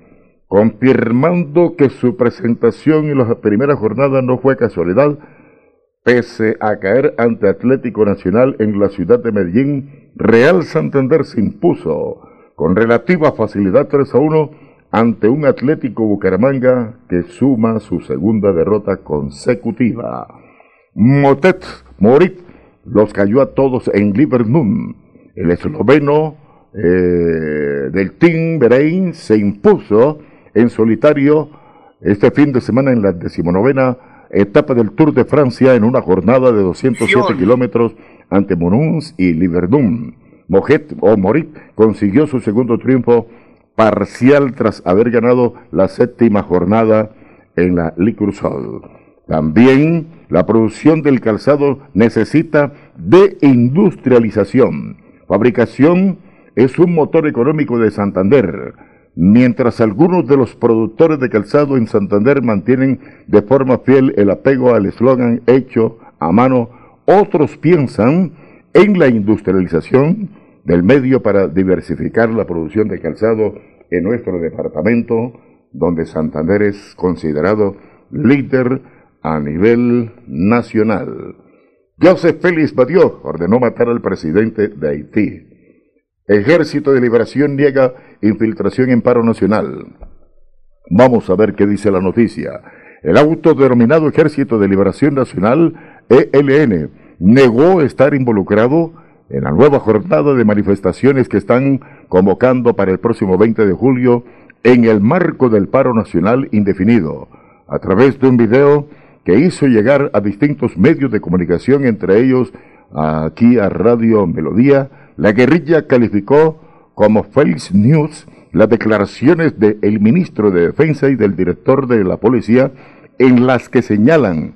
confirmando que su presentación en las primeras jornadas no fue casualidad, pese a caer ante Atlético Nacional en la ciudad de Medellín, Real Santander se impuso con relativa facilidad 3 a 1 ante un Atlético Bucaramanga que suma su segunda derrota consecutiva. Motet Morit los cayó a todos en Liverpool. El esloveno eh, del Team Bahrein se impuso en solitario este fin de semana en la decimonovena etapa del Tour de Francia en una jornada de 207 kilómetros ante Monuns y Liverdun. Mojet o Morit consiguió su segundo triunfo parcial tras haber ganado la séptima jornada en la Licursol. También la producción del calzado necesita de industrialización. Fabricación es un motor económico de Santander. Mientras algunos de los productores de calzado en Santander mantienen de forma fiel el apego al eslogan hecho a mano, otros piensan en la industrialización del medio para diversificar la producción de calzado en nuestro departamento, donde Santander es considerado líder a nivel nacional. Joseph Félix Badió ordenó matar al presidente de Haití. Ejército de Liberación niega infiltración en paro nacional. Vamos a ver qué dice la noticia. El autodenominado Ejército de Liberación Nacional, ELN, negó estar involucrado en la nueva jornada de manifestaciones que están convocando para el próximo 20 de julio en el marco del paro nacional indefinido, a través de un video que hizo llegar a distintos medios de comunicación, entre ellos aquí a Radio Melodía, la guerrilla calificó como false news las declaraciones del ministro de Defensa y del director de la policía en las que señalan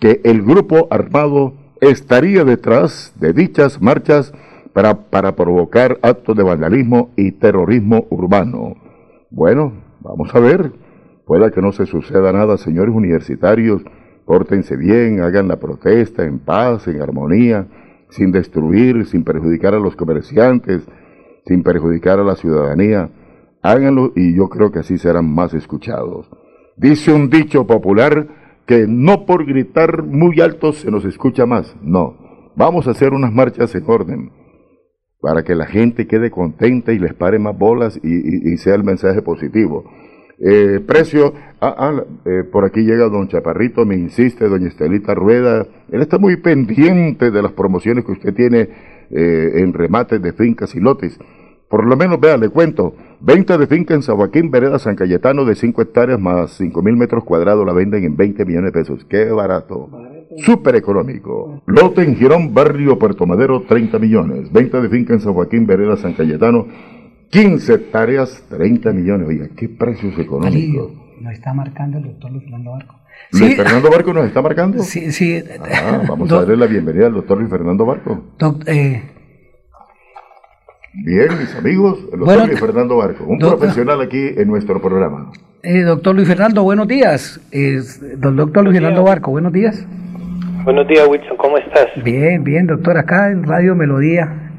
que el grupo armado estaría detrás de dichas marchas para, para provocar actos de vandalismo y terrorismo urbano. Bueno, vamos a ver. Pueda que no se suceda nada, señores universitarios. Pórtense bien, hagan la protesta en paz, en armonía, sin destruir, sin perjudicar a los comerciantes, sin perjudicar a la ciudadanía. Háganlo y yo creo que así serán más escuchados. Dice un dicho popular que no por gritar muy alto se nos escucha más. No, vamos a hacer unas marchas en orden para que la gente quede contenta y les pare más bolas y, sea el mensaje positivo. Eh, precio, ah, ah, eh, por aquí llega don Chaparrito, me insiste, doña Estelita Rueda, él está muy pendiente de las promociones que usted tiene eh, en remates de fincas y lotes. Por lo menos, vea, le cuento, venta de finca en Joaquín, Vereda, San Cayetano, de 5 hectáreas más 5 mil metros cuadrados, la venden en 20 millones de pesos. ¡Qué barato! Súper económico. Lote en Girón, Barrio Puerto Madero, 30 millones. Venta de finca en San Joaquín, Vereda, San Cayetano, 15 hectáreas, 30 millones. Oiga, qué precios económicos. Nos está marcando el doctor Luis Fernando Barco. ¿Luis Fernando Barco nos está marcando? Sí, sí. Ah, vamos a darle la bienvenida al doctor Luis Fernando Barco. eh, Bien, mis amigos, el doctor Luis Fernando Barco, un profesional aquí en nuestro programa. Eh, doctor Luis Fernando, buenos días. don doctor Luis Fernando Barco, buenos días. Buenos días, Wilson, ¿cómo estás? Bien, bien, doctor, acá en Radio Melodía,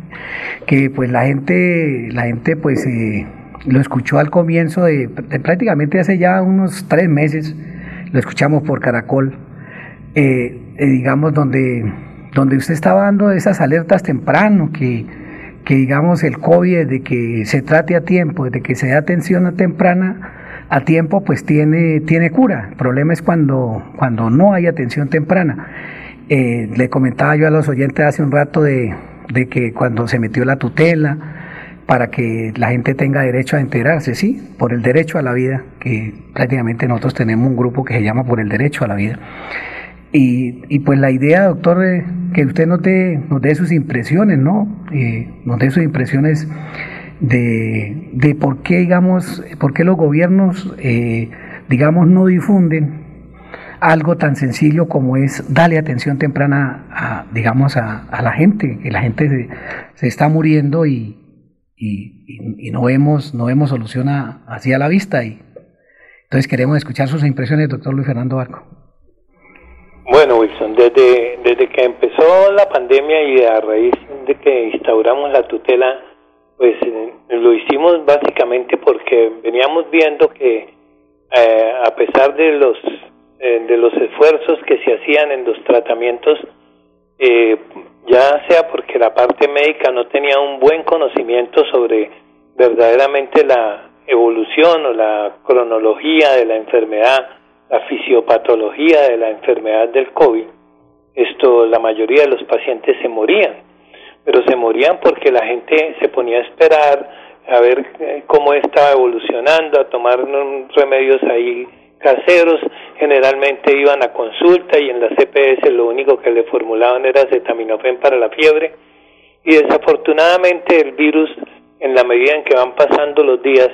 que pues la gente, la gente pues eh, lo escuchó al comienzo de, prácticamente hace ya unos tres meses, lo escuchamos por Caracol, eh, digamos, donde, donde usted estaba dando esas alertas temprano, que que digamos el COVID, de que se trate a tiempo, de que se dé atención temprana a tiempo, pues tiene, tiene cura. El problema es cuando, cuando no hay atención temprana. Eh, le comentaba yo a los oyentes hace un rato de, de que cuando se metió la tutela, para que la gente tenga derecho a enterarse, sí, por el derecho a la vida, que prácticamente nosotros tenemos un grupo que se llama por el derecho a la vida. Y, y, pues la idea, doctor, eh, que usted nos dé, nos dé sus impresiones, ¿no? Eh, nos dé sus impresiones de, de, por qué, digamos, por qué los gobiernos, eh, digamos, no difunden algo tan sencillo como es darle atención temprana, a, digamos, a, a la gente, que la gente se, se está muriendo y, y, y, no vemos, no vemos solución hacia la vista. Y, entonces queremos escuchar sus impresiones, doctor Luis Fernando Barco. Bueno, Wilson, desde, desde que empezó la pandemia y a raíz de que instauramos la tutela, pues eh, lo hicimos básicamente porque veníamos viendo que eh, a pesar de los eh, de los esfuerzos que se hacían en los tratamientos, ya sea porque la parte médica no tenía un buen conocimiento sobre verdaderamente la evolución o la cronología de la enfermedad, la fisiopatología de la enfermedad del COVID, esto la mayoría de los pacientes se morían. pero se morían porque la gente se ponía a esperar a ver eh, cómo estaba evolucionando, a tomar remedios ahí caseros, generalmente iban a consulta y en la CPS lo único que le formulaban era acetaminofén para la fiebre. Y desafortunadamente el virus en la medida en que van pasando los días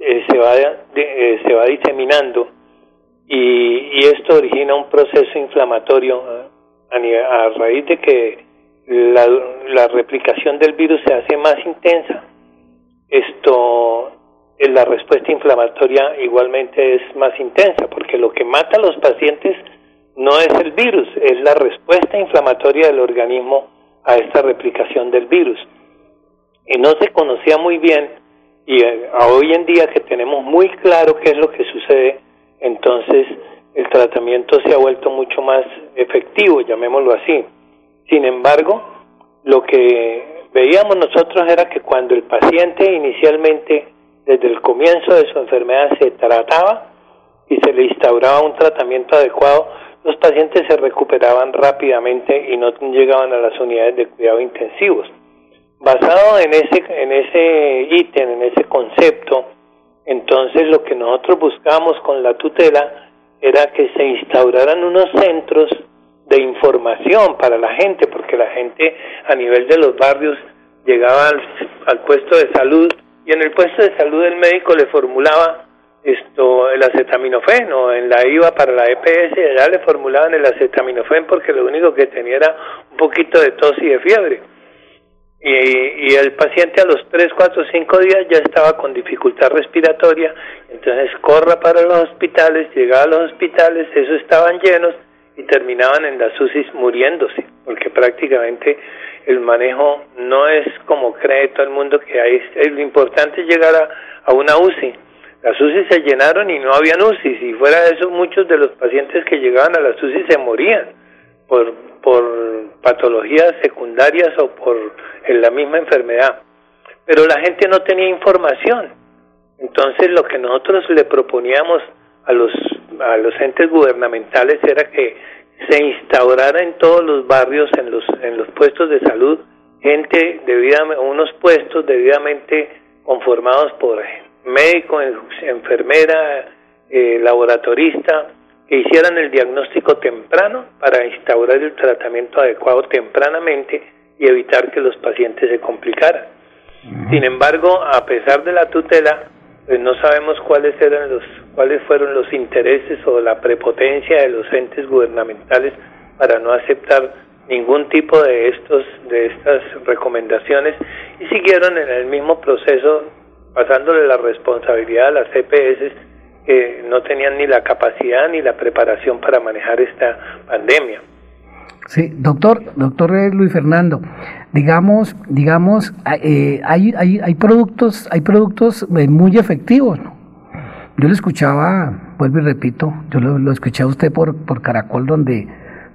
eh, se va eh, se va diseminando y, y, esto origina un proceso inflamatorio a, a raíz de que la, la replicación del virus se hace más intensa. Esto la respuesta inflamatoria igualmente es más intensa, porque lo que mata a los pacientes no es el virus, es la respuesta inflamatoria del organismo a esta replicación del virus. Y no se conocía muy bien, y eh, hoy en día que tenemos muy claro qué es lo que sucede, entonces el tratamiento se ha vuelto mucho más efectivo, llamémoslo así. Sin embargo, lo que veíamos nosotros era que cuando el paciente inicialmente desde el comienzo de su enfermedad se trataba y se le instauraba un tratamiento adecuado, los pacientes se recuperaban rápidamente y no llegaban a las unidades de cuidado intensivos. Basado en ese en ese ítem, en ese concepto, entonces lo que nosotros buscábamos con la tutela era que se instauraran unos centros de información para la gente, porque la gente a nivel de los barrios llegaba al, al puesto de salud y en el puesto de salud el médico le formulaba esto el o en la IVA para la EPS allá le formulaban el acetaminofén porque lo único que tenía era un poquito de tos y de fiebre. Y, y el paciente a los 3, 4, 5 días ya estaba con dificultad respiratoria entonces corra para los hospitales llegaba a los hospitales esos estaban llenos y terminaban en las UCIs muriéndose porque prácticamente el manejo no es como cree todo el mundo que hay. Lo importante es llegar a, una UCI. Las UCI se llenaron y no habían UCI. Si fuera eso, muchos de los pacientes que llegaban a las UCI se morían por, por patologías secundarias o por la misma enfermedad. Pero la gente no tenía información. Entonces lo que nosotros le proponíamos a los, a los entes gubernamentales era que se instaurara en todos los barrios, en los, en los puestos de salud, gente debidamente, unos puestos debidamente conformados por médico, enfermera, eh, laboratorista, que hicieran el diagnóstico temprano para instaurar el tratamiento adecuado tempranamente y evitar que los pacientes se complicaran. Sin embargo, a pesar de la tutela, pues no sabemos cuáles eran los cuáles fueron los intereses o la prepotencia de los entes gubernamentales para no aceptar ningún tipo de estos de estas recomendaciones y siguieron en el mismo proceso pasándole la responsabilidad a las CPS que no tenían ni la capacidad ni la preparación para manejar esta pandemia. Sí, doctor, doctor Luis Fernando, digamos, digamos, eh, hay, hay, hay productos, hay productos eh, muy efectivos, ¿no? Yo lo escuchaba, vuelvo y repito, yo lo, escuché a usted por, por Caracol, donde,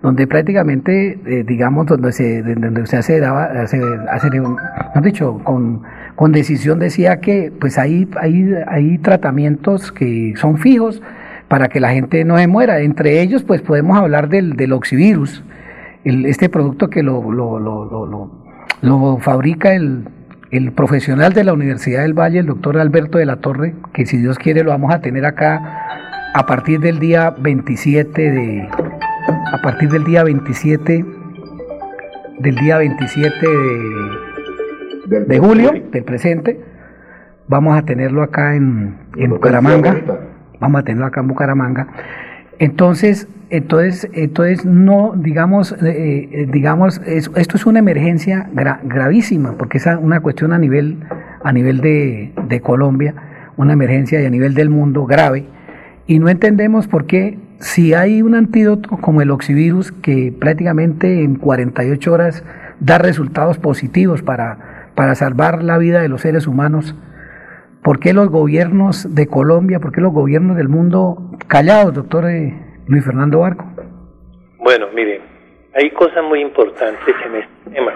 donde prácticamente, eh, digamos, donde se, donde se hace, daba, hace, hace, dicho, con, con decisión decía que pues hay, tratamientos que son fijos para que la gente no se muera. Entre ellos, pues podemos hablar del, del oxivirus, este producto que lo, lo, lo, lo, lo fabrica el el profesional de la Universidad del Valle, el doctor Alberto de la Torre, que si Dios quiere lo vamos a tener acá a partir del día 27 de a partir del día 27 del día 27 de, de julio del presente vamos a tenerlo acá en, en Bucaramanga. vamos a tenerlo acá en Bucaramanga entonces entonces, entonces no, digamos, eh, eh, digamos, esto es una emergencia gravísima, porque es una cuestión a nivel, a nivel de, Colombia, una emergencia y a nivel del mundo grave, y no entendemos por qué, si hay un antídoto como el oxivirus, que prácticamente en 48 horas da resultados positivos para, para salvar la vida de los seres humanos, ¿por qué los gobiernos de Colombia, por qué los gobiernos del mundo callados, doctor? Eh, Luis Fernando Barco. Bueno, mire, hay cosas muy importantes en este tema.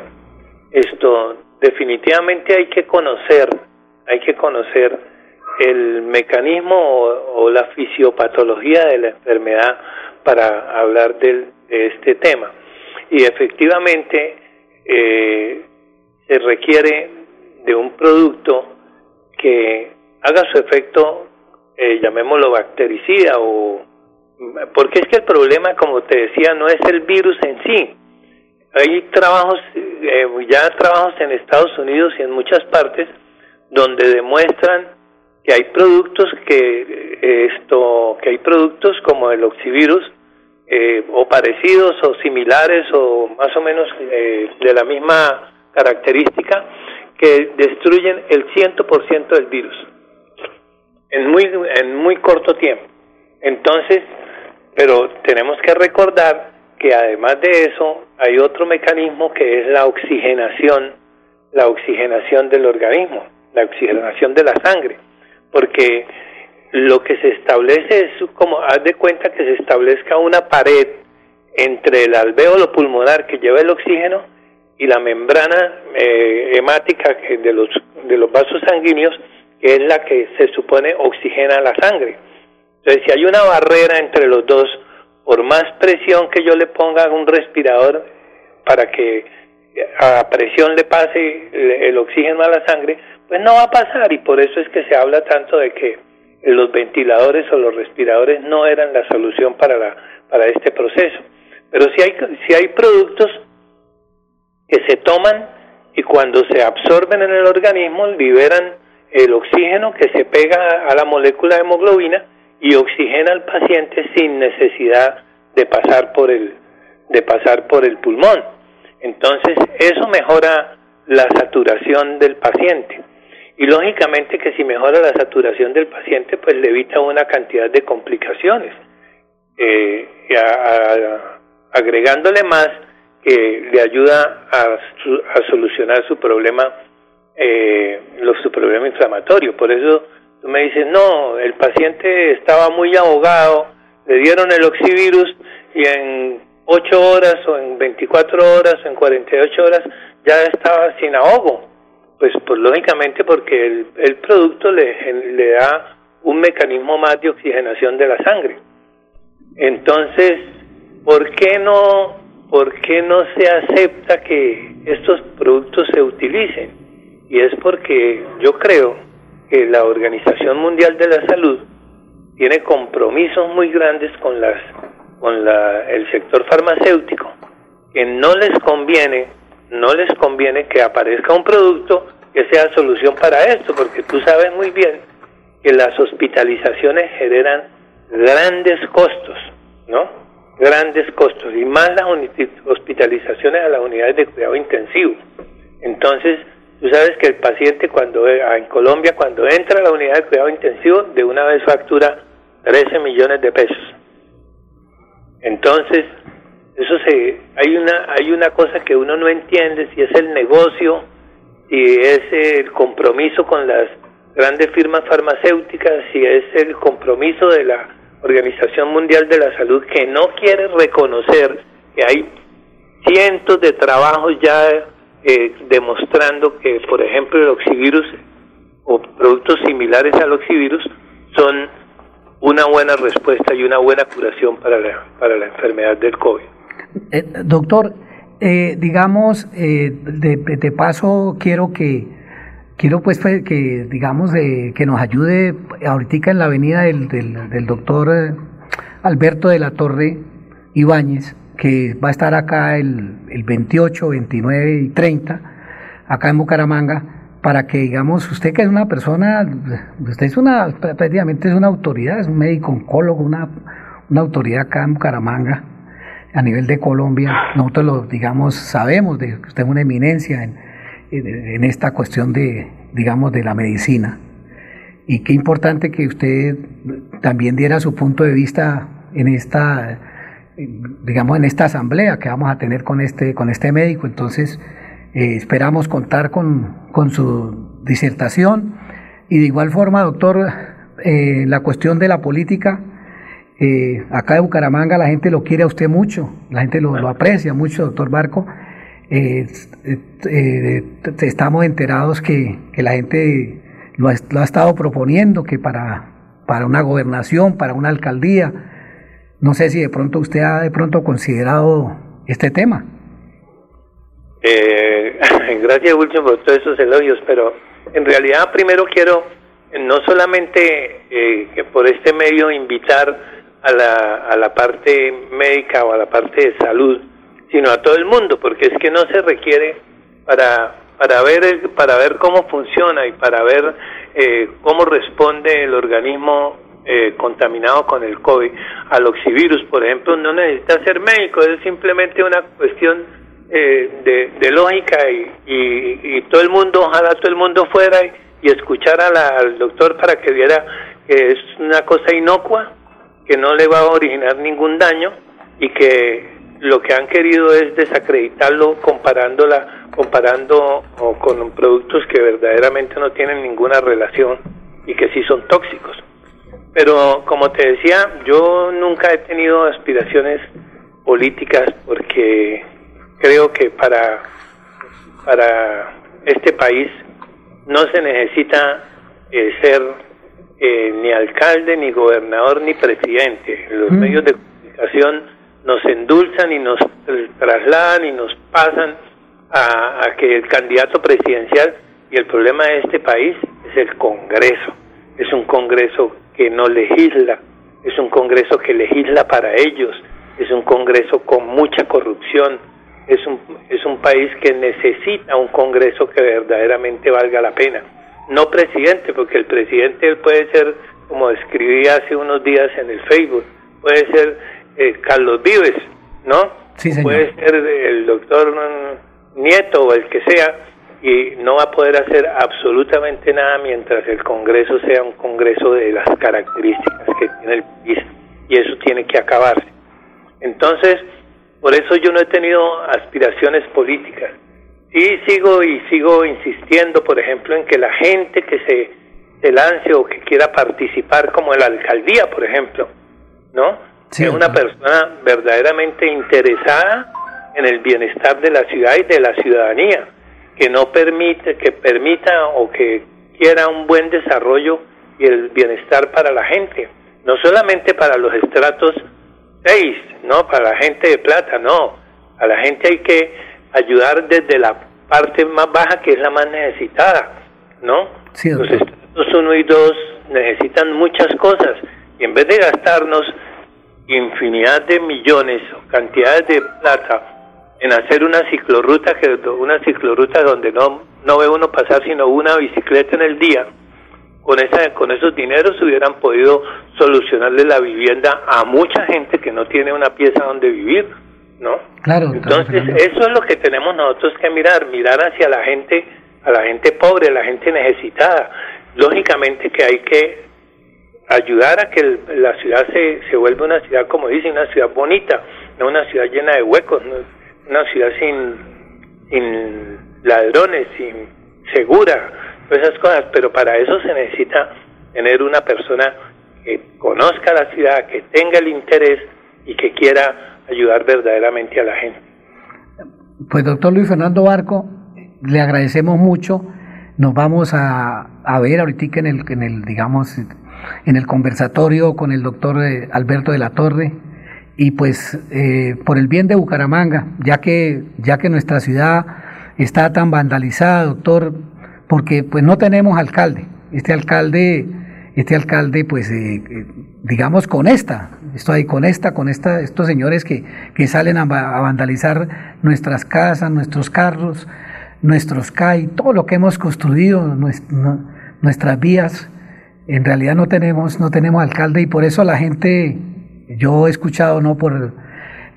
Esto definitivamente hay que conocer, hay que conocer el mecanismo o, la fisiopatología de la enfermedad para hablar de este tema. Y efectivamente, eh, se requiere de un producto que haga su efecto, eh, llamémoslo bactericida o porque es que el problema, como te decía, no es el virus en sí. Hay trabajos, eh, ya trabajos en Estados Unidos y en muchas partes donde demuestran que hay productos que eh, esto, que hay productos como el oxivirus eh, o parecidos o similares o más o menos de la misma característica que destruyen el 100% del virus en muy en muy corto tiempo. Entonces, pero tenemos que recordar que además de eso hay otro mecanismo que es la oxigenación, la oxigenación del organismo, la oxigenación de la sangre, porque lo que se establece es como, haz de cuenta que se establezca una pared entre el alvéolo pulmonar que lleva el oxígeno y la membrana eh, hemática de los, de los vasos sanguíneos, que es la que se supone oxigena la sangre. Entonces, si hay una barrera entre los dos, por más presión que yo le ponga a un respirador para que a presión le pase el, oxígeno a la sangre, pues no va a pasar y por eso es que se habla tanto de que los ventiladores o los respiradores no eran la solución para la para este proceso. Pero si hay si hay productos que se toman y cuando se absorben en el organismo liberan el oxígeno que se pega a la molécula de hemoglobina y oxigena al paciente sin necesidad de pasar por el de pasar por el pulmón. Entonces, eso mejora la saturación del paciente. Y lógicamente que si mejora la saturación del paciente, pues le evita una cantidad de complicaciones. Eh, agregándole más que le ayuda a, solucionar su problema, eh, su problema inflamatorio. Por eso me dices, no, el paciente estaba muy ahogado, le dieron el oxivirus y en 8 horas o en 24 horas o en 48 horas ya estaba sin ahogo. Pues, pues lógicamente porque el, el producto le, le da un mecanismo más de oxigenación de la sangre. Entonces, ¿por qué no, por qué no se acepta que estos productos se utilicen? Y es porque yo creo que la Organización Mundial de la Salud tiene compromisos muy grandes con las con la, el sector farmacéutico que no les conviene no les conviene que aparezca un producto que sea solución para esto porque tú sabes muy bien que las hospitalizaciones generan grandes costos no grandes costos y más las hospitalizaciones a las unidades de cuidado intensivo entonces Tú sabes que el paciente cuando eh, en Colombia cuando entra a la unidad de cuidado intensivo de una vez factura 13 millones de pesos. Entonces, eso se hay una hay una cosa que uno no entiende si es el negocio, si es el compromiso con las grandes firmas farmacéuticas, si es el compromiso de la Organización Mundial de la Salud que no quiere reconocer que hay cientos de trabajos ya eh, demostrando que, por ejemplo, el oxivirus o productos similares al oxivirus son una buena respuesta y una buena curación para la, para la enfermedad del COVID. Eh, doctor, eh, digamos, de, paso quiero que quiero pues que digamos que nos ayude ahorita en la avenida del, del, doctor Alberto de la Torre Ibáñez que va a estar acá el, el 28, 29 y 30, acá en Bucaramanga, para que, digamos, usted que es una persona, usted es una, prácticamente es una autoridad, es un médico oncólogo, una, una autoridad acá en Bucaramanga, a nivel de Colombia, nosotros lo, digamos, sabemos de que usted es una eminencia en, en, esta cuestión de, digamos, de la medicina. Y qué importante que usted también diera su punto de vista en esta digamos, en esta asamblea que vamos a tener con este, con este médico. Entonces, eh, esperamos contar con, con, su disertación. Y de igual forma, doctor, eh, la cuestión de la política, eh, acá de Bucaramanga la gente lo quiere a usted mucho, la gente lo, lo aprecia mucho, doctor Barco. Estamos enterados que, que la gente lo ha, lo ha, estado proponiendo, que para, para una gobernación, para una alcaldía, no sé si de pronto usted ha de pronto considerado este tema. Eh, gracias Wilson por todos esos elogios, pero en realidad primero quiero eh, no solamente eh, por este medio invitar a la, a la parte médica o a la parte de salud, sino a todo el mundo, porque es que no se requiere para para ver para ver cómo funciona y para ver eh, cómo responde el organismo eh, contaminado con el COVID al oxivirus, por ejemplo, no necesita ser médico, es simplemente una cuestión eh, de, lógica y, y, todo el mundo, ojalá todo el mundo fuera y, y escuchara al doctor para que viera que es una cosa inocua, que no le va a originar ningún daño y que lo que han querido es desacreditarlo comparándola, comparando con productos que verdaderamente no tienen ninguna relación y que sí son tóxicos. Pero como te decía, yo nunca he tenido aspiraciones políticas porque creo que para, para este país no se necesita eh, ser eh, ni alcalde, ni gobernador, ni presidente. Los mm. medios de comunicación nos endulzan y nos trasladan y nos pasan a, que el candidato presidencial y el problema de este país es el Congreso. Es un Congreso que no legisla, es un Congreso que legisla para ellos, es un Congreso con mucha corrupción, es un, es un país que necesita un Congreso que verdaderamente valga la pena. No presidente, porque el presidente puede ser, como escribí hace unos días en el Facebook, puede ser eh, Carlos Vives, ¿no? Sí, Puede ser el doctor Nieto o el que sea, y no va a poder hacer absolutamente nada mientras el Congreso sea un Congreso de las características que tiene el país, y eso tiene que acabarse. Entonces, por eso yo no he tenido aspiraciones políticas. Y sigo y sigo insistiendo, por ejemplo, en que la gente que se, se lance o que quiera participar, como en la alcaldía, por ejemplo, ¿no? Es una persona verdaderamente interesada en el bienestar de la ciudad y de la ciudadanía, que no permite, que permita o que quiera un buen desarrollo y el bienestar para la gente, no solamente para los estratos 6, no, para la gente de plata, no, a la gente hay que ayudar desde la parte más baja que es la más necesitada, ¿no? los estratos 1 y 2 necesitan muchas cosas. Y en vez de gastarnos infinidad de millones o cantidades de plata en hacer una ciclorruta que una ciclorruta donde no no ve uno pasar sino una bicicleta en el día con esa con esos dineros hubieran podido solucionarle la vivienda a mucha gente que no tiene una pieza donde vivir no claro entonces eso es lo que tenemos nosotros que mirar mirar hacia la gente a la gente pobre a la gente necesitada. Lógicamente que hay que ayudar a que la ciudad se, se vuelva una ciudad, como dicen, una ciudad bonita, no una ciudad llena de huecos, una ciudad sin, sin ladrones, sin segura, todas esas cosas, pero para eso se necesita tener una persona que conozca la ciudad, que tenga el interés y que quiera ayudar verdaderamente a la gente. Pues doctor Luis Fernando Barco, le agradecemos mucho. Nos vamos a, a ver ahorita en el, en el, digamos, en el conversatorio con el doctor eh, Alberto de la Torre y pues eh, por el bien de Bucaramanga, ya que, ya que nuestra ciudad está tan vandalizada, doctor, porque pues no tenemos alcalde. Este alcalde, este alcalde, pues eh, digamos con esta, estoy con esta, con esta, estos señores que, que salen a, vandalizar nuestras casas, nuestros carros, nuestros CAI, todo lo que hemos construido, nuestras vías, en realidad no tenemos, no tenemos alcalde y por eso la gente, yo he escuchado no por,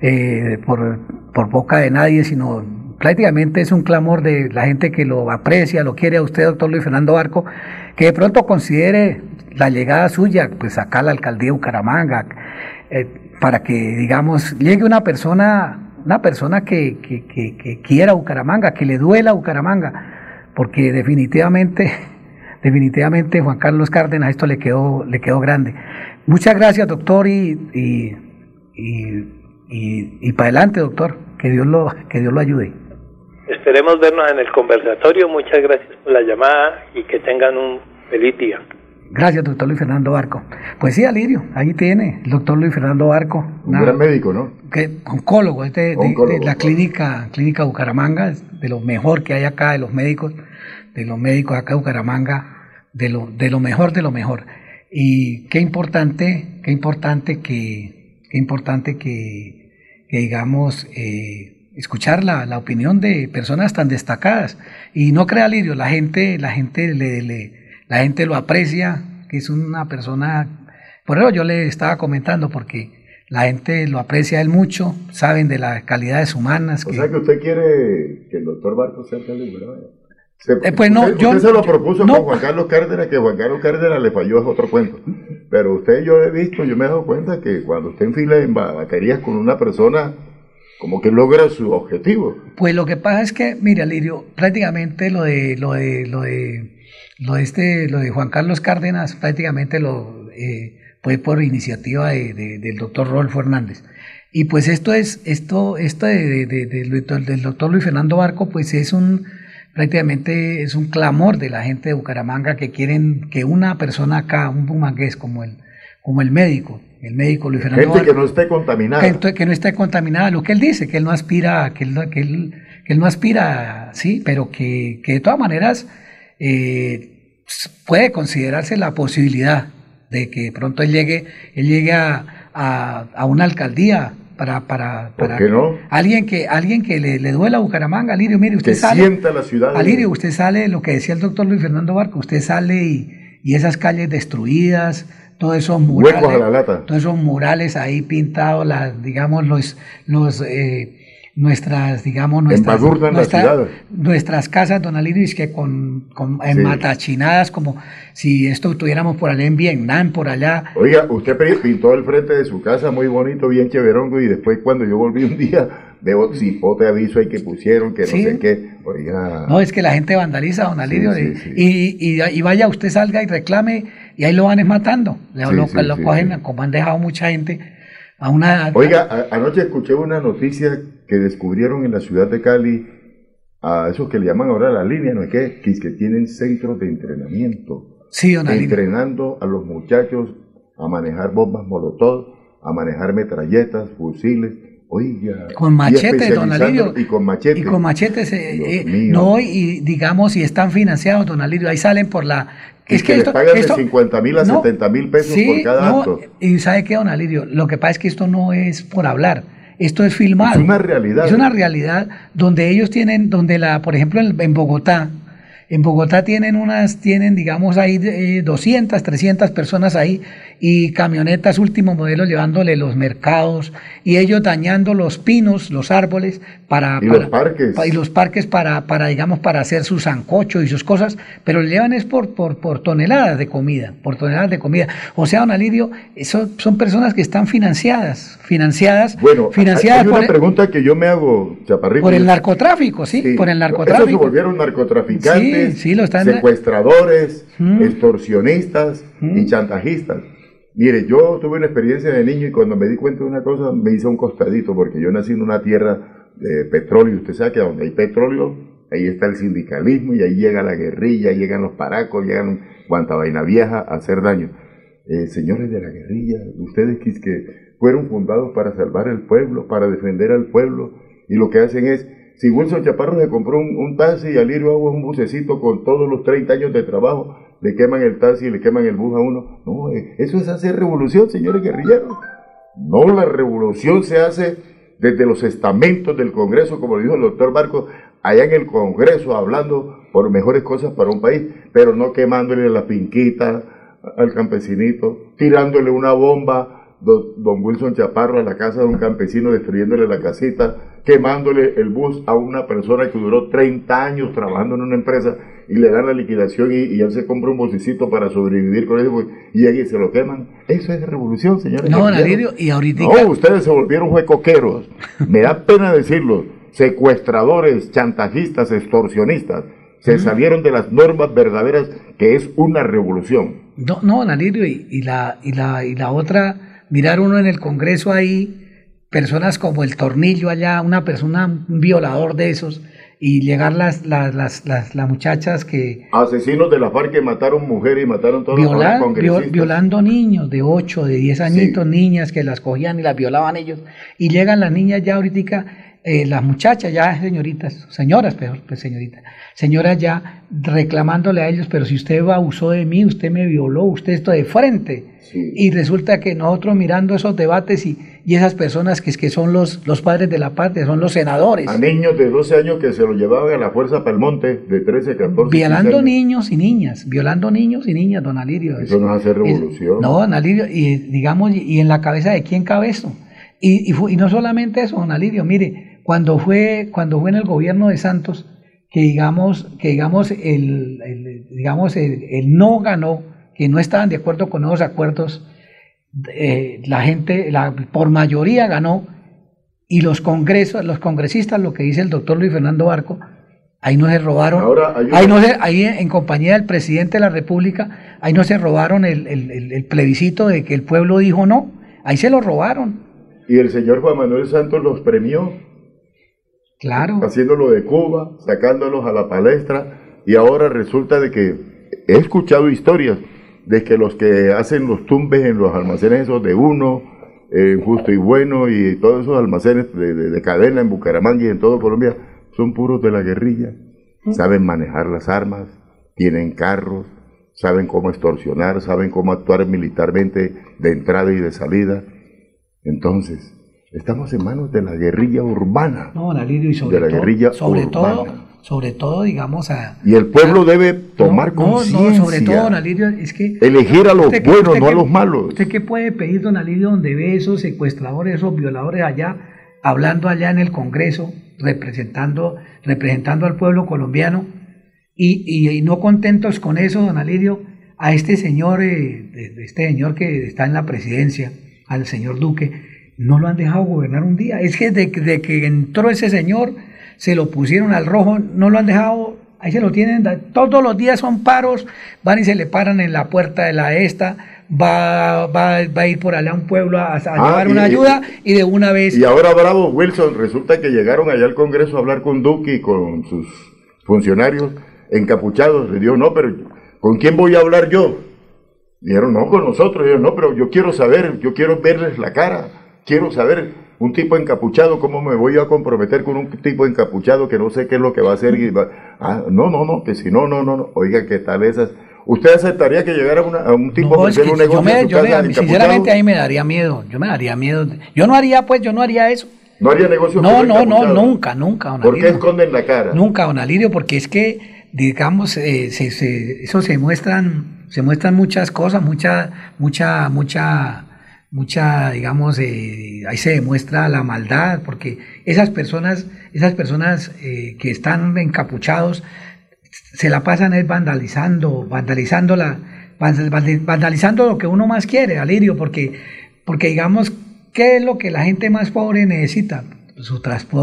eh, por, por boca de nadie, sino prácticamente es un clamor de la gente que lo aprecia, lo quiere a usted, doctor Luis Fernando Barco, que de pronto considere la llegada suya, pues acá a la alcaldía de Bucaramanga, eh, para que, digamos, llegue una persona, una persona que, que, que, que quiera Bucaramanga, que le duela Bucaramanga, porque definitivamente definitivamente Juan Carlos Cárdenas esto le quedó, le quedó grande. Muchas gracias, doctor, y, y, y, y, para adelante, doctor, que Dios, lo, que Dios lo ayude. Esperemos vernos en el conversatorio. Muchas gracias por la llamada y que tengan un feliz día. Gracias, doctor Luis Fernando Barco. Pues sí, Alirio, ahí tiene, el doctor Luis Fernando Barco. Un gran médico, ¿no? Que, oncólogo, este, de, la clínica, clínica Bucaramanga, de lo mejor que hay acá, de los médicos, de los médicos acá de Bucaramanga, de lo, de lo mejor de lo mejor. Y qué importante, qué importante que, qué importante que, que digamos, eh, escuchar la, la, opinión de personas tan destacadas. Y no crea Lirio, la gente, la gente le, le la gente lo aprecia, que es una persona, por eso yo le estaba comentando, porque la gente lo aprecia él mucho, saben de las calidades humanas. O sea que usted quiere que el doctor Barco sea alcalde se, eh, pues no, yo, se lo propuso con Juan Carlos Cárdenas, que Juan Carlos Cárdenas le falló, es otro cuento. Pero usted, yo he visto, yo me he dado cuenta que cuando usted enfila en baterías con una persona, como que logra su objetivo. Pues lo que pasa es que, mira, Lirio, prácticamente lo de, lo de, lo de lo de, este, lo de Juan Carlos Cárdenas prácticamente lo eh, fue por iniciativa del doctor Rolfo Hernández. Y pues esto es, esto, esto de, del doctor Luis Fernando Barco, pues es un, prácticamente es un clamor de la gente de Bucaramanga que quieren que una persona acá, un bumangués como el, como el médico, el médico Luis Fernando Gente que no esté contaminada. Que, que, no esté contaminada, lo que él dice, que él no aspira, que él, que él, que él no aspira, sí, pero que, que de todas maneras eh, puede considerarse la posibilidad de que pronto él llegue, él llegue a, a, una alcaldía para, para, para ¿Por qué no? alguien que, alguien que le, le duela a Bucaramanga, Alirio, mire, usted que sale. Sienta la ciudad. Alirio, usted sale, lo que decía el doctor Luis Fernando Barco, usted sale y, y esas calles destruidas, todos esos murales, a la lata. todos esos murales ahí pintados, las, digamos, los, los eh, nuestras, digamos, nuestras, nuestras casas, don Alirio, es que con, con matachinadas, como si esto tuviéramos por allá en Vietnam, por allá. Oiga, usted pintó el frente de su casa muy bonito, bien cheverongo, y después cuando yo volví un día, veo cipote aviso ahí que pusieron, que no sé qué. Oiga. No, es que la gente vandaliza, don Alirio, y, y, vaya, usted salga y reclame, y ahí lo van es matando. lo, lo cogen, como han dejado mucha gente Oiga, anoche escuché una noticia que descubrieron en la ciudad de Cali a esos que le llaman ahora la línea, ¿no es? Que, que tienen centros de entrenamiento. Sí, Entrenando a los muchachos a manejar bombas molotov, a manejar metralletas, fusiles. Oiga, con machete, don Alirio. Y con machete. Y con machetes, eh, eh, no, y digamos, y están financiados, don Alirio, ahí salen por la es que, esto, pagan de 50 mil a 70 mil pesos por cada acto. Y sabe qué, don Alirio, lo que pasa es que esto no es por hablar, esto es filmado. Es una realidad. Es una realidad donde ellos tienen, donde la, por ejemplo, en Bogotá, en Bogotá tienen unas, tienen, digamos, ahí 200, eh, 300 personas ahí y camionetas último modelo llevándole los mercados y ellos dañando los pinos, los árboles para... Y los parques. y los parques para, para, digamos, para hacer sus sancocho y sus cosas, pero le llevan es por, por, por toneladas de comida, por toneladas de comida. O sea, don Alirio, eso son personas que están financiadas, financiadas... Bueno, financiadas hay una pregunta que yo me hago, Chaparrito. Por el narcotráfico, sí, por el narcotráfico. Esos se volvieron narcotraficantes, sí, lo están... secuestradores, extorsionistas y chantajistas. Mire, yo tuve una experiencia de niño y cuando me di cuenta de una cosa me hice un costadito porque yo nací en una tierra de petróleo. Usted sabe que donde hay petróleo, ahí está el sindicalismo y ahí llega la guerrilla, llegan los paracos, llegan cuanta vaina vieja a hacer daño. Eh, señores de la guerrilla, ustedes que fueron fundados para salvar al pueblo, para defender al pueblo, y lo que hacen es, si Wilson Chaparro se compró un, taxi y Alirio Agua un bucecito con todos los 30 años de trabajo, le queman el taxi le queman el bus a uno. No, eh, eso es hacer revolución, señores guerrilleros. No, la revolución se hace desde los estamentos del Congreso, como dijo el doctor Barco, allá en el Congreso, hablando por mejores cosas para un país, pero no quemándole la finquita al campesinito, tirándole una bomba don Wilson Chaparro a la casa de un campesino destruyéndole la casita, quemándole el bus a una persona que duró 30 años trabajando en una empresa y le dan la liquidación y, él se compra un bolsicito para sobrevivir con eso y ahí se lo queman. Eso es revolución, señores. No, y ahorita... No, ustedes se volvieron huecoqueros. Me da pena decirlo. Secuestradores, chantajistas, extorsionistas. Se salieron de las normas verdaderas que es una revolución. No, no, Nalirio, y, la, y, la, y la otra, mirar uno en el Congreso ahí, personas como el Tornillo allá, una persona, un violador de esos, y llegar las, las, las, las, las muchachas que... Asesinos de la FARC que mataron mujeres y mataron todos violar, los congresistas. violando niños de 8, de 10 añitos, niñas que las cogían y las violaban ellos. Y llegan las niñas ya ahorita, eh, las muchachas ya señoritas, señoras peor, pues señoritas, señoras ya reclamándole a ellos, pero si usted abusó de mí, usted me violó, usted esto de frente. Y resulta que nosotros mirando esos debates y, y esas personas que, que son los, los padres de la patria, son los senadores. A niños de 12 años que se los llevaban a la fuerza para el monte, de 13, 14. Violando niños y niñas, violando niños y niñas, don Alirio. Eso no hace revolución. no, don Alirio, y digamos, y en la cabeza de quién cabe esto. Y, y, y no solamente eso, don Alirio, mire, cuando fue, cuando fue en el gobierno de Santos, que digamos, que digamos, el, el digamos, el, el no ganó que no estaban de acuerdo con esos acuerdos, eh, la gente la, por mayoría ganó y los congresos, los congresistas, lo que dice el doctor Luis Fernando Barco, ahí no se robaron, ahí, no se, ahí en compañía del presidente de la República, ahí no se robaron el, el, el, plebiscito de que el pueblo dijo no, ahí se lo robaron. Y el señor Juan Manuel Santos los premió. Claro. Haciéndolo de Cuba, sacándolos a la palestra, y ahora resulta de que he escuchado historias de que los que hacen los tumbes en los almacenes esos de uno, en Justo y Bueno y todos esos almacenes de, cadena en Bucaramanga y en todo Colombia, son puros de la guerrilla. Saben manejar las armas, tienen carros, saben cómo extorsionar, saben cómo actuar militarmente de entrada y de salida. Entonces, estamos en manos de la guerrilla urbana. No, y sobre de la guerrilla sobre todo sobre todo, digamos, a... Y el pueblo debe tomar conciencia. No, sobre todo, don Alirio, es que... Elegir a los buenos, no a los malos. ¿Usted qué puede pedir, don Alirio, donde ve esos secuestradores, esos violadores allá, hablando allá en el Congreso, representando, representando al pueblo colombiano, y, y, no contentos con eso, don Alirio, a este señor, eh, este señor que está en la presidencia, al señor Duque, no lo han dejado gobernar un día. Es que de que entró ese señor se lo pusieron al rojo, no lo han dejado, ahí se lo tienen, todos los días son paros, van y se le paran en la puerta de la esta, va, va, va a ir por allá a un pueblo a, ah, llevar una ayuda y de una vez... Y ahora Bravo Wilson, resulta que llegaron allá al Congreso a hablar con Duque y con sus funcionarios encapuchados, le dijo, no, pero ¿con quién voy a hablar yo? Dijeron, no, con nosotros. Dijeron, no, pero yo quiero saber, yo quiero verles la cara, quiero saber un tipo encapuchado, ¿cómo me voy a comprometer con un tipo encapuchado que no sé qué es lo que va a hacer? ah, no, no, no, que si no, no, no, oiga, ¿qué tal esas? ¿Usted aceptaría que llegara a un tipo no, que un negocio yo me, Sinceramente, ahí me daría miedo, yo me daría miedo. Yo no haría, pues, yo no haría eso. ¿No haría negocio No, no, no, nunca, nunca, don ¿Por qué esconden la cara? Nunca, don Alirio, porque es que, digamos, eh, se, se, eso se muestran, se muestran muchas cosas, mucha, mucha, mucha mucha, digamos, eh, ahí se demuestra la maldad, porque esas personas, esas personas eh, que están encapuchados, se la pasan es vandalizando, vandalizando la, vandalizando lo que uno más quiere, Alirio, porque, porque digamos, ¿qué es lo que la gente más pobre necesita? Su,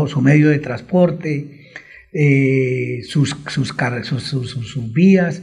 su medio de transporte, eh, sus, sus, sus, sus vías,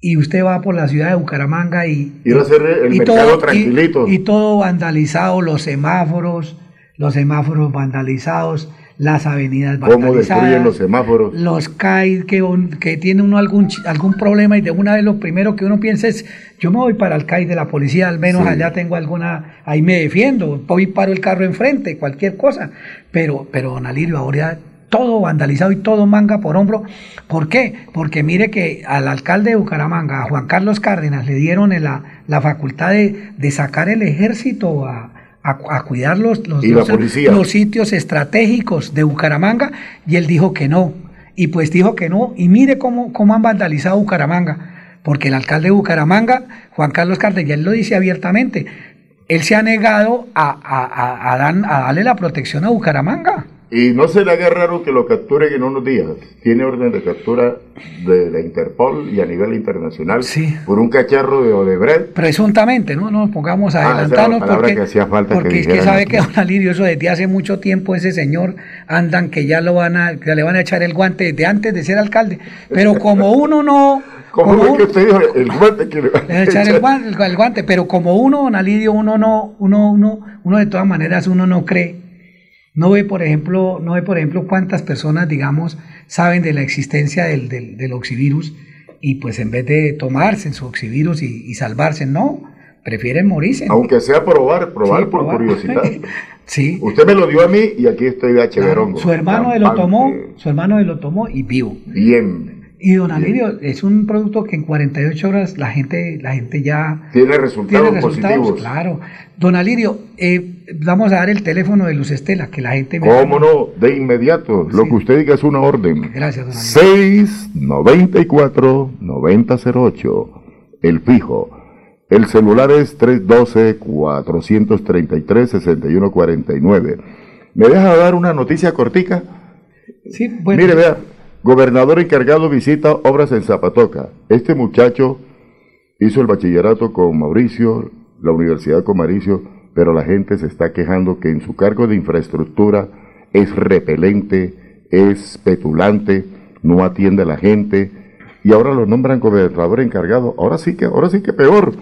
y usted va por la ciudad de Bucaramanga y, y, el todo, tranquilito. Y, todo vandalizado, los semáforos, los semáforos vandalizados, las avenidas vandalizadas. ¿Cómo destruyen los semáforos? Los CAI, que, que tiene uno algún, algún problema y de una vez lo primero que uno piensa es, yo me voy para el CAI de la policía, al menos allá tengo alguna, ahí me defiendo, voy y paro el carro enfrente, cualquier cosa. Pero, pero don Alirio, ahora todo vandalizado y todo manga por hombro. ¿Por qué? Porque mire que al alcalde de Bucaramanga, a Juan Carlos Cárdenas, le dieron la, la facultad de, de, sacar el ejército a, a, cuidar los, los, los, sitios estratégicos de Bucaramanga y él dijo que no. Y pues dijo que no. Y mire cómo, cómo han vandalizado Bucaramanga. Porque el alcalde de Bucaramanga, Juan Carlos Cárdenas, ya él lo dice abiertamente, él se ha negado a, a, a, a darle la protección a Bucaramanga. Y no se le haga raro que lo capturen en unos días. Tiene orden de captura de la Interpol y a nivel internacional por un cacharro de Odebrecht. Presuntamente, ¿no? No nos pongamos a ah, adelantarnos porque, que hacía falta porque es que sabe que don Alirio, eso desde hace mucho tiempo ese señor andan que ya lo van a, que le van a echar el guante desde antes de ser alcalde. Pero como uno no... como es que usted dijo? El guante que le van a echar el guante, el guante, pero como uno, don Alirio, uno no, uno, uno, uno de todas maneras uno no cree No ve, por ejemplo, no ve, por ejemplo, cuántas personas, digamos, saben de la existencia del, del, del oxivirus y pues en vez de tomarse su oxivirus y, y salvarse, no, prefieren morirse. Aunque sea probar, probar Sí, por probar. curiosidad. sí. Usted me lo dio a mí y aquí estoy de H. Su hermano de lo tomó, su hermano de lo tomó y vivo. Bien. Y don Alirio, es un producto que en 48 horas la gente, la gente ya Tiene resultados, tiene resultados, positivos. claro. Don Alirio, eh, vamos a dar el teléfono de Luz Estela, que la gente me ¿Cómo no? De inmediato. Lo que usted diga es una orden. Gracias, don Alirio. 694-9008. El fijo. El celular es 312-433-6149. ¿Me deja dar una noticia cortica? Sí, bueno. Mire, vea. Gobernador encargado visita obras en Zapatoca. Este muchacho hizo el bachillerato con Mauricio, la universidad con Mauricio, pero la gente se está quejando que en su cargo de infraestructura es repelente, es petulante, no atiende a la gente y ahora lo nombran gobernador encargado. Ahora sí que, ahora sí que peor.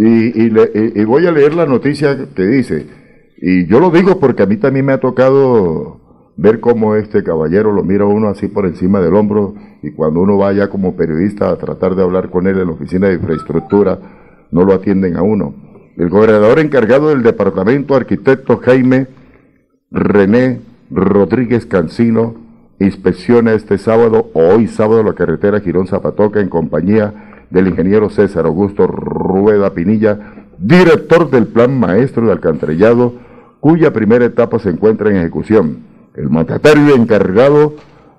Y, y le- y- voy a leer la noticia que dice, y yo lo digo porque a mí también me ha tocado ver cómo este caballero lo mira uno así por encima del hombro y cuando uno vaya como periodista a tratar de hablar con él en la oficina de infraestructura, no lo atienden a uno. El gobernador encargado del departamento, arquitecto Jaime René Rodríguez Cancino, inspecciona este sábado o hoy sábado la carretera Girón Zapatoca en compañía del ingeniero César Augusto Rueda Pinilla, director del Plan Maestro de Alcantarillado, cuya primera etapa se encuentra en ejecución. El mandatario encargado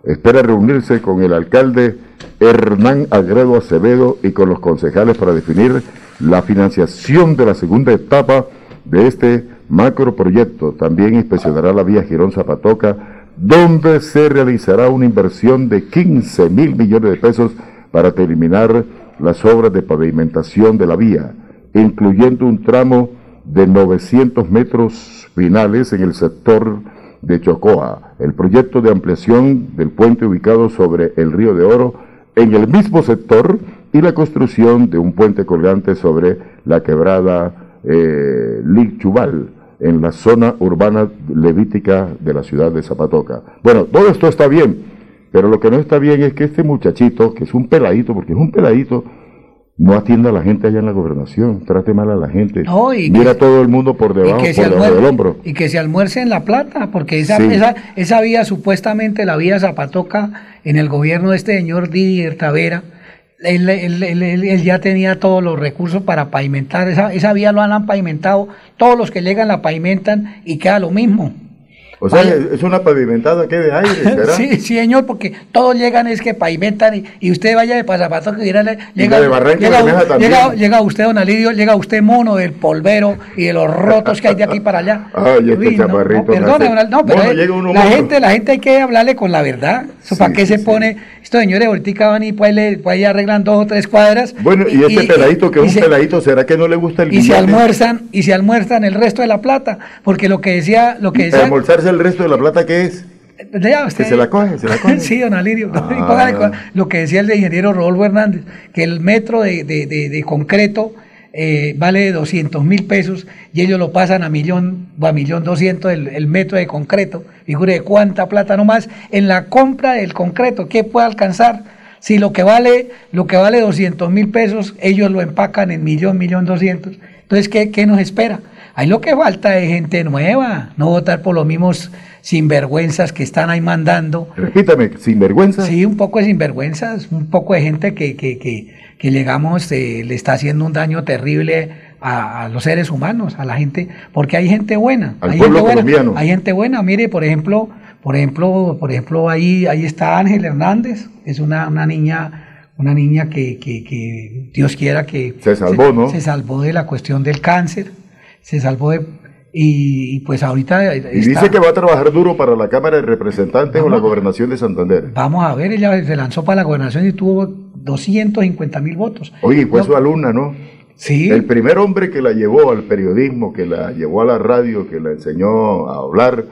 espera reunirse con el alcalde Hernán Agredo Acevedo y con los concejales para definir la financiación de la segunda etapa de este macroproyecto. También inspeccionará la vía Girón Zapatoca, donde se realizará una inversión de 15 mil millones de pesos para terminar las obras de pavimentación de la vía, incluyendo un tramo de 900 metros finales en el sector de Chocoa, el proyecto de ampliación del puente ubicado sobre el río de Oro en el mismo sector y la construcción de un puente colgante sobre la quebrada eh, Lichubal en la zona urbana levítica de la ciudad de Zapatoca. Bueno, todo esto está bien, pero lo que no está bien es que este muchachito, que es un peladito, porque es un peladito, no atienda a la gente allá en la gobernación, trate mal a la gente, No, y mira que- a todo el mundo por debajo, por debajo del hombro. y que se almuerce en La Plata, porque esa, Sí. esa, esa vía, supuestamente la vía Zapatoca, en el gobierno de este señor Didier Tavera, él, él- él- él- él ya tenía todos los recursos para pavimentar, esa, esa vía lo han pavimentado, todos los que llegan la pavimentan y queda lo mismo. O sea, Vaya. es una pavimentada que de aire, ¿será? Sí, sí, señor, porque todos llegan es que pavimentan y, y usted vaya de pasapato que Y llega, de Barranca llega, también. llega, llega usted, don Alidio, llega usted mono del polvero y de los rotos que hay de aquí para allá. Ay, este Uy, no, chaparrito no, perdone, don Al- no, pero llega la mono. gente, la gente hay que hablarle con la verdad. Eso, ¿Para qué se pone? Estos señores ahorita van y pues, le, pues, arreglan dos o tres cuadras. Bueno, y este peladito que y es un se- peladito, ¿será que no le gusta el y se almuerzan y se almuerzan el resto de la plata, porque lo que decía, lo que ¿Para decía, almorzarse el resto de la plata qué es? Ya, usted- Que se la coge, se la coge. sí, don Alirio. Ah. Y lo que decía el de ingeniero Rodolfo Hernández, que el metro de, de- de- de concreto eh, vale 200 mil pesos y ellos lo pasan a millón o a millón doscientos el, el metro de concreto. Figure cuánta plata nomás en la compra del concreto, ¿qué puede alcanzar? Si lo que vale, lo que vale 200 mil pesos, ellos lo empacan en millón, millón doscientos. Entonces, ¿qué, ¿qué nos espera? Ahí lo que falta es gente nueva, no votar por los mismos sinvergüenzas que están ahí mandando. Repítame, sinvergüenza. Sí, un poco de sinvergüenzas, un poco de gente que, que, que, que llegamos, eh, le está haciendo un daño terrible a, a los seres humanos, a la gente, porque hay gente buena, Al hay pueblo gente buena, colombiano. hay gente buena, mire, por ejemplo, por ejemplo, por ejemplo, ahí, ahí está Ángel Hernández, es una, una niña, una niña que, que, que Dios quiera que Se salvó, ¿no? se salvó de la cuestión del cáncer, se salvó de y, y pues ahorita Y dice que va a trabajar duro para la Cámara de Representantes o la Gobernación de Santander. Vamos a ver, ella se lanzó para la gobernación y tuvo 250 mil votos. Oye, y fue No, su alumna, ¿no? Sí. El primer hombre que la llevó al periodismo, que la llevó a la radio, que la enseñó a hablar,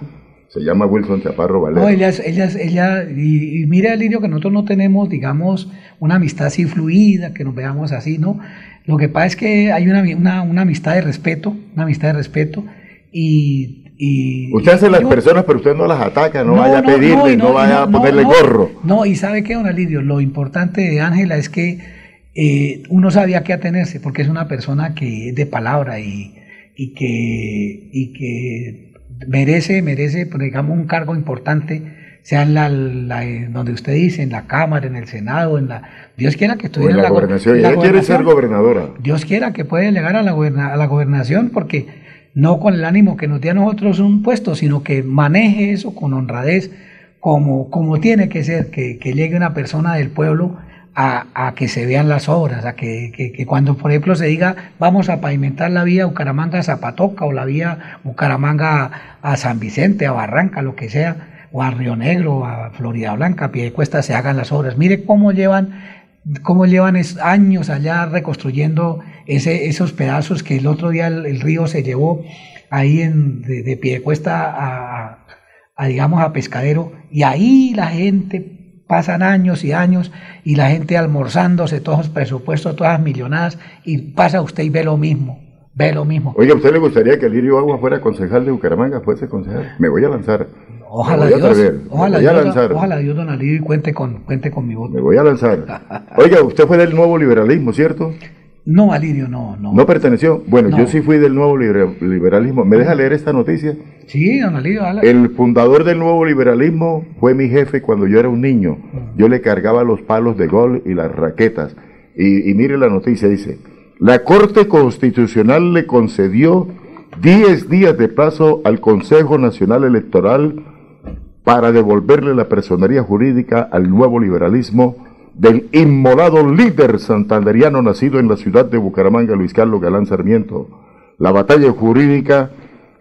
se llama Wilson Chaparro Valero. No, ella, es- ella, ella, y, y mira, Lirio, que nosotros no tenemos, digamos, una amistad así fluida, que nos veamos así, ¿no? Lo que pasa es que hay una, una, una amistad de respeto, una amistad de respeto, y Y, usted hace las personas, pero usted no las ataca, no, vaya a pedirle, no, vaya a ponerle gorro. No, y sabe qué, don Alirio, lo importante de Ángela es que eh, uno sabía qué atenerse, porque es una persona que es de palabra y, y, que, y que merece, merece, pues, digamos, un cargo importante sea en la, donde usted dice, en la Cámara, en el Senado, en la Dios quiera que estuviera en la, gobernación. Ella quiere ser gobernadora. Dios quiera que pueda llegar a la, a la gobernación, porque no con el ánimo que nos dé a nosotros un puesto, sino que maneje eso con honradez, como, como tiene que ser, que, llegue una persona del pueblo a, a, que se vean las obras, a que, que, cuando, por ejemplo, se diga vamos a pavimentar la vía Bucaramanga-Zapatoca o la vía Bucaramanga a San Vicente, a Barranca, lo que sea, o a Río Negro, a Florida Blanca, a Piedecuesta, se hagan las obras. Mire cómo llevan, cómo llevan años allá reconstruyendo ese, esos pedazos que el otro día el, río se llevó ahí en, de, de Piedecuesta a, a, digamos, a Pescadero, y ahí la gente pasan años y años y la gente almorzándose todos los presupuestos, todas millonadas, y pasa usted y ve lo mismo, ve lo mismo. Oye, ¿a usted le gustaría que Lirio Agua fuera concejal de Bucaramanga? ¿Fuese concejal? Me voy a lanzar. Ojalá Dios, ojalá, Dios, ojalá Dios, don y cuente con, cuente con mi voto. Me voy a lanzar. Oiga, usted fue del nuevo liberalismo, ¿cierto? No, Alirio, no, no. ¿No perteneció? Bueno, yo sí fui del nuevo liberalismo. ¿Me deja leer esta noticia? Sí, don Alirio. El fundador del nuevo liberalismo fue mi jefe cuando yo era un niño. Mm. Yo le cargaba los palos de gol y las raquetas. Y, y mire la noticia, dice, la Corte Constitucional le concedió 10 días de plazo al Consejo Nacional Electoral para devolverle la personería jurídica al nuevo liberalismo del inmolado líder santanderiano nacido en la ciudad de Bucaramanga, Luis Carlos Galán Sarmiento. La batalla jurídica,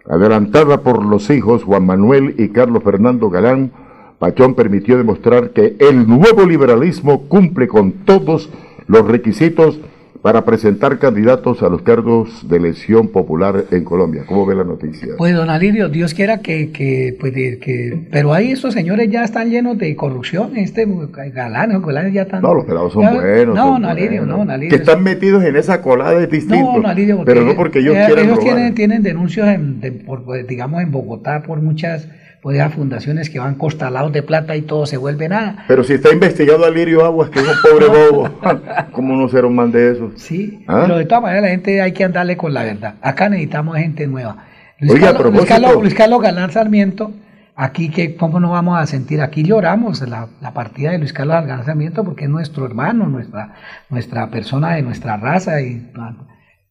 adelantada por los hijos Juan Manuel y Carlos Fernando Galán, Pachón permitió demostrar que el nuevo liberalismo cumple con todos los requisitos para presentar candidatos a los cargos de elección popular en Colombia. ¿Cómo ve la noticia? Pues don Alirio, Dios quiera que, que, pues, que pero ahí estos señores ya están llenos de corrupción, este galán, galanes ya están... No, los pelados son buenos. No, don Alirio, no, don Alirio. Que están metidos en esa colada de distinto. No, don Alirio, pero no porque ellos eh, quieran Ellos tienen, tienen denuncios, en, por, pues, digamos, en Bogotá por muchas puede haber fundaciones que van costalados de plata y todo se vuelve nada. Pero si está investigado a Lirio Aguas, que es un pobre bobo, ¿cómo no ser un man de eso? Sí, ¿Ah? pero de todas maneras la gente hay que andarle con la verdad. Acá necesitamos gente nueva. Luis, Oiga, Carlos, Luis, Carlos, Luis Carlos Galán Sarmiento, aquí que cómo nos vamos a sentir, aquí lloramos la, la partida de Luis Carlos Galán Sarmiento porque es nuestro hermano, nuestra, nuestra persona de nuestra raza. y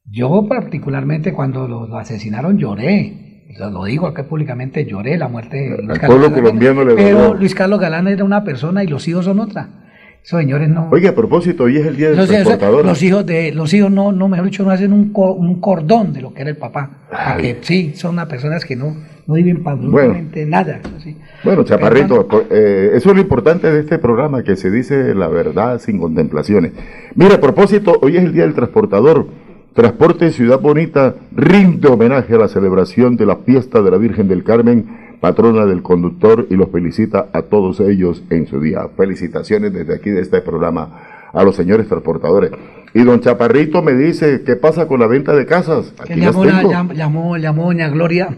Yo particularmente cuando lo asesinaron lloré lo digo acá públicamente, lloré la muerte de Luis Carlos colombiano le Pero Luis Carlos Galán era una persona y los hijos son otra. Esos señores no. Oye, a propósito, hoy es el día del transportador. Los hijos de, los hijos no, no, mejor dicho, no hacen un, un cordón de lo que era el papá. Que, sí, son unas personas que no, no viven para absolutamente nada. Bueno, Chaparrito, eh, eso es lo importante de este programa, que se dice la verdad sin contemplaciones. Mira, a propósito, hoy es el día del transportador. Transporte Ciudad Bonita rinde homenaje a la celebración de la fiesta de la Virgen del Carmen, patrona del conductor, y los felicita a todos ellos en su día. Felicitaciones desde aquí de este programa a los señores transportadores. Y don Chaparrito me dice, ¿qué pasa con la venta de casas? Aquí llamó, llamó, llamó, doña Gloria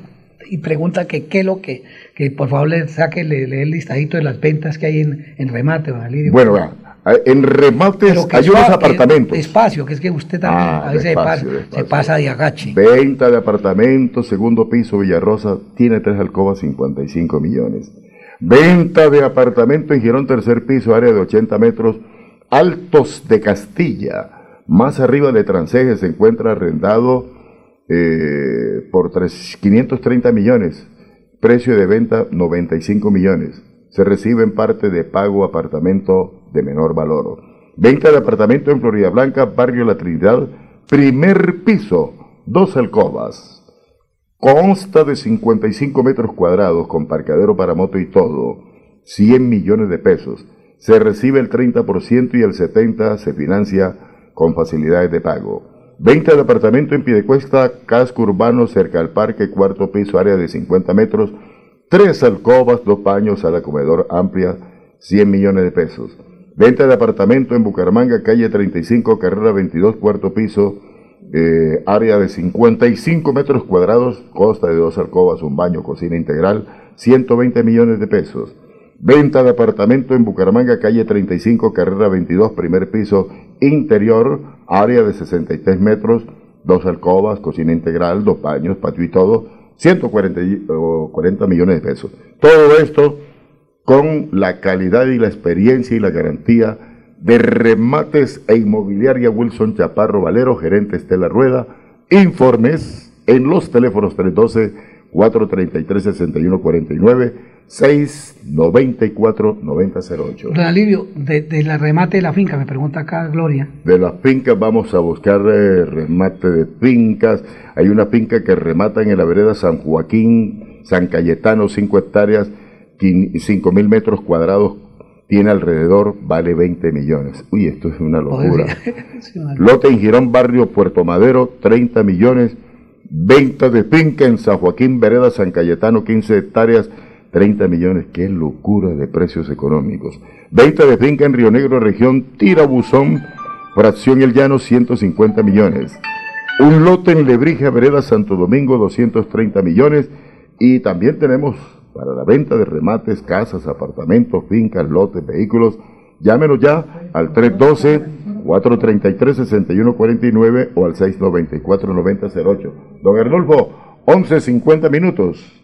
y pregunta que qué lo que, que por favor le saque le, el listadito de las ventas que hay en, en remate, don Alirio. Bueno, vea, en remates hay unos apartamentos. Espacio, que es que usted también ah, a veces se pasa de agache. Venta de apartamentos, segundo piso Villarrosa, tiene tres alcobas, 55 millones. Venta de apartamento en Girón, tercer piso, área de 80 metros, Altos de Castilla. Más arriba de Transeje se encuentra arrendado eh, por 530 millones. Precio de venta 95 millones. Se recibe en parte de pago apartamento de menor valor. Venta de apartamento en Florida Blanca, Barrio La Trinidad, primer piso, dos alcobas. Consta de 55 metros cuadrados con parqueadero para moto y todo, 100 millones de pesos. Se recibe el 30% y el 70% se financia con facilidades de pago. Venta de apartamento en Piedecuesta, casco urbano cerca al parque, cuarto piso, área de 50 metros, tres alcobas, dos baños, sala comedor amplia, 100 millones de pesos. Venta de apartamento en Bucaramanga, calle 35, carrera 22, cuarto piso, eh, área de 55 metros cuadrados, costa de dos alcobas, un baño, cocina integral, 120 millones de pesos. Venta de apartamento en Bucaramanga, calle 35, carrera 22, primer piso, interior, área de 63 metros, dos alcobas, cocina integral, dos baños, patio y todo, 140 millones de pesos. Todo esto con la calidad y la experiencia y la garantía de remates e inmobiliaria Wilson Chaparro Valero, gerente Estela Rueda. Informes en los teléfonos 312-433-6149, 694-9008. Don Alivio, de, de, la remate de la finca, me pregunta acá Gloria. De las fincas vamos a buscar eh, remate de fincas. Hay una finca que remata en la vereda San Joaquín, San Cayetano, 5 hectáreas, 5 mil metros cuadrados tiene alrededor, vale 20 millones. Uy, esto es una locura. Lote en Girón, barrio Puerto Madero, 30 millones. Venta de finca en San Joaquín, Vereda, San Cayetano, 15 hectáreas, 30 millones. Qué locura de precios económicos. Venta de finca en Río Negro, región Tirabuzón, fracción El Llano, 150 millones. Un lote en Lebrija, Vereda, Santo Domingo, 230 millones. Y también tenemos para la venta de remates, casas, apartamentos, fincas, lotes, vehículos. Llámenos ya al 312-433-6149 o al 694-9008. Don Arnulfo, 11.50 minutos.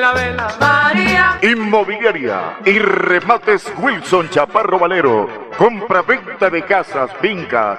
La vela, María. Inmobiliaria y remates Wilson Chaparro Valero. Compra-venta de casas, fincas,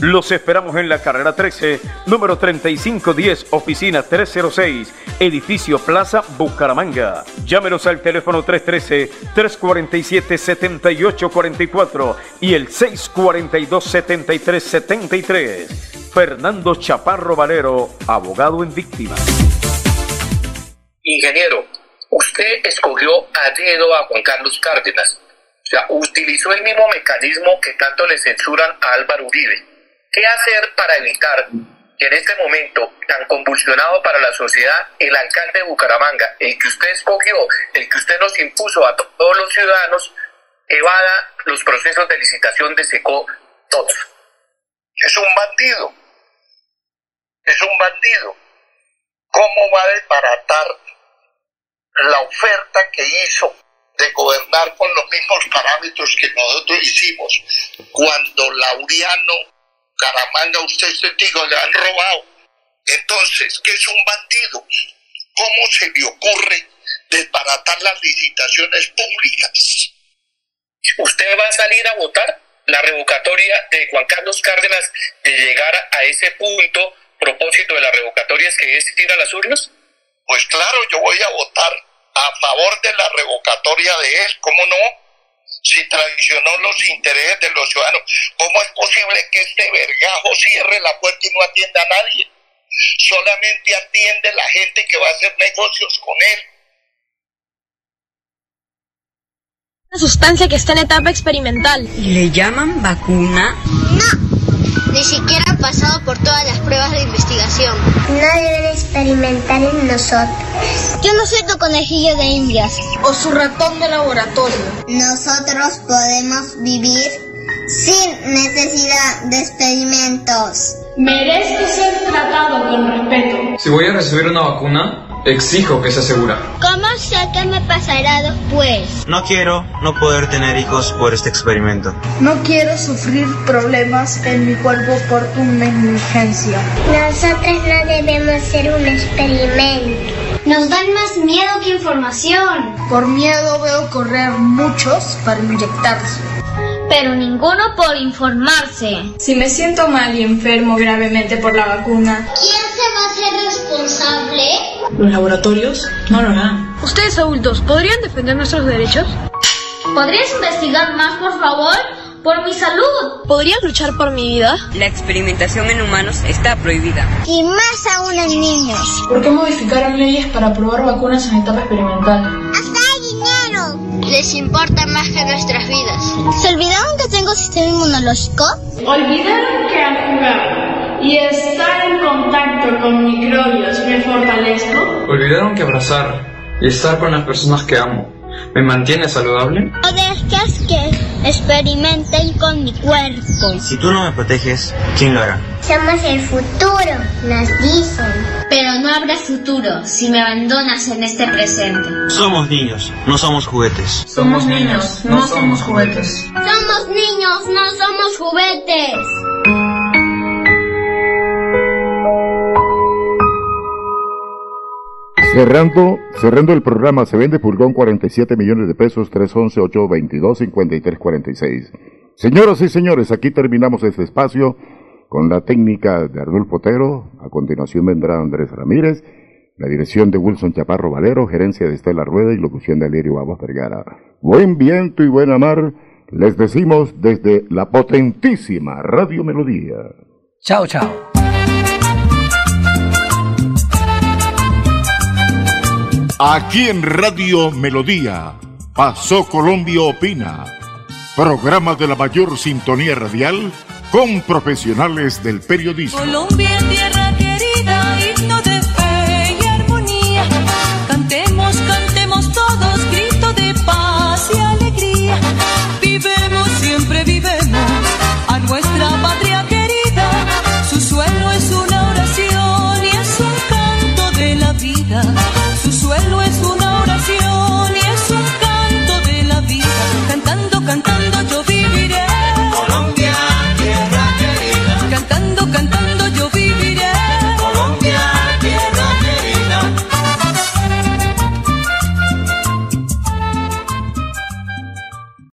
los esperamos en la carrera 13, número 3510, oficina 306, edificio Plaza Bucaramanga. Llámenos al teléfono 313-347-7844 y el 642-7373. Fernando Chaparro Valero, abogado en víctimas. Ingeniero, usted escogió a dedo a Juan Carlos Cárdenas. O sea, utilizó el mismo mecanismo que tanto le censuran a Álvaro Uribe ¿Qué hacer para evitar que en este momento tan convulsionado para la sociedad, el alcalde de Bucaramanga, el que usted escogió, el que usted nos impuso a todos los ciudadanos, evada los procesos de licitación de SECO todos? Es un bandido. Es un bandido. ¿Cómo va a desbaratar la oferta que hizo de gobernar con los mismos parámetros que nosotros hicimos cuando Laureano Caramanga, usted es testigo, le han robado. Entonces, ¿qué es un bandido? ¿Cómo se le ocurre desbaratar las licitaciones públicas? ¿Usted va a salir a votar la revocatoria de Juan Carlos Cárdenas de llegar a ese punto propósito de la revocatoria es que es ir a las urnas? Pues claro, yo voy a votar a favor de la revocatoria de él, ¿cómo no? Si traicionó los intereses de los ciudadanos, ¿cómo es posible que este vergajo cierre la puerta y no atienda a nadie? Solamente atiende la gente que va a hacer negocios con él. Una sustancia que está en etapa experimental. ¿Y le llaman vacuna? No, ni siquiera ha pasado por todas las pruebas de investigación. No deben experimentar en nosotros. Yo no soy tu conejillo de indias. O su ratón de laboratorio. Nosotros podemos vivir sin necesidad de experimentos. Merezco ser tratado con respeto. Si voy a recibir una vacuna, exijo que sea segura. ¿Cómo sé qué me pasará después? No quiero no poder tener hijos por este experimento. No quiero sufrir problemas en mi cuerpo por tu negligencia. Nosotros no debemos ser un experimento. Nos dan más miedo que información. Por miedo veo correr muchos para inyectarse. Pero ninguno por informarse. Si me siento mal y enfermo gravemente por la vacuna, ¿Quién se va a hacer responsable? ¿los laboratorios no lo harán? Ustedes adultos, ¿podrían defender nuestros derechos? ¿Podrías investigar más, por favor? Por mi salud. ¿Podrían luchar por mi vida? La experimentación en humanos está prohibida. Y más aún en niños. ¿Por qué modificaron leyes para probar vacunas en etapa experimental? ¡Hasta hay dinero! Les importa más que nuestras vidas. ¿Se olvidaron que tengo sistema inmunológico? ¿Olvidaron que al jugar y estar en contacto con microbios me fortalezco? ¿Olvidaron que abrazar y estar con las personas que amo me mantiene saludable? ¿O dejas que experimenten con mi cuerpo? Si tú no me proteges, ¿quién lo hará? Somos el futuro, nos dicen. Pero no habrá futuro si me abandonas en este presente. Somos niños, no somos juguetes. Somos niños, no somos juguetes. Somos niños, no somos juguetes. Cerrando, cerrando el programa, se vende Pulgón 47 millones de pesos, 311-822-5346. Señoras y señores, aquí terminamos este espacio con la técnica de Arnulfo Otero. A continuación vendrá Andrés Ramírez, la dirección de Wilson Chaparro Valero, gerencia de Estela Rueda y locución de Alirio Aguas Vergara. Buen viento y buena mar, les decimos desde la potentísima Radio Melodía. Chao, chao. Aquí en Radio Melodía, Pasó Colombia Opina, programa de la mayor sintonía radial con profesionales del periodismo. Colombia, tierra querida, himno de fe y armonía. Cantemos, cantemos todos, grito de paz y alegría. Vivemos, siempre vivemos.